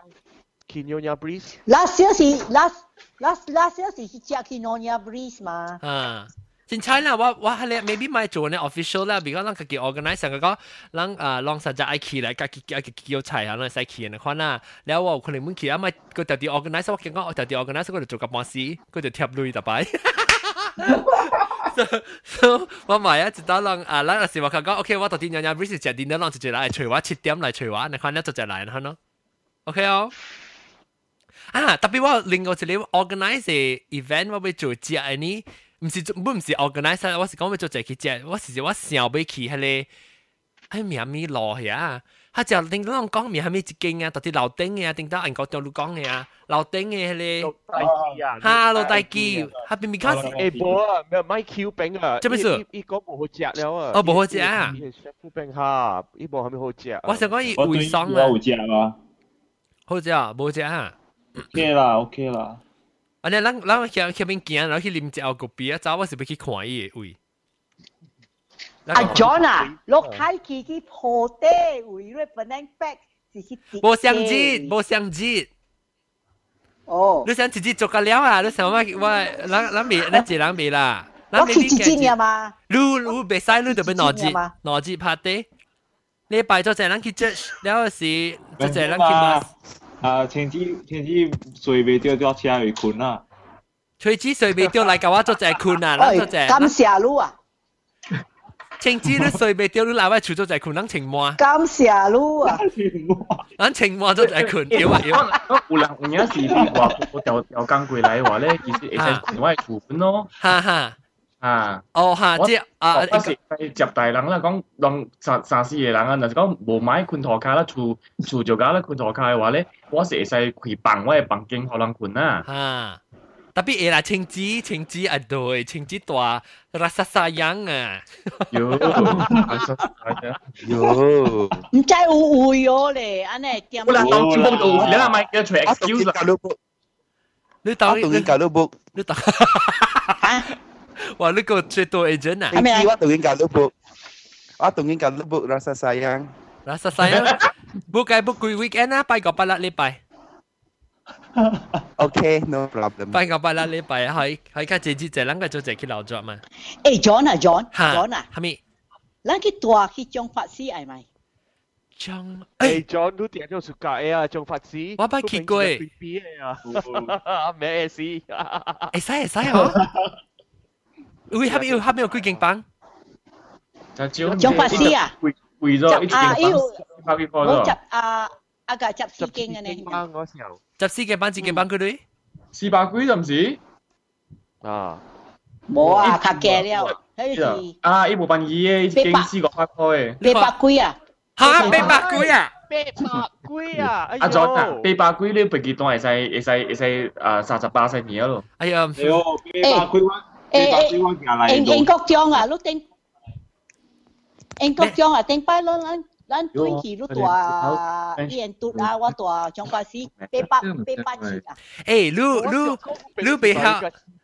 Speaker 2: 见有呀 breeze。
Speaker 6: last year 是 last last last year 是去食去 Nonya breeze 嘛。
Speaker 1: 啊。 真彩啦，我我係咧 maybe 咪做呢 official 啦，比較咱家己 organize 成個，咱啊讓實在 I 去來家己家己叫齊啊，咱使去嘅款啦。然後我可能唔去啊，咪佢特地 organize，我見講我特地 organize，佢就做個半死，佢就貼累特擺。so 我咪啊，直到人啊，咱有時我講講，OK，我到底日日 breakfast 食 dinner，咱直接來隨我七點來隨我，你看你直接來，你看咯，OK 哦。啊，特別我另外一個 organize event，我會做只係呢。唔是本唔是 organize，我是讲要做一去食，我是我想要去迄个，喺名咪路呀，他就叮当讲名系咪一间啊，到底楼顶嘅啊，叮当人讲条路讲嘅啊，楼顶嘅迄个，哈路大基，他边咪讲是
Speaker 2: 诶无啊，咩买 Q 饼啊，
Speaker 1: 做咩事？
Speaker 2: 伊讲无好食了啊，
Speaker 1: 哦无好食啊，
Speaker 2: Q 饼哈，伊无系咪好食？
Speaker 1: 我想讲伊
Speaker 3: 胃
Speaker 1: 爽
Speaker 3: 啊，好食啊，
Speaker 1: 好食啊，无食啊，
Speaker 3: OK 啦，OK 啦。
Speaker 1: 安尼咱咱去去边行，然后去啉一后个啤，早我是要去看伊个位。
Speaker 6: 阿 John 啊，落海去去破地位，日本人 back 是去。
Speaker 1: 无相接，无相接。
Speaker 6: 哦，
Speaker 1: 你想直接做个了啊？你想我我咱咱未咱一人未啦？
Speaker 6: 咱未去直接嘛？
Speaker 1: 你你袂使，你就要脑子脑子拍地。你拜做者咱去 judge，然后是做者咱去 mas。
Speaker 3: 啊，天子天子隨未掉掉車去困啊！
Speaker 1: 隨子隨未掉嚟教我做隻困啊，咱做隻。
Speaker 6: 感謝你啊！
Speaker 1: 天子你隨未掉你来我做做隻困，咱情魔。
Speaker 6: 感謝你啊！
Speaker 1: 咱情魔做隻困，屌啊屌！
Speaker 10: 有人有影視頻話我調調工過來話咧，其實會使困我係厝本咯。
Speaker 1: 哈哈。
Speaker 10: 啊，
Speaker 1: 哦哈，即啊，
Speaker 10: 我是接大人啦，讲当三三四个人啊，若是讲无买困托卡啦，厝厝就搞啦困托卡嘅话咧，我是会使开房，我嘅房间互人困啊。
Speaker 1: 啊，特别系啦，青子青子啊对，青子大，rasa sayang 啊。
Speaker 10: 有，
Speaker 2: 有，
Speaker 6: 唔知误会咗咧，安尼点？
Speaker 10: 我嚟当节目度，你系咪叫出 excuse 啦？
Speaker 1: 你当
Speaker 5: 你搞到 book，
Speaker 1: 你当。 Wah, lu kau cerita agent ah?
Speaker 5: Ami awak tungguin kalau book. Awak tungguin kalau book rasa sayang.
Speaker 1: Rasa sayang. book ay book weekend ah, pai kau pala lipai.
Speaker 5: Okay, no problem.
Speaker 1: 拜个拜啦，礼拜可可以家姐姐姐，啷个做姐去劳作嘛？
Speaker 6: 诶，John 啊，John，John 啊，
Speaker 1: 系咪？
Speaker 6: 啷个大去种法师系咪？
Speaker 1: 种
Speaker 2: 诶，John 都点咗暑假诶啊，种法师。
Speaker 1: 我捌去过诶。
Speaker 2: 啊，咩事？诶
Speaker 1: 使诶使哦。 喂，还没有还没有几间房？
Speaker 6: 种法师啊？
Speaker 10: 为咗一
Speaker 6: 啊，要
Speaker 10: 拍片
Speaker 6: 我执啊啊个执四间嘅呢？
Speaker 2: 我时候
Speaker 1: 执四间房几间房佢哋？
Speaker 10: 四百几就唔是？
Speaker 2: 啊，
Speaker 6: 冇啊，较价了，迄是
Speaker 10: 啊，一部分二嘅，经四个拍开。
Speaker 6: 八百几啊？
Speaker 1: 吓，八百几啊？
Speaker 2: 八百几啊？
Speaker 10: 阿 John 啊，八百几你背几段会使会使会使啊三十八十年咯。
Speaker 1: 哎呀，
Speaker 3: 哎呦，八百几蚊。
Speaker 6: 诶诶，英英国奖啊，你顶英国奖啊，顶摆咱咱咱对起你大演读啊，我大奖法师八百八百字啊。
Speaker 1: 诶，你你你背后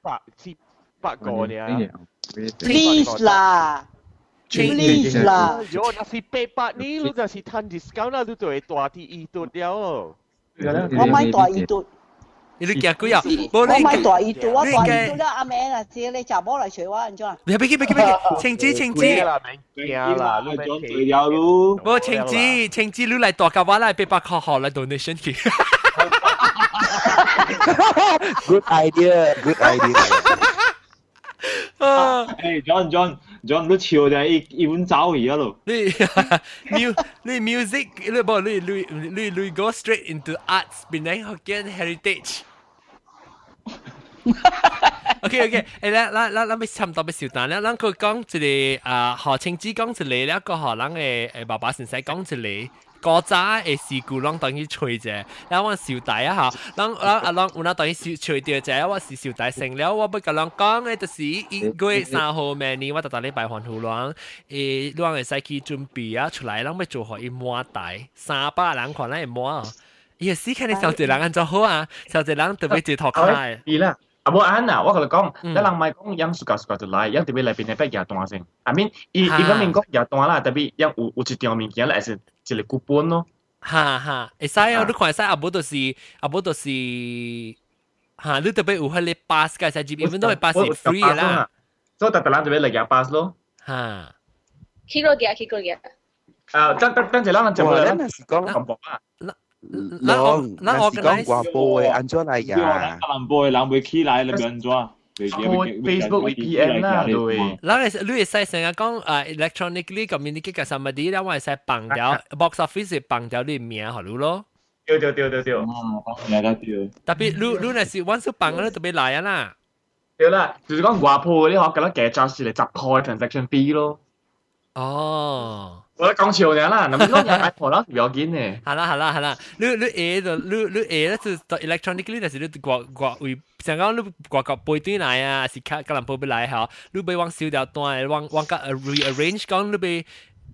Speaker 2: 百七百个呢？
Speaker 6: Please 啦，please 啦。
Speaker 2: 如果那是八百呢，你就是趁 discount 啦，你就会大啲二度了。
Speaker 6: 我买大二度。
Speaker 1: 你惊鬼啊！
Speaker 6: 我买大耳朵，我大耳朵啦，阿明啊，借你查波嚟除我，你做啊？
Speaker 1: 别别别别别，青子青子。
Speaker 2: 啦，明惊啦，
Speaker 3: 你讲对了咯。
Speaker 1: 我青子青子，你嚟大家话嚟八百块好嚟 donation 去。
Speaker 5: Good idea, good idea.
Speaker 3: 啊！诶，John John John，你笑就一一碗糟而家咯。
Speaker 1: 你 mu 你 music 你唔你你你你 go straight into arts，变成福建 heritage。 OK OK，诶，咱咱咱咱要差唔多要收单啦。咱佢讲一个啊，何青子讲一个，了个何人嘅诶爸爸先生讲一个。古早嘅事故，咱等于吹者，然后我小弟啊吓，咱咱啊咱有那等于小吹掉者，我是小弟成了，我不甲人讲嘅，就是一月三号明年，我特特礼拜还好人，诶，咱会使去准备啊出来，咱要做好一满袋，三百人看咱会满啊，伊个死看你小只人安怎好啊，小只人特别一头开。
Speaker 10: 系啦。 啊，无安啊，我甲你讲，你人咪讲养暑假暑假就来，养特别来边咧要夜单先。I mean，伊伊个面讲夜单啦，特别养有有一条物件咧，系一个 coupon 咯。
Speaker 1: 哈哈，会使啊，你看使啊，无就是啊，无就是哈，你特别有迄个 pass 嘅，使入，因为都系 pass 系 free 嘅啦。
Speaker 10: 所以特特人就俾嚟廿八咯。
Speaker 1: 吓。
Speaker 12: 去过嘅，去过嘅。
Speaker 10: 啊，等等等阵，咱就
Speaker 5: 冇。咱是讲
Speaker 10: 咁薄啊。
Speaker 5: long，咱是讲外部嘅安怎嚟呀？
Speaker 3: 南部嘅人会起来，你安怎？
Speaker 10: Facebook VPN 啦，对。
Speaker 1: 嗱，你你会使成日讲啊，electronically communicate 嘅 somebody，咧我系使绑掉 box office 绑掉你名好咯。
Speaker 10: 对对对对对。
Speaker 3: 哦，系啦对。
Speaker 1: 特别你你那是 once 绑咧特别来啊啦。
Speaker 10: 对啦，就是讲外铺嗰啲可能嘅 just 嚟十块 transaction fee 咯。
Speaker 1: 哦。
Speaker 10: 我讲笑嘅啦，嗱，你讲 Apple 啦，唔要紧嘅。
Speaker 1: 系啦系啦系啦，你你 A 就你你 A 咧就 electronically 但是你国国为想讲你国国背对来啊，是卡可能背不来吓，你被往少掉段，往往个 rearrange 讲你被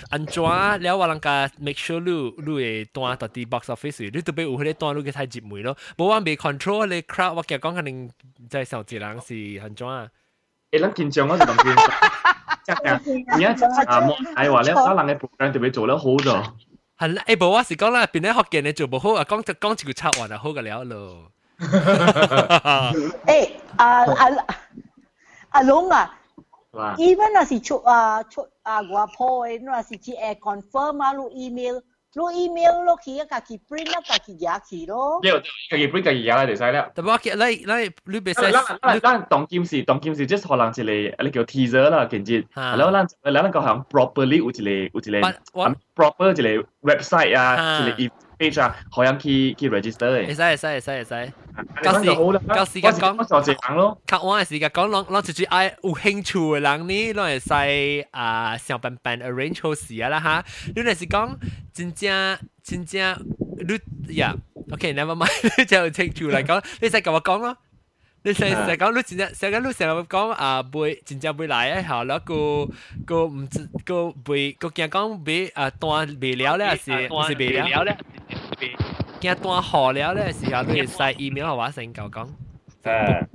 Speaker 1: 安怎了我人家 make sure 你你会段到啲 box office，你都被有迄个段你嘅太接尾咯，冇话未 control 你 crowd，我讲可能在手指人是安怎啊？
Speaker 10: 诶，咱紧张我就咁紧。 而家啊，莫系话咧，可能嘅 program 特别做得好咗。
Speaker 1: 系啦，诶，无我是讲啦，边啲学嘅你做唔好啊，讲讲一句插话就好嘅了咯。
Speaker 6: 诶，啊啊阿龙啊，even 那是出啊出啊外铺嘅，那是只诶 confirm 啊，录 email。 攞 email 落去啊，家己 print 啊，家己写去咯。
Speaker 10: 对，家己 print 家己写啦，就使啦。
Speaker 1: 但我嘅你你你别使。
Speaker 10: 咱咱咱当剑士，当剑士即系可能一个你叫 teaser 啦，甚至，然后咱咱咱个行 properly 有一个有一个 proper 一个 website 啊，一个 page 啊，可以去去 register 嘅。
Speaker 1: 會使會使會使會使。夠時夠時間講，
Speaker 10: 就時間咯。
Speaker 1: 較晚嘅時間講，攞攞住住愛有興趣嘅人呢，攞會使啊想辦辦 arrange 好事啊啦嚇。你若是講真正真正你呀，OK，never mind，你就清楚嚟講，你使同我講咯。你成成日講，你真正成日你成日講啊，背真正背來咧，後咧個個唔知個背個驚講背啊斷未了咧，還是還是未了咧？惊断好了咧时候，你使 email 嘅话先够讲。
Speaker 10: 诶，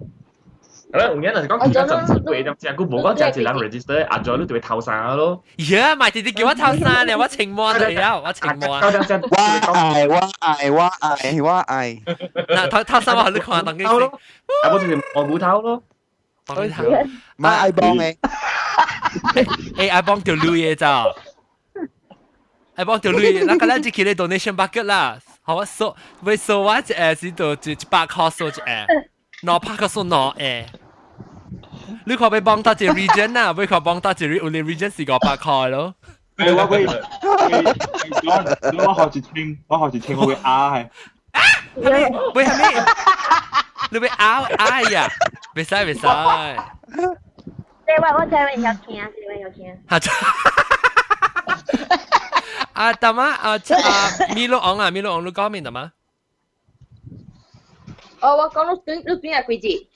Speaker 10: 诶，有影就是讲其他阵时背咁正，佢冇讲正一人 register，阿咗你就会偷生咯。
Speaker 1: 呀，咪直接叫我偷生咧，我情魔嚟啊，我情魔。
Speaker 5: 我爱我爱我爱我爱。
Speaker 1: 嗱，偷偷生我你看当机先。
Speaker 10: 啊，我就是我冇偷咯。
Speaker 1: 我偷。
Speaker 5: 买爱帮嘅。
Speaker 1: 诶，爱帮条女嘢咋？ 爱帮条女，那个咧就叫你 donation bucket 啦。好啊，数为数我一诶是到就一百块数一诶，攞百个数攞诶。你可唔可以帮到只 region 啊？你可帮到只 only region 是个百块咯。
Speaker 3: 诶，我会，我我学住听，我学住听，我会啊系。
Speaker 1: 啊！喂，系咩？你会啊啊呀？别使别使。
Speaker 4: 你话我听有听，你有听。
Speaker 1: 啊， 大妈啊啊，米洛昂啊，米洛昂，你讲明大妈？
Speaker 12: 哦，我讲你短你短系几字？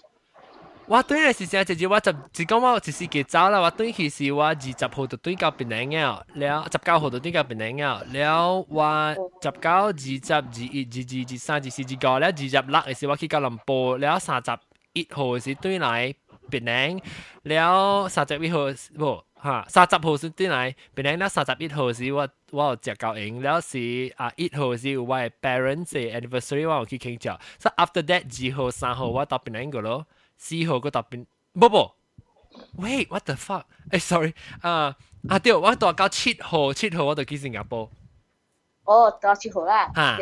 Speaker 1: 我短嘅时间就系我就只讲我就是几早啦，我短期是我二十号就短到槟城嘅，了十九号就短到槟城嘅，了我十九、二十、二一、二二、二三、二四、二五了，二十六嘅时我去吉隆坡，了三十一号是短嚟槟城，了三十一号不。 吓，三十号是啲嚟，本来咧三十一号是我我有食够赢，了是啊一号是我嘅 parents 嘅 anniversary 我有去庆祝，所以 after that 二号三号我到槟城个咯，四号个到槟，不不，wait what the fuck？诶 sorry 啊啊对，我到到七号七号我就去新加坡。
Speaker 12: 哦，到七号啦。
Speaker 1: 吓，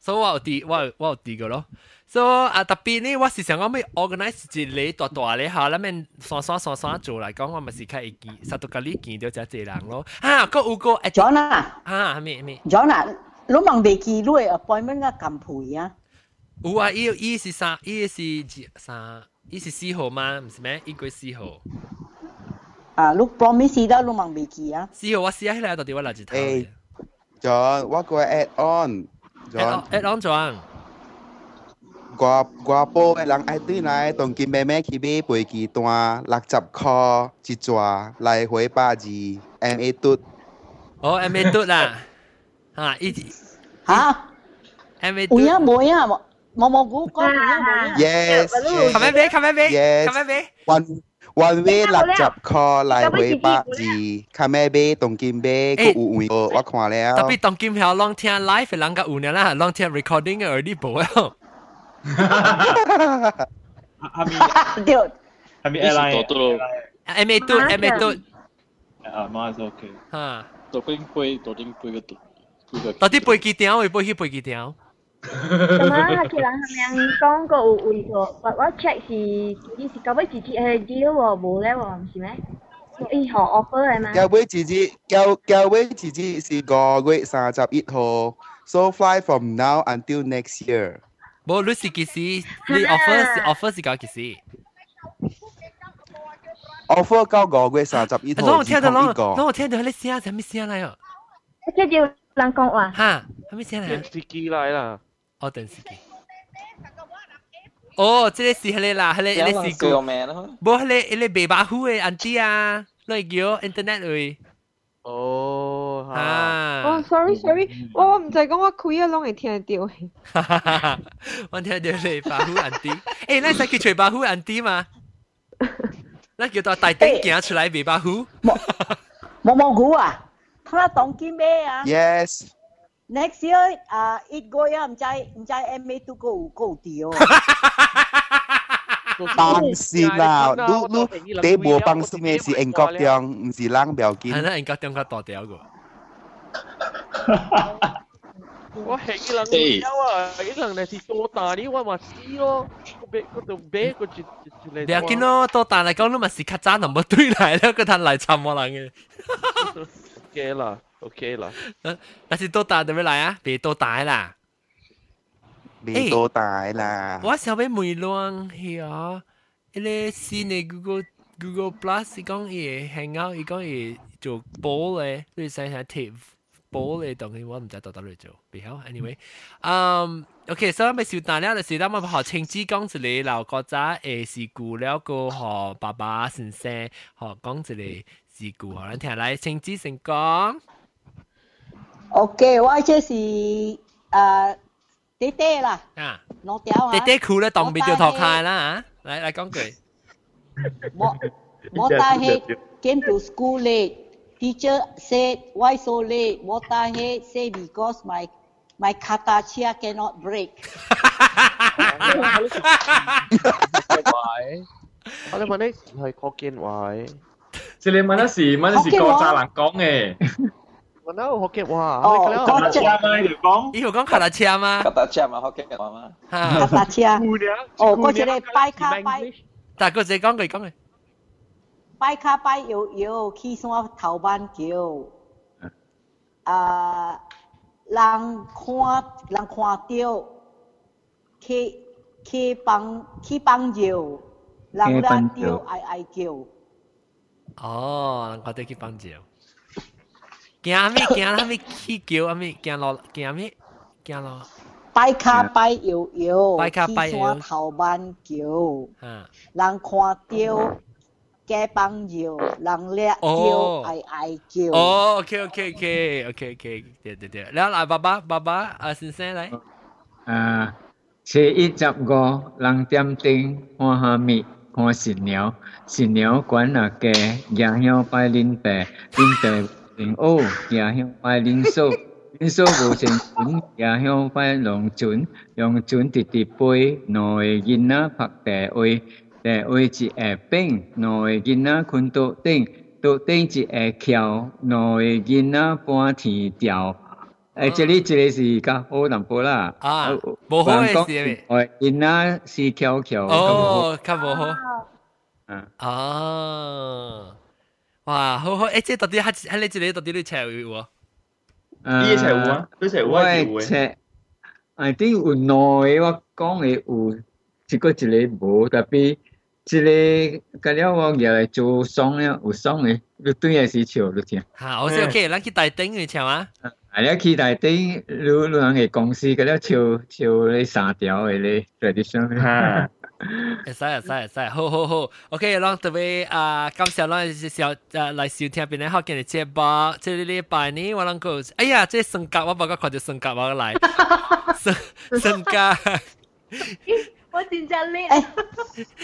Speaker 1: 所以我有啲我我有啲个咯。so 啊特别呢，我是想讲咩 organize 一个大大咧吓，咱们散散散散做嚟讲，我咪是较会见，实到家己见到就一人咯。啊，个有个诶，
Speaker 6: John 啊，
Speaker 1: 啊，咩咩，
Speaker 6: John 啊，你问未记你嘅 appointment 嘅咁配啊？
Speaker 1: 有啊，伊伊是三，伊是三，伊是四号吗？唔是咩？伊个四号。
Speaker 6: 啊，你 promise 得你问未记啊？
Speaker 1: 四号我试下起来到底我嚟一头。
Speaker 5: 诶，John，我个 add on，John，add
Speaker 1: on John。
Speaker 5: 我我报嘅人爱对来，当今妹妹去买飞机单六十块一抓，来回百二 M A 嘟。
Speaker 1: 哦，M A 嘟啦，吓一
Speaker 6: 吓
Speaker 1: M A
Speaker 6: 嘟。 วันเวลักจับคอลาย
Speaker 5: เว
Speaker 1: ปะจีคา
Speaker 5: แม่
Speaker 1: เบ
Speaker 5: ตงกิมเบกูอูอุยเออว่าขวาแล้ว
Speaker 1: แต่พี่ตงกิมเหรอลองเทียนไลฟ์ไปหลังกับอูเนี่ยละลองเทียน recording เออดีบ่
Speaker 3: แล้
Speaker 6: ว
Speaker 3: เดี๋ย
Speaker 1: วทามีอะ
Speaker 3: ไรเอ
Speaker 1: เม
Speaker 7: ตุเอเมตุอ่า
Speaker 1: มาโอเคฮะตัว
Speaker 7: กิ้งปุยตัวกิ้งปุยก็ตัวตัวที่ปุย
Speaker 1: กี่เดียวไอ้ปุยที่ปุยกี่เดียว
Speaker 4: 咁啊，客气人后面讲过有问题，我 check 是你是交尾几只诶 deal 无无咧，是咩？伊号 offer 诶吗？
Speaker 5: 交尾几只交交尾几只是五月三十一号，so fly from now until next year。
Speaker 1: 无你是几时？你 offer，offer 是交几时
Speaker 5: ？offer 交五月三十一号。
Speaker 1: 我听到咯，我听到你声，什么声来哦？
Speaker 4: 我听人讲话。
Speaker 1: 哈，什么声来？
Speaker 2: 电视机来了。
Speaker 1: 哦，电视机。哦，这个是迄个啦，迄个迄个是个，无迄个迄个白马虎嘅 auntie 啊，来叫 internet 位。
Speaker 2: 哦，
Speaker 1: 啊！
Speaker 9: 哦，sorry sorry，我我唔就系讲我开啊，拢会听得到。
Speaker 1: 我听到你白虎 auntie，诶，咱使去找白虎 auntie 嘛？咱叫到大顶行出来白马虎。
Speaker 6: 毛毛虎啊，睇当见咩啊？
Speaker 5: Yes。
Speaker 6: next year 啊，一个月唔知唔知 M A 都够够掉。
Speaker 5: 放心啦，你你你无放心嘅是英国中，唔是冷表见。
Speaker 1: 系啦，英国中较大条个。
Speaker 2: 我系人有啊，一人嚟是多大啲，我咪知咯。个别嗰度别个住住嚟。
Speaker 1: 你又见咯，多大嚟讲，你咪是较早 number 对嚟咧，个摊嚟寻我人嘅。
Speaker 2: 嘅啦。 OK 啦。
Speaker 1: 但是多大就要来啊？别多大啦。
Speaker 5: 别多大啦。
Speaker 1: 我想要问乱系啊，嗰个新嘅 Google Google Plus 伊讲伊会 hang out，伊讲伊做波咧，你想想贴波咧东西，我唔知到底嚟做。别好，anyway，嗯，OK，所以咪小大了，就是咱们学青子讲一个老国家诶事故了个学爸爸先生学讲一个事故，可能听来青子先讲。
Speaker 6: OK，我这是诶爹爹啦，
Speaker 1: 啊，
Speaker 6: 攞掉啊！
Speaker 1: 爹爹裤咧当面就脱开啦吓，嚟嚟讲句。
Speaker 6: 我我大系 came to school late. Teacher said why so late? 我大系 say because my my kata chair cannot break.
Speaker 2: 我哋问你系福建话，
Speaker 10: 即系你问一时问一时国炸人讲嘅。
Speaker 2: 我那有福建话，
Speaker 6: 哦，
Speaker 3: 卡达车嘛，你讲，
Speaker 1: 伊有讲卡达车吗？
Speaker 8: 卡达车嘛，福建话嘛。
Speaker 6: 卡达车。哦，嗰只咧拜卡拜。
Speaker 1: 但系嗰只讲句讲句。
Speaker 6: 拜卡拜有有去山头班桥，啊，人看人看到，去去帮去帮照，人拉掉爱爱叫。
Speaker 1: 哦，人看到去帮照。 行咩？行啦咩？去桥啊咩？行落行咩？行落。
Speaker 6: 拜卡拜摇摇，
Speaker 1: 拜卡拜摇，
Speaker 6: 头板桥，人看到加帮摇，人掠到哀哀叫。
Speaker 1: 哦，OK OK OK OK OK，对对对，然后来爸爸爸爸啊，先生来。
Speaker 11: 啊，七一十五，人点灯，看下面。看新娘，新娘管那家，家乡拜领地，领地。哦恶，家乡卖灵兽，灵兽无成群，行乡卖龙村，龙村直直飞，两个囡仔拍白话，白话一下饼，两个囡仔困桌顶，桌顶一下桥，两个囡仔半天吊。诶、这里这里是较好淡薄啦，
Speaker 1: 啊，无好诶，
Speaker 11: 是囡仔，是翘翘，
Speaker 1: 哦，较无好，嗯，啊。啊哇，好好，诶，即系到底喺喺你这里到底你斜有喎？
Speaker 10: 呢一斜有啊，呢斜有啊，
Speaker 11: 斜，I think 有两个我讲嘅有，一个一个无，特别一个隔了我入来做爽了，有爽嘅，你对系是笑你听。
Speaker 1: 吓，我先 OK，咱去大顶去唱啊。
Speaker 11: 系啦，去大顶，你你人嘅公司隔了唱唱你三条嘅咧，tradition。
Speaker 1: 会使会使会使，好好好，OK，让特别啊，感谢咱小啊来收听边啲好嘅节目，即系礼拜呢，我谂个，哎呀，即系升格，我冇个看到升格我来，升升格，
Speaker 12: 我真正叻，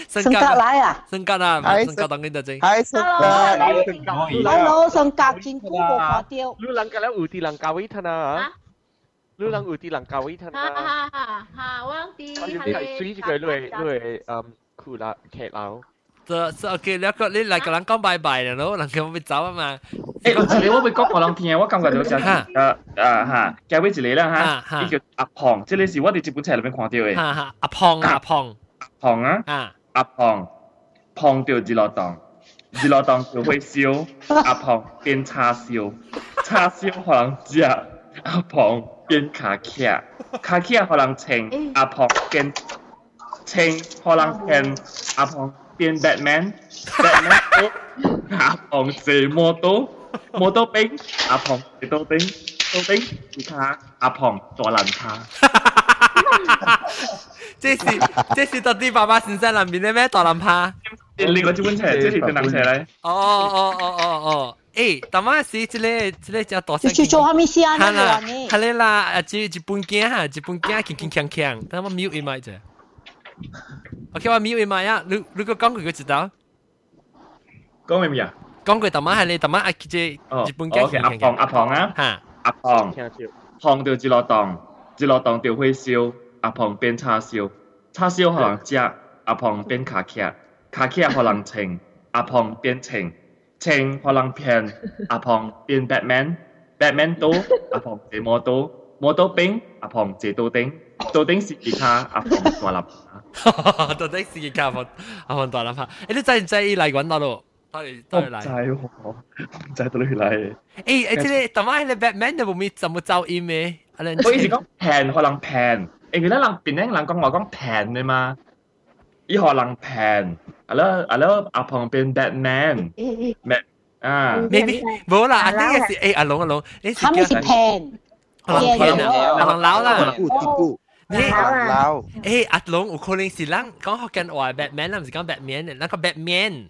Speaker 6: 升格来啊，
Speaker 1: 升格啊，升格当紧就正，
Speaker 5: 系升格，
Speaker 6: Hello，升格真古冇看到，
Speaker 2: 你人家咧有啲人教会听啊。 你人有啲人教伊听
Speaker 12: 啊！哈哈哈！我啲
Speaker 2: 系水住佢，你系你系嗯酷啦剧楼。
Speaker 1: 就就 OK，了个你嚟个人讲拜拜啦，咯，人叫我走啊嘛。
Speaker 10: 诶，一个我会讲我人听，我感觉就就诶诶吓，交俾一个啦吓，呢叫阿胖，即系是我哋这本册里面看到嘅。
Speaker 1: 吓吓，阿胖阿胖
Speaker 10: 胖啊，啊阿胖胖掉自落档，自落档就会烧，阿胖变叉烧，叉烧可能食， 阿胖变卡卡，卡卡可能青，阿胖变青可能变阿胖。变 Batman，Batman 都阿庞借摩多，摩多兵，阿庞借多兵，多兵你看阿庞大烂叉。
Speaker 1: 这是这是到底爸爸身上里面的咩大烂趴？
Speaker 10: 另外一本册，这是电脑册嚟。
Speaker 1: 哦哦哦哦哦。 诶，大妈是这里这里叫大少？
Speaker 6: 就做哈咪西啊？
Speaker 1: 哈啦，哈嘞啦，啊，只只半件哈，只半件，轻轻锵锵，他妈没有一买。OK，我没有一呀。如如果讲过就知道。
Speaker 10: 讲咩咩
Speaker 1: 啊？讲大妈系你大妈阿姐，只半
Speaker 10: 件。阿胖阿胖啊，哈，阿胖，胖就只落当，只落当就会烧，阿胖变叉烧，叉烧可能，阿胖变卡卡，卡卡可能青，阿胖变青。 庞变青，青可能偏，阿庞变 Batman，Batman 到阿庞借摩刀，摩刀兵，阿庞借刀丁。到底是吉他阿凤大立
Speaker 1: 拍，到底是吉他阿凤阿凤大立拍。诶，你制唔制嚟揾我咯？我哋都嚟。
Speaker 10: 制喎，制到你嚟。
Speaker 1: 诶诶，即系同埋你 Batman 你冇咪怎么走音嘅？
Speaker 10: 我以前讲 pen 可能 pen，诶，佢咧人边咧人讲话讲 pen 嘅嘛， 以可能 pen，啊啦啊啦阿凤变 Batman，咩啊？
Speaker 1: maybe 冇啦，阿啲嘅是诶阿龙阿龙，你
Speaker 6: 系咪是 pen？
Speaker 1: 可能 pen 啊，可能老啦。
Speaker 5: 你老
Speaker 1: 诶阿龙有可能是人讲福建话 Batman 啦，唔是讲 Batman 那个 Batman。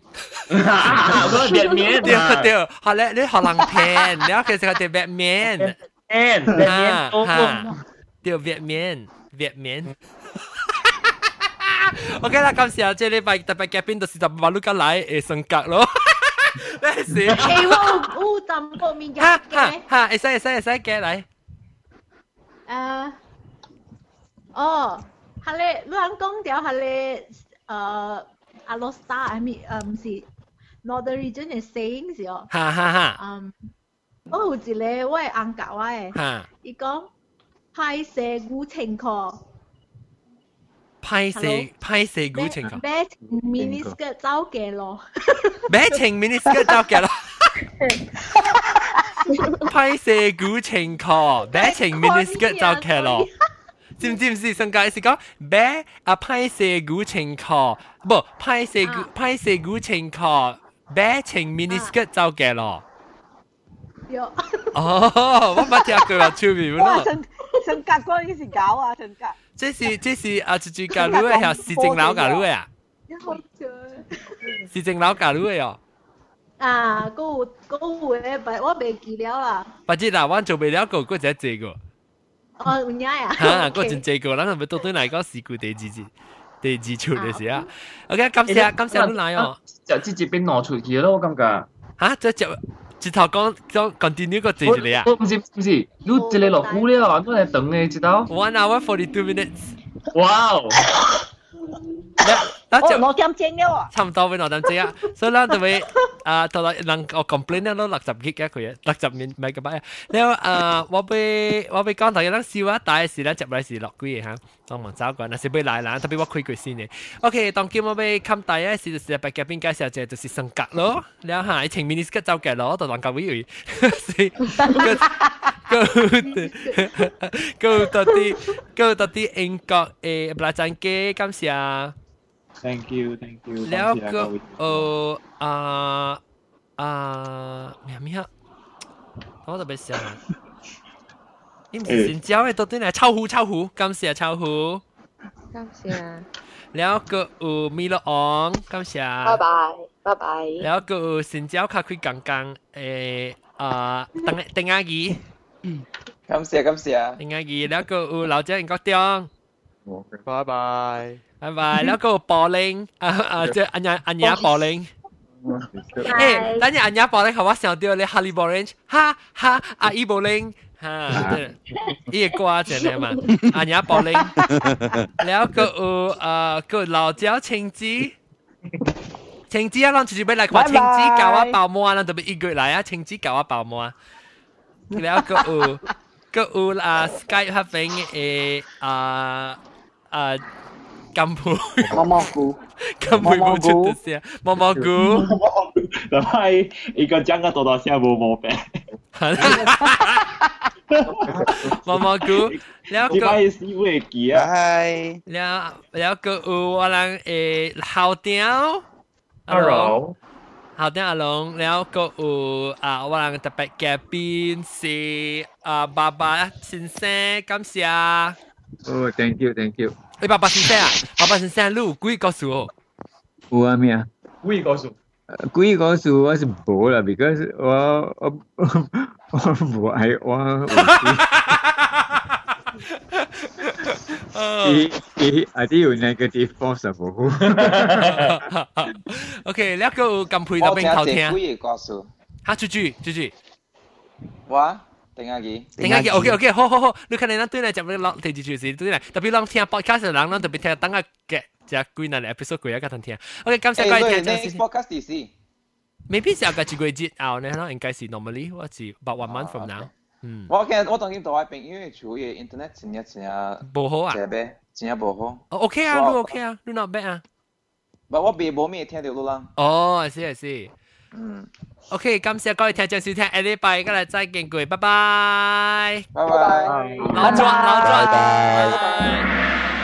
Speaker 10: 我 Batman
Speaker 1: 对对，好咧，你可能 pen，你其实系
Speaker 10: Batman。Batman，
Speaker 1: 吓，对 Batman，Batman。 OK 啦，今时啊，即系礼拜特别嘉宾就是就马路加来诶性格咯。咩事？
Speaker 12: 诶，我我淡薄面嘅。
Speaker 1: 吓吓吓，会使会使会使嘅嚟。
Speaker 12: 诶。哦，系咧，你讲讲掉系咧，诶，阿罗斯达，系咪诶唔是？Northern region 嘅 saying 是哦。
Speaker 1: 哈哈哈。
Speaker 12: 嗯，我有一个我系翁教我嘅，伊讲派蛇古情况。
Speaker 1: 派蛇派蛇古情況。
Speaker 12: 咩 miniskirt 走嘅咯？
Speaker 1: 咩情 miniskirt 走嘅咯？派蛇古情況，咩情 miniskirt 走嘅咯？知唔知唔知？上屆是講咩啊？派蛇古情課，不派蛇古派蛇古情課，咩情 miniskirt 就嘅咯。
Speaker 12: 有。
Speaker 1: 哦，我冇聽過話出面
Speaker 6: 咯。上上格嗰陣時搞啊，上格。
Speaker 1: 这是这是啊，住住格路嘅系市政楼格路嘅啊。市政楼格路嘅哦。
Speaker 12: 啊，嗰嗰回我未记了啦。
Speaker 1: 不知啦，我做未了个，嗰只借个。
Speaker 12: 哦，唔呀呀。
Speaker 1: 吓，嗰阵这个，咱系咪到底嚟讲事故第二次第二次出嘅时啊？OK，感谢感谢你来哦。
Speaker 10: 就直接俾攞出去咯，我感觉。
Speaker 1: 吓，即系 直头讲讲 continue 个接住你啊？
Speaker 10: 唔是唔是，你一个落苦了，我系等你知道？
Speaker 1: One hour forty two minutes。
Speaker 10: 哇！
Speaker 6: 那就六点钟了
Speaker 1: 差唔多俾六点钟啊，所以咧就会啊，到来能我 complain 咧都六十几嘅佢啊，六十面咪咁摆啊。แล้ว啊，我ไป我ไป讲大家笑话，大事咧接嚟是落几嘢吓，当忙走过，那是俾来啦，特别我开句先嘅。OK，当今我ไป冚大嘅事就是白嘉宾介绍就就是性格咯，แล้ว下情面呢个走嘅咯，就当教会会，ก็ก็ตอนที่ก็ตอนที่เองก็เอปลาจังเก้感谢。
Speaker 3: Thank you, thank you.
Speaker 1: Leoko o a a mia mia. 我就俾試下。你唔是先教嘅到底係臭狐臭
Speaker 9: 狐，今
Speaker 1: 時係臭狐。今時啊。Leoko o mi lo on，今時啊。
Speaker 9: 拜拜，拜拜。
Speaker 1: Leoko o 先教卡佢剛剛誒啊，等等阿姨。
Speaker 8: 今
Speaker 1: 時啊，今時啊。等阿姨，Leoko o 老姐應該點？
Speaker 5: 拜拜。
Speaker 1: 係咪？你喺嗰度播 link 啊啊，即係阿雅阿雅播 link。誒，等陣阿雅播 link，我想到你哈利播 link，哈哈阿伊播 link，哈，呢個歌真係嘛？阿雅播 link，你喺嗰度誒，個老椒青枝。晴子啊，咱就是要来看晴子教我爆膜啊，咱特别一个来啊，晴子教我爆膜啊。了个有个有啊，Skype 发明诶啊啊。金杯，
Speaker 6: 毛毛菇，
Speaker 1: 金杯冇出得聲，毛毛菇，
Speaker 3: 就係一個講個多多聲冇毛病，
Speaker 1: 毛毛菇，
Speaker 3: 了個師傅會記啊，
Speaker 1: 了了個有我人
Speaker 10: 誒
Speaker 1: 好屌，阿龍，好屌阿龍，了個有啊我人特別嘉賓是啊爸爸先生，感謝，
Speaker 11: 哦，thank you，thank you。
Speaker 1: 你爸爸是三啊？爸爸是三路，故意告诉我。
Speaker 11: 有啊，咩啊？
Speaker 10: 鬼告诉？
Speaker 11: 故意告诉我是无啦，because 我我我 我爱我。哈哈哈哈哈哈哈哈哈
Speaker 1: 哈。呃，几几？阿弟有哪一个地方
Speaker 11: 守护？哈哈哈
Speaker 1: 哈哈哈。OK，你阿哥敢陪到边头听？
Speaker 8: 故意告
Speaker 1: 诉。哈出去，出
Speaker 8: 去。我。定下机，
Speaker 1: 定下机，OK OK，好好好，你看你那对嚟就要落第二就是对嚟，特别让听 podcast 嘅人，咱特别听等下嘅只几难嘅 episode 几日嘅听。OK，感谢各位听众先。
Speaker 8: podcast 第四。
Speaker 1: Maybe 是有个几个月后呢，可能应该是 normally 或是 about one month from now。
Speaker 8: 嗯，我其实我当然同我朋友嘅处嘅 internet 真系真系
Speaker 1: 唔好啊，
Speaker 8: 真系真系唔好。
Speaker 1: 哦，OK 啊，你 OK 啊，你 not bad 啊。
Speaker 8: 唔，我别冇咩听到路啦。
Speaker 1: 哦，系系系。 嗯。OK，感谢各位听众收聽，下禮拜今日再见各位，拜拜。
Speaker 8: 拜拜。
Speaker 1: 老庄，老莊，拜拜。